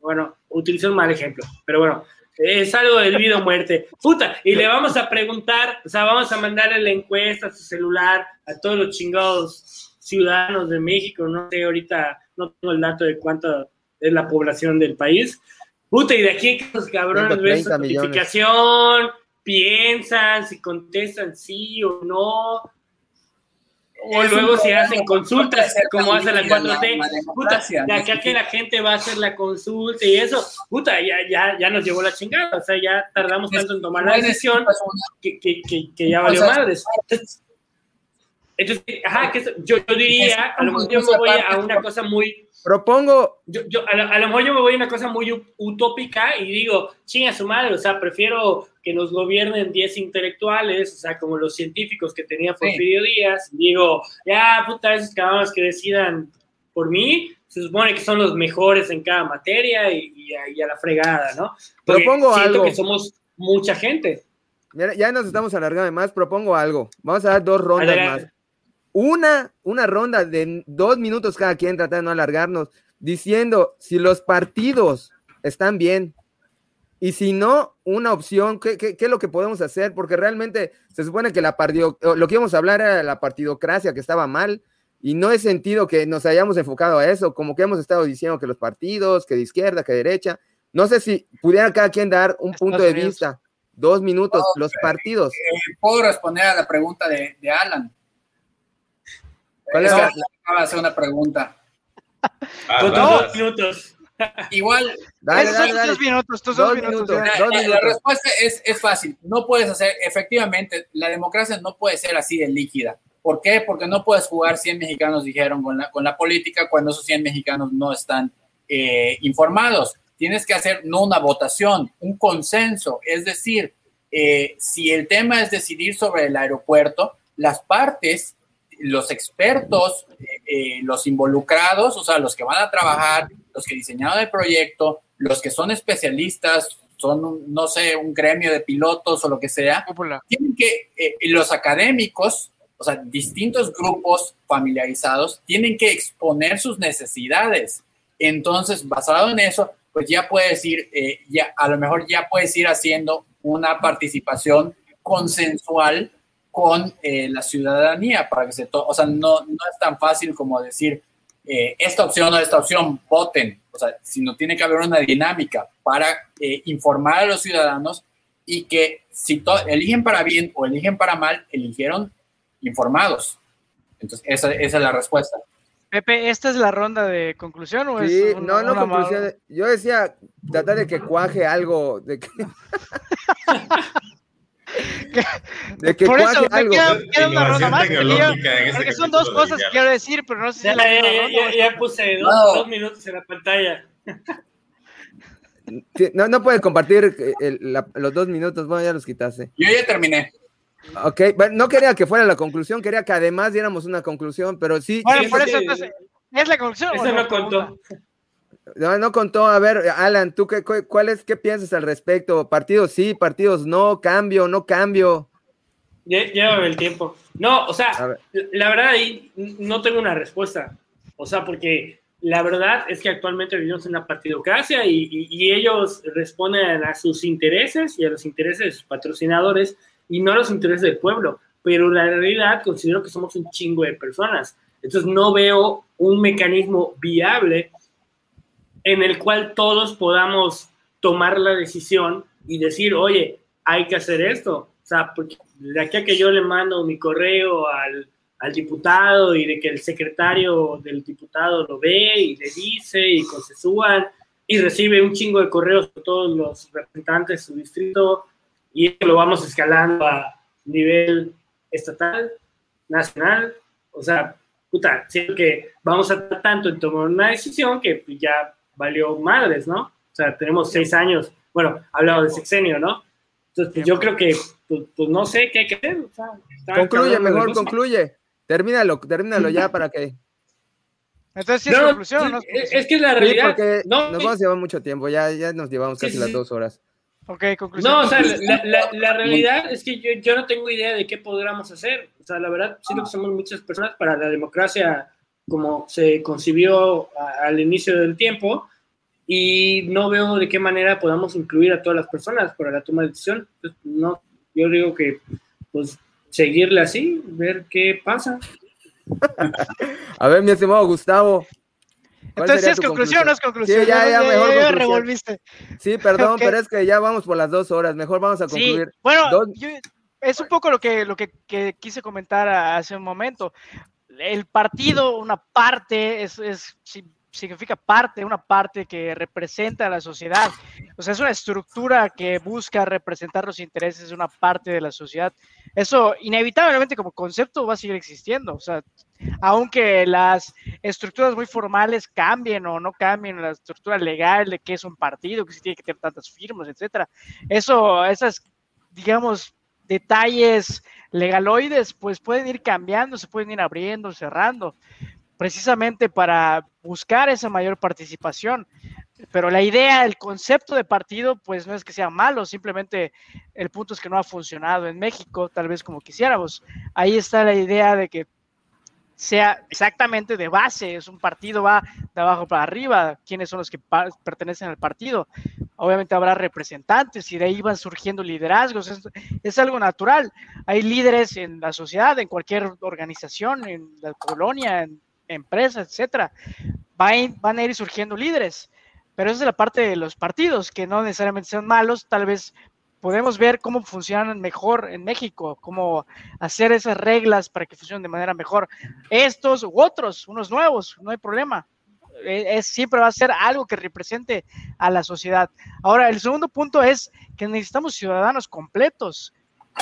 Bueno, utilicé un mal ejemplo, pero bueno, es algo de vida o muerte. Puta, y le vamos a preguntar, o sea, vamos a mandarle la encuesta a su celular a todos los chingados ciudadanos de México, no sé, ahorita no tengo el dato de cuánto es la población del país. Puta, y de aquí que los cabrones ven su 130 millones. notificación, piensan si contestan sí o no. O Es luego problema hacen consultas, como hace la tan líquida 4T. la- Puta, de acá que la gente va a hacer la consulta y eso, puta, ya, ya, ya nos llevó la chingada. O sea, ya tardamos tanto en tomar la decisión que, que, que, que ya valió madres. Entonces, entonces, ajá, que eso- yo, yo diría, a lo mejor yo me voy a una cosa muy, Propongo, yo, yo, a, lo, a lo mejor yo me voy a una cosa muy utópica y digo, chinga su madre, o sea, prefiero que nos gobiernen 10 intelectuales, o sea, como los científicos que tenía Porfirio Díaz, y digo, ya, puta, esos cabrones que decidan por mí, se supone que son los mejores en cada materia y, y, a, y a la fregada, ¿no? Porque Propongo siento algo. que somos mucha gente. ya nos estamos alargando de más, propongo algo. Vamos a dar dos rondas Adelante. más. Una, una ronda de dos minutos cada quien, tratando de no alargarnos, diciendo si los partidos están bien y si no, una opción, ¿qué, qué, qué es lo que podemos hacer? Porque realmente se supone que la partido, lo que íbamos a hablar era la partidocracia que estaba mal y no es sentido que nos hayamos enfocado a eso, como que hemos estado diciendo que los partidos, que de izquierda, que de derecha. No sé si pudiera cada quien dar un Estados punto de Unidos. vista. Dos minutos, los partidos. Eh, Puedo responder a la pregunta de, de Alan. ¿Cuál Es la- acaba de hacer una pregunta. Ah, Con dos minutos. Igual, Dale, Esos dale, son dale. tus minutos, Dos dos, minutos. la, Dos la- la minutos. respuesta es, es fácil. No puedes hacer, efectivamente, la democracia no puede ser así de líquida. ¿Por qué? Porque no puedes jugar 100 mexicanos, dijeron, con la, con la política cuando esos 100 mexicanos no están eh, informados. Tienes que hacer no una votación, un consenso. Es decir, eh, si el tema es decidir sobre el aeropuerto, las partes, los expertos, eh, los involucrados, o sea, los que van a trabajar, los que diseñaron el proyecto, los que son especialistas, son, no sé, un gremio de pilotos o lo que sea, tienen que, los académicos, o sea, distintos grupos familiarizados, tienen que exponer sus necesidades. Entonces, basado en eso, pues ya puedes ir, eh, ya, a lo mejor ya puedes ir haciendo una participación consensual con eh, la ciudadanía para que se, o sea, no, no es tan fácil como decir eh, esta opción o esta opción, voten, o sea, sino tiene que haber una dinámica para informar a los ciudadanos y que si eligen para bien o eligen para mal, eligieron informados. Entonces, esa, esa es la respuesta. Pepe, ¿esta es la ronda de conclusión o sí, no, no conclusión. Yo decía tratar de que cuaje algo, de que, de que Por eso, algo. Queda, queda una ronda más. Porque, porque son dos cosas que quiero decir, pero no sé si. Ya, ya, ya, ya, puse dos, no. dos, minutos en la pantalla. No, no puedes compartir el, la, los dos minutos, bueno, ya los quitaste. Yo ya terminé. Ok, bueno, no quería que fuera la conclusión, quería que además diéramos una conclusión, pero sí. Bueno, por eso entonces, ¿es la conclusión? Eso no, contó. No, no contó. A ver, Alan, ¿tú qué, cuál es, qué piensas al respecto? Partidos sí, partidos no, cambio, no cambio. Llévame el tiempo. No, o sea, la verdad ahí no tengo una respuesta. O sea, porque la verdad es que actualmente vivimos en una partidocracia y, y, y ellos responden a sus intereses y a los intereses de sus patrocinadores y no los intereses del pueblo. Pero la realidad considero que somos un chingo de personas. Entonces no veo un mecanismo viable en el cual todos podamos tomar la decisión y decir, oye, hay que hacer esto. O sea, porque de aquí a que yo le mando mi correo al, al diputado y de que el secretario del diputado lo ve y le dice y consensúan y recibe un chingo de correos de todos los representantes de su distrito y lo vamos escalando a nivel estatal, nacional, o sea, puta, siento que vamos a tanto en tomar una decisión que ya valió madres, ¿no? O sea, tenemos seis años, bueno, hablado de sexenio, ¿no? Entonces, pues, yo creo que, pues, pues, no sé qué hay que hacer. O sea, concluye, mejor concluye. Termínalo, termínalo ya para que. Entonces, ¿sí es conclusión, ¿no? Es que la realidad. Sí, porque no, nos vamos a llevar mucho tiempo, ya, ya nos llevamos casi las dos horas. Ok, conclusión. No, o sea, la, la, la realidad es que yo, yo, no tengo idea de qué podríamos hacer. O sea, la verdad, siento que somos muchas personas para la democracia como se concibió a, al inicio del tiempo y no veo de qué manera podamos incluir a todas las personas para la toma de decisión. Entonces, no, yo digo que, pues, seguirle así, ver qué pasa. a ver, mi estimado Gustavo, entonces, ¿sí es conclusión no es conclusión? Sí, ya, ya, mejor ya, revolviste. Sí, perdón, okay. pero es que ya vamos por las dos horas. Mejor vamos a concluir. Sí. Bueno, dos... yo, es un poco lo que, lo que, que, quise comentar hace un momento. El partido, una parte, es, es significa parte, una parte que representa a la sociedad. O sea, es una estructura que busca representar los intereses de una parte de la sociedad. Eso inevitablemente como concepto va a seguir existiendo. O sea, aunque las estructuras muy formales cambien o no cambien, la estructura legal de qué es un partido, que si tiene que tener tantas firmas, etcétera. Eso, esas, digamos, detalles legaloides, pues pueden ir cambiando, se pueden ir abriendo, cerrando precisamente para buscar esa mayor participación. Pero la idea, el concepto de partido, pues no es que sea malo, simplemente el punto es que no ha funcionado en México, tal vez como quisiéramos. Ahí está la idea de que sea exactamente de base, es un partido, va de abajo para arriba, quiénes son los que pertenecen al partido. Obviamente habrá representantes y de ahí van surgiendo liderazgos, es, algo natural. Hay líderes en la sociedad, en cualquier organización, en la colonia, en empresas, etcétera, van, van a ir surgiendo líderes. Pero esa es la parte de los partidos, que no necesariamente sean malos, tal vez podemos ver cómo funcionan mejor en México, cómo hacer esas reglas para que funcionen de manera mejor. Estos u otros, unos nuevos, no hay problema. Es, siempre va a ser algo que represente a la sociedad. Ahora, el segundo punto es que necesitamos ciudadanos completos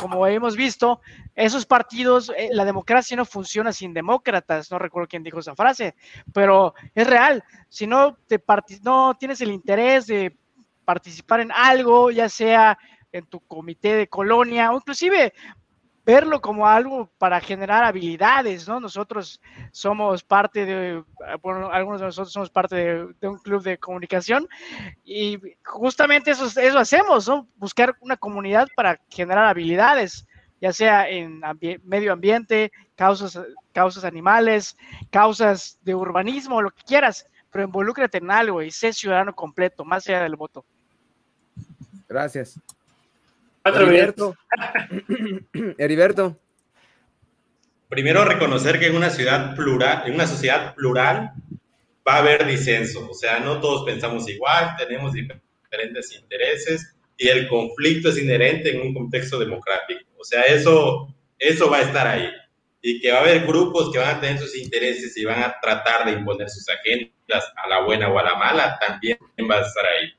como hemos visto, esos partidos, eh, la democracia no funciona sin demócratas, no recuerdo quién dijo esa frase, pero es real. Si no, te no tienes el interés de participar en algo, ya sea en tu comité de colonia, o inclusive verlo como algo para generar habilidades, ¿no? Nosotros somos parte de, bueno, algunos de nosotros somos parte de, un club de comunicación y justamente eso, eso hacemos, ¿no? Buscar una comunidad para generar habilidades, ya sea en medio ambiente, causas, causas animales, causas de urbanismo, lo que quieras, pero involúcrate en algo y sé ciudadano completo, más allá del voto. Gracias. Heriberto. Heriberto. Primero reconocer que en una ciudad plural, en una sociedad plural, va a haber disenso. O sea, no todos pensamos igual, tenemos diferentes intereses y el conflicto es inherente en un contexto democrático. O sea, eso, eso va a estar ahí. Y que va a haber grupos que van a tener sus intereses y van a tratar de imponer sus agendas a la buena o a la mala, también va a estar ahí.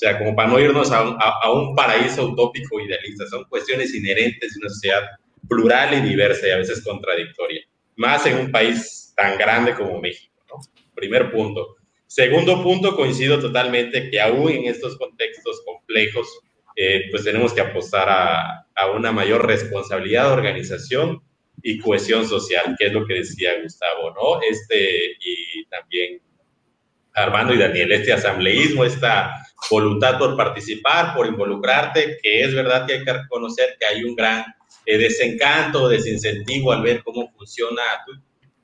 Sea, como para no irnos a un, paraíso utópico idealista, son cuestiones inherentes de una sociedad plural y diversa y a veces contradictoria, más en un país tan grande como México, ¿no? Primer punto. Segundo punto, coincido totalmente que aún en estos contextos complejos, eh, pues tenemos que apostar a, una mayor responsabilidad organización y cohesión social, que es lo que decía Gustavo, ¿no? Este, y también Armando y Daniel, este asambleísmo, esta voluntad por participar, por involucrarte, que es verdad que hay que reconocer que hay un gran eh, desencanto, desincentivo al ver cómo funciona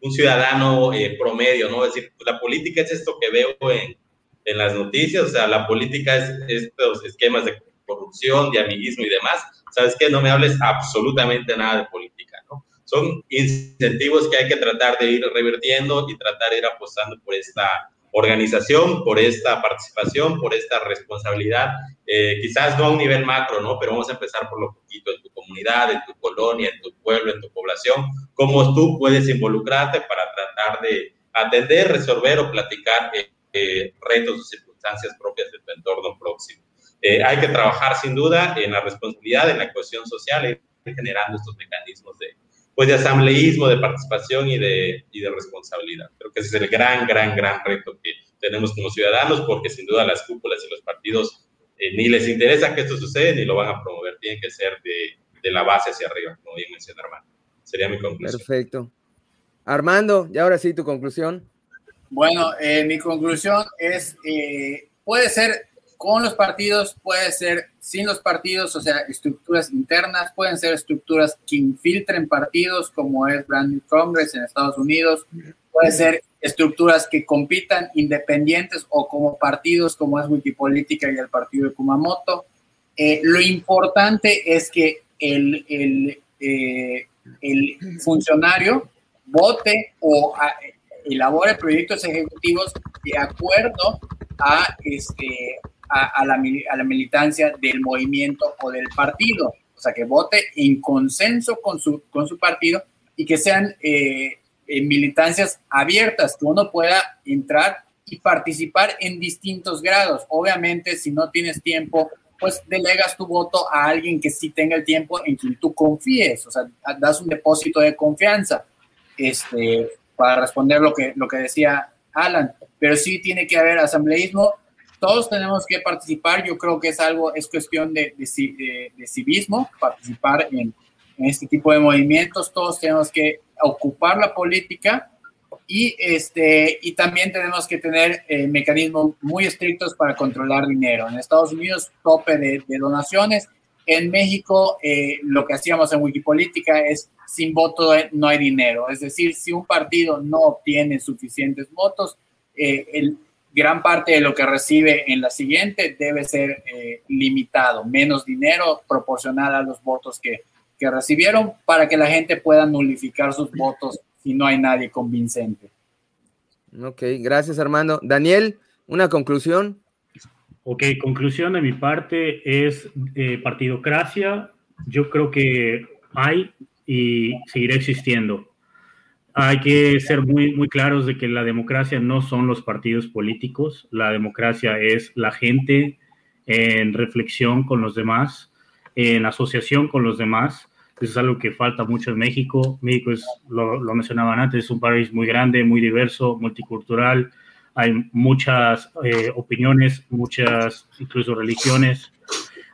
un ciudadano eh, promedio, ¿no? Es decir, la política es esto que veo en, en las noticias, o sea, la política es estos esquemas de corrupción, de amiguismo y demás. ¿Sabes qué? No me hables absolutamente nada de política, ¿no? Son incentivos que hay que tratar de ir revirtiendo y tratar de ir apostando por esta organización, por esta participación, por esta responsabilidad, eh, quizás no a un nivel macro, ¿no? Pero vamos a empezar por lo poquito en tu comunidad, en tu colonia, en tu pueblo, en tu población, cómo tú puedes involucrarte para tratar de atender, resolver o platicar eh, eh, retos o circunstancias propias de tu entorno próximo. hay que trabajar sin duda en la responsabilidad, en la cohesión social y generando estos mecanismos de, pues de asambleísmo, de participación y de, y de responsabilidad. Creo que ese es el gran, gran, gran reto que tenemos como ciudadanos, porque sin duda las cúpulas y los partidos eh, ni les interesa que esto suceda ni lo van a promover. Tienen que ser de, de la base hacia arriba, como bien mencionó Armando. Sería mi conclusión. Perfecto. Armando, y ahora sí tu conclusión. Bueno, eh, mi conclusión es, eh, puede ser con los partidos, puede ser sin los partidos, o sea, estructuras internas, pueden ser estructuras que infiltren partidos, como es Brand New Congress en Estados Unidos, puede ser estructuras que compitan independientes o como partidos, como es Wikipolítica y el partido de Kumamoto. Eh, lo importante es que el, el, eh, el funcionario vote o elabore proyectos ejecutivos de acuerdo a este, a, la, a, la, militancia del movimiento o del partido. O sea, que vote en consenso con su, con su partido y que sean eh, militancias abiertas, que uno pueda entrar y participar en distintos grados. Obviamente, si no tienes tiempo, pues delegas tu voto a alguien que sí tenga el tiempo en quien tú confíes, o sea, das un depósito de confianza, este, para responder lo que, lo que decía Alan, pero sí tiene que haber asambleísmo todos tenemos que participar, yo creo que es algo, es cuestión de, de, civismo, participar en, este tipo de movimientos, todos tenemos que ocupar la política y, este, y también tenemos que tener eh, mecanismos muy estrictos para controlar dinero. En Estados Unidos, tope de, donaciones. En México, eh, lo que hacíamos en Wikipolítica es sin voto no hay dinero. Es decir, si un partido no obtiene suficientes votos, eh, el, gran parte de lo que recibe en la siguiente debe ser eh, limitado, menos dinero proporcional a los votos que, que recibieron para que la gente pueda nulificar sus votos si no hay nadie convincente. Ok, gracias Armando. Daniel, una conclusión. Ok, conclusión de mi parte es eh, partidocracia. Yo creo que hay y seguirá existiendo hay que ser muy, muy claros de que la democracia no son los partidos políticos, la democracia es la gente en reflexión con los demás, en asociación con los demás. Eso es algo que falta mucho en México. México es, lo, lo mencionaban antes, es un país muy grande, muy diverso, multicultural. Hay muchas eh, opiniones, muchas incluso religiones.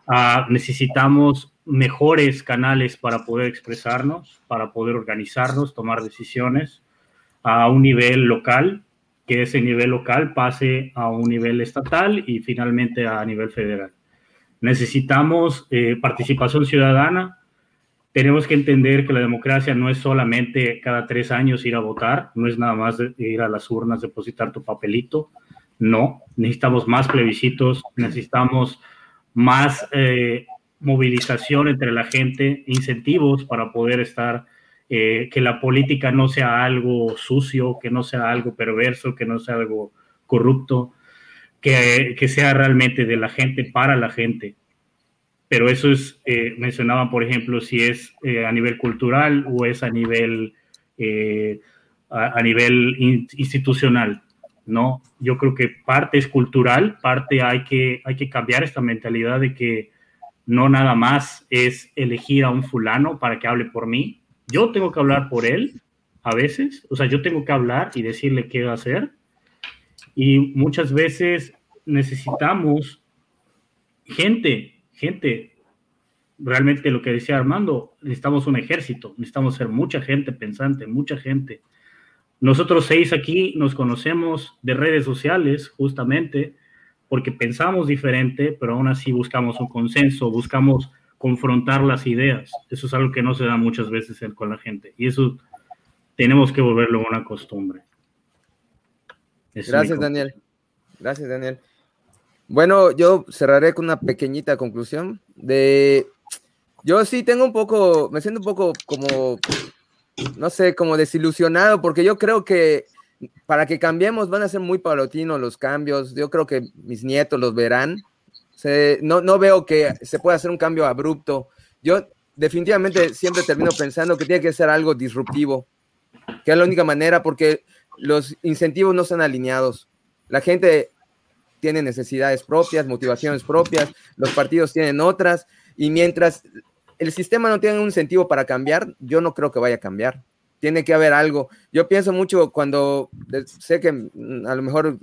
Ah, necesitamos mejores canales para poder expresarnos, para poder organizarnos, tomar decisiones a un nivel local, que ese nivel local pase a un nivel estatal y finalmente a nivel federal. Necesitamos eh, participación ciudadana. Tenemos que entender que la democracia no es solamente cada tres años ir a votar, no es nada más ir a las urnas, depositar tu papelito. No, necesitamos más plebiscitos, necesitamos más eh, movilización entre la gente, incentivos para poder estar eh, que la política no sea algo sucio, que no sea algo perverso, que no sea algo corrupto, que, que sea realmente de la gente para la gente. Pero eso es, eh, mencionaban, por ejemplo, si es eh, a nivel cultural o es a nivel, a, a, nivel in, institucional, ¿no? Yo creo que parte es cultural, parte hay que, hay que cambiar esta mentalidad de que no nada más es elegir a un fulano para que hable por mí, yo tengo que hablar por él a veces, o sea, yo tengo que hablar y decirle qué hacer. Y muchas veces necesitamos gente, gente, realmente lo que decía Armando, necesitamos un ejército, necesitamos ser mucha gente pensante, mucha gente. Nosotros seis aquí nos conocemos de redes sociales, justamente, porque pensamos diferente, pero aún así buscamos un consenso, buscamos confrontar las ideas. Eso es algo que no se da muchas veces con la gente. Y eso tenemos que volverlo una costumbre. Gracias, Daniel. Gracias, Daniel. Bueno, yo cerraré con una pequeñita conclusión de... Yo sí tengo un poco, me siento un poco como, no sé, como desilusionado, porque yo creo que para que cambiemos van a ser muy paulatinos los cambios. Yo creo que mis nietos los verán no, no veo que se pueda hacer un cambio abrupto. Yo definitivamente siempre termino pensando que tiene que ser algo disruptivo, que es la única manera porque los incentivos no están alineados. La gente tiene necesidades propias, motivaciones propias, los partidos tienen otras, y mientras el sistema no tiene un incentivo para cambiar, yo no creo que vaya a cambiar. Tiene que haber algo. Yo pienso mucho cuando sé que mm, a lo mejor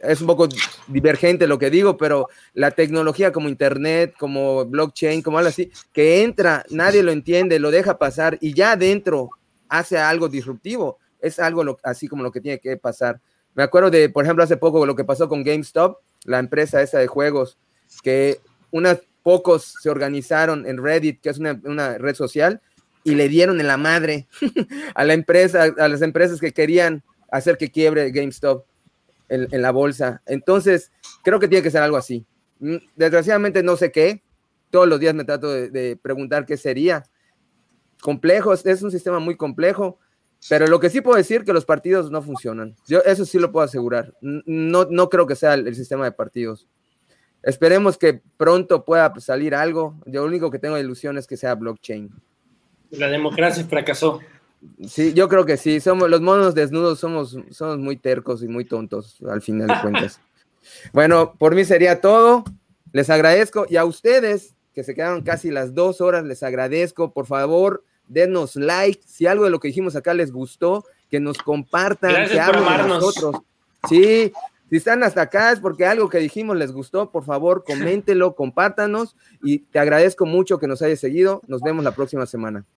es un poco divergente lo que digo, pero la tecnología como Internet, como blockchain, como algo así, que entra, nadie lo entiende, lo deja pasar y ya adentro hace algo disruptivo. Es algo así como lo que tiene que pasar. Me acuerdo de, por ejemplo, hace poco lo que pasó con GameStop, la empresa esa de juegos, que unos pocos se organizaron en Reddit, que es una red social, y le dieron en la madre a la empresa, a las empresas que querían hacer que quiebre GameStop en, la bolsa. Entonces, creo que tiene que ser algo así. Mm, desgraciadamente no sé qué. Todos los días me trato de, preguntar qué sería. Complejo, es un sistema muy complejo, pero lo que sí puedo decir que los partidos no funcionan. Yo eso sí lo puedo asegurar. No, no creo que sea el, sistema de partidos. Esperemos que pronto pueda salir algo. Yo lo único que tengo de ilusión es que sea blockchain. La democracia fracasó. Sí, yo creo que sí. Somos los monos desnudos, somos, somos muy tercos y muy tontos al final de cuentas. bueno, por mí sería todo. Les agradezco y a ustedes que se quedaron casi las dos horas, les agradezco. Por favor, denos like. Si algo de lo que dijimos acá les gustó, que nos compartan, Gracias que por nosotros. Sí, si están hasta acá es porque algo que dijimos les gustó. Por favor, coméntelo, compártanos y te agradezco mucho que nos hayas seguido. Nos vemos la próxima semana.